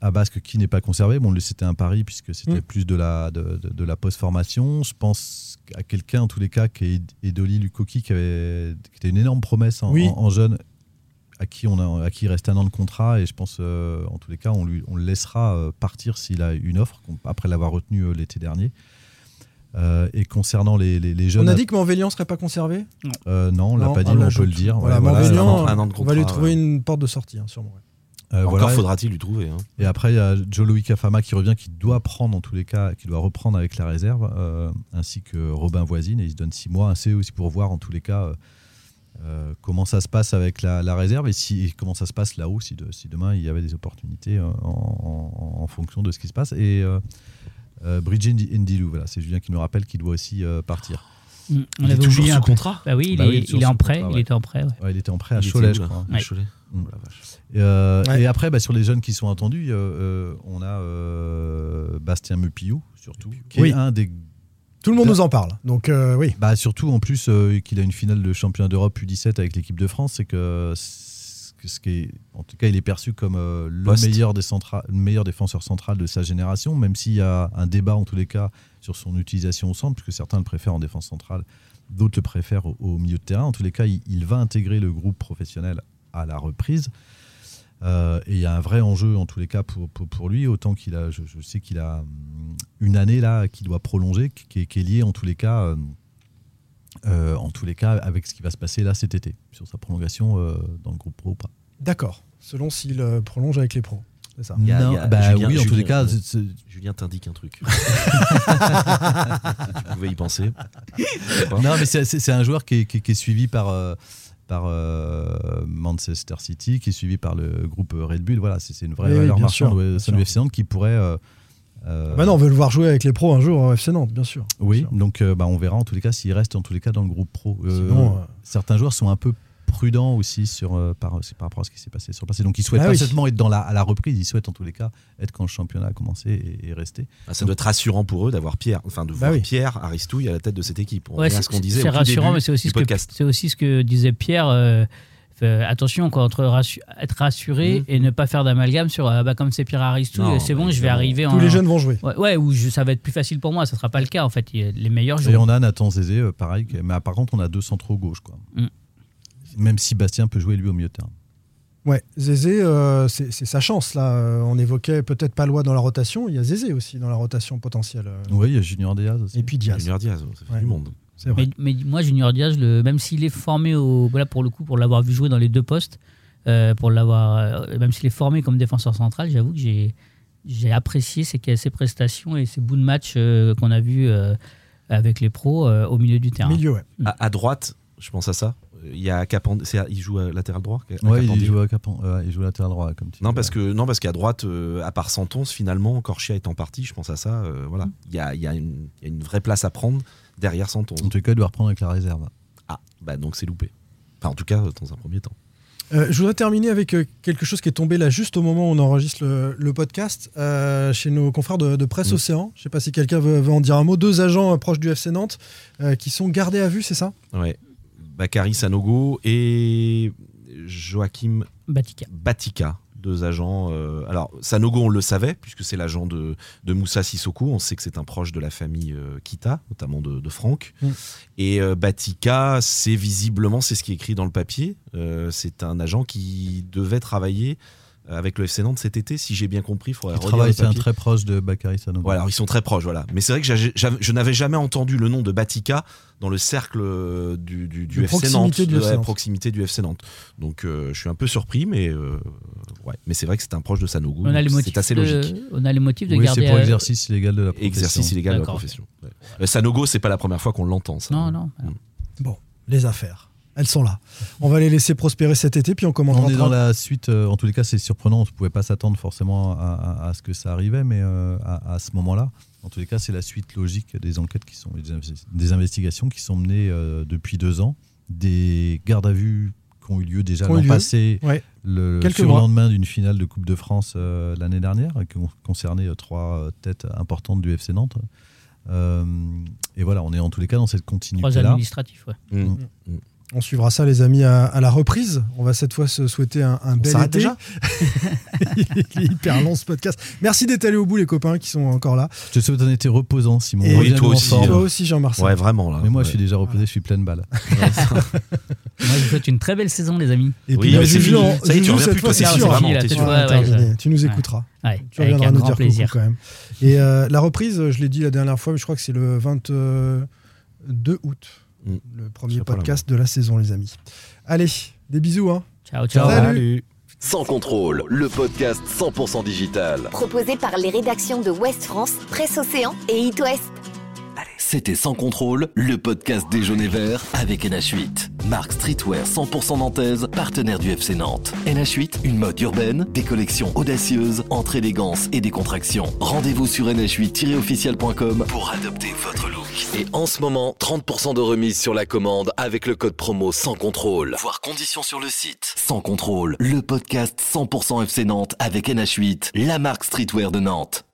à Basque qui n'est pas conservé. Bon, c'était un pari puisque c'était Mm. plus de la, de, de- de la post-formation. Je pense à quelqu'un, en tous les cas, qui est Edoli Lukoki, qui, avait, qui était une énorme promesse en, Oui. en- en jeune à qui on a, à qui il reste un an de contrat et je pense euh, en tous les cas on lui on le laissera euh, partir s'il a une offre après l'avoir retenu euh, l'été dernier. Euh, et concernant les, les, les jeunes, On a dit que Morvélian serait pas conservé? Euh, non, on l'a pas dit, ah, mais là, on je- peut le dire. Voilà, Ouais, un an- on va lui trouver ouais. une porte de sortie, hein, sûrement. Euh, Encore voilà. faudra-t-il lui trouver. hein. Et après, il y a Joe Louis Cafama qui revient, qui doit prendre en tous les cas, qui doit reprendre avec la réserve, euh, ainsi que Robin Voisine. Et il se donne six mois, assez aussi pour voir en tous les cas euh, comment ça se passe avec la, la réserve et, si, et comment ça se passe là-haut, si, de- si demain il y avait des opportunités euh, en, en- en fonction de ce qui se passe. Et euh, euh, Bridget Ndi- Ndilou, voilà, c'est Julien qui nous rappelle qu'il doit aussi euh, partir. Mm, On Il est avait toujours oublié sous contrat? Bah oui, il, Bah oui, est, il est toujours il est en prêt. contrat, Il était en prêt. ouais. Ouais, il était en prêt à Cholet, je crois. À Cholet. Oh. Et, euh, Ouais. et après, bah, sur les jeunes qui sont attendus, on a euh, Bastien Mepillou, surtout, qui Oui. est un des Tout le monde nous en parle. Donc, euh, oui. Bah surtout en plus euh, qu'il a une finale de championnat d'Europe U17 avec l'équipe de France, c'est que ce que- ce qui est, en tout cas, il est perçu comme euh, le meilleur, des centra- le meilleur défenseur central de sa génération, même s'il y a un débat en tous les cas sur son utilisation au centre, puisque certains le préfèrent en défense centrale, d'autres le préfèrent au, au milieu de terrain. En tous les cas, il, il va intégrer le groupe professionnel à la reprise. Euh, et il y a un vrai enjeu en tous les cas pour, pour, pour lui, autant qu'il a, je, je sais qu'il a hum, une année là qu'il doit prolonger, qui est, qui est liée en tous les cas, euh, euh, en tous les cas avec ce qui va se passer là cet été sur sa prolongation euh, dans le groupe pro ou pas. D'accord. Selon s'il prolonge avec les pros. C'est ça. A- Non, a bah Julien- oui, en tous les cas, ouais. c'est- c'est- Julien t'indique un truc. tu pouvais y penser. Non mais c'est- c'est c'est un joueur qui est, qui est- qui est suivi par euh, par euh, Manchester City, qui est suivi par le groupe Red Bull. Voilà, c'est une vraie Oui, valeur marchande du FC Nantes qui pourrait. euh, euh, Bah non, on veut le voir jouer avec les pros un jour au FC Nantes, bien sûr. Oui, sûr. donc euh, bah, on verra en tous les cas s'il reste en tous les cas dans le groupe pro. Sinon, certains joueurs sont un peu prudents aussi sur, euh, par, c'est par rapport à ce qui s'est passé sur le passé. Donc ils souhaitent Ah pas oui. seulement être dans la, à la reprise, ils souhaitent en tous les cas être quand le championnat a commencé et, et rester. Ah, ça doit être rassurant pour eux d'avoir Pierre, enfin de Bah voir oui. Pierre Aristouille à la tête de cette équipe. Ouais, c'est ce qu'on disait. c'est rassurant, début mais c'est aussi, ce que- podcast. c'est aussi ce que disait Pierre. euh, fait, attention, quoi, entre rassu- être rassuré Mhm. et ne pas faire d'amalgame sur ah, bah, comme c'est Pierre Aristouille, c'est bon, bah, je vais arriver en. tous les jeunes vont jouer. Ouais, ouais, ou je- ça va être plus facile pour moi, ça sera pas le cas en fait. Il Les meilleurs Et on a Nathan Zézé, euh, pareil, mais par contre on a deux centraux gauche. Quoi. Mm. Même si Bastien peut jouer lui au milieu de terrain. Ouais, Zézé, euh, c'est c'est sa chance là. Euh, On évoquait peut-être Palois dans la rotation. Il y a Zézé aussi dans la rotation potentielle. euh. Oui, il y a Junior Diaz aussi. Et puis Diaz. Junior Diaz, ça fait Ouais. du monde. C'est vrai. Mais, mais moi, Junior Diaz, le, même s'il est formé au, voilà, pour le coup, pour l'avoir vu jouer dans les deux postes, euh, pour l'avoir, euh, même s'il est formé comme défenseur central, j'avoue que j'ai, j'ai apprécié ses, ses prestations et ses bouts de match euh, qu'on a vus euh, avec les pros euh, au milieu du terrain. Milieu, ouais. À, à droite, je pense à ça. Il y a Capand, il joue à latéral droit. à Ouais, il joue à Capan, ouais, il joue latéral droit comme tu Non dis, parce que non parce qu'à droite, euh, à part Santos, finalement, Corchia étant parti, je pense à ça. euh, voilà, il y a, il y a une, il y a une vraie place à prendre derrière Santos. En tout cas, il doit reprendre avec la réserve. Ah, bah donc c'est loupé. Enfin, en tout cas, dans un premier temps. Euh, je voudrais terminer avec euh, quelque chose qui est tombé là juste au moment où on enregistre le, le podcast euh, chez nos confrères de, de Presse Mm. Océan. Je ne sais pas si quelqu'un veut, veut en dire un mot. Deux agents euh, proches du FC Nantes euh, qui sont gardés à vue, c'est ça? Ouais. Bakary Sanogo et Joachim Batika. Batika, deux agents. euh, alors, Sanogo, on le savait, puisque c'est l'agent de, de Moussa Sissoko. On sait que c'est un proche de la famille euh, Kita, notamment de, de Franck. Mm. Et euh, Batika, c'est visiblement, c'est ce qui est écrit dans le papier. c'est un agent qui devait travailler avec le FC Nantes cet été, si j'ai bien compris. Il faudrait travaille, le c'est un très proche de Bakary Sanogo. Voilà, alors ils sont très proches, voilà. Mais c'est vrai que je n'avais jamais entendu le nom de Batika dans le cercle euh, du, du, du De FC Nantes, proximité du de FC la Nantes. proximité du FC Nantes. Donc euh, je suis un peu surpris, mais euh, ouais. Mais c'est vrai que c'est un proche de Sanogo. On a, les donc motifs c'est assez de- logique. on a les motifs de Oui, garder. c'est pour exercice illégal de la profession. Exercice illégal de la profession. ouais. Euh, Sanogo, c'est pas la première fois qu'on l'entend. ça. Non, non. Bon, les affaires. Elles sont là. On va les laisser prospérer cet été, puis on commentera. On est dans la suite, euh, en tous les cas, c'est surprenant. On ne pouvait pas s'attendre forcément à, à- à ce que ça arrivait, mais euh, à, à ce moment-là, en tous les cas, c'est la suite logique des enquêtes qui sont des, investi- des investigations qui sont menées euh, depuis deux ans, des gardes à vue qui ont eu lieu déjà l'an passé, Ouais. le Quelques surlendemain d'une finale de Coupe de France euh, l'année dernière, qui ont concerné euh, trois euh, têtes importantes du FC Nantes. Euh, et voilà, on est en tous les cas dans cette Trois continuité-là. administratifs, ouais. Mm. Mm. On suivra ça, les amis, à, à la reprise. On va cette fois se souhaiter un, un bel été. déjà Il est hyper long ce podcast. Merci d'être allé au bout, les copains qui sont encore là. Je te souhaite un été reposant, Simon. Et toi aussi, forme. Toi aussi, Jean-Marcel. Ouais, vraiment là. Mais moi, Ouais. je suis déjà reposé, je suis pleine balle. Moi, je vous souhaite une très belle saison, les amis. Et Oui, puis, bah, mais c'est Juju, Ça y est, tu reviens plus, toi, c'est sûr. Tu nous écouteras. Ouais, Tu reviendras nous dire plaisir. quand même. Et euh, la reprise, je l'ai dit la dernière fois, mais je crois que c'est le 22 août. Mm. Le premier podcast de la saison, les amis. Allez, des bisous. Hein. Ciao, ciao. Salut. Sans contrôle, le podcast 100% digital. Proposé par les rédactions de Ouest France, Presse Océan et It West. C'était Sans contrôle, le podcast Déjeuner vert avec NH8. Marque Streetwear 100% nantaise, partenaire du FC Nantes. NH8, une mode urbaine, des collections audacieuses, entre élégance et décontraction. Rendez-vous sur nh8-officiel.com pour adopter votre look. Et en ce moment, 30% de remise sur la commande avec le code promo Sans contrôle. Voir conditions sur le site. Sans contrôle, le podcast 100% FC Nantes avec NH8, la marque Streetwear de Nantes.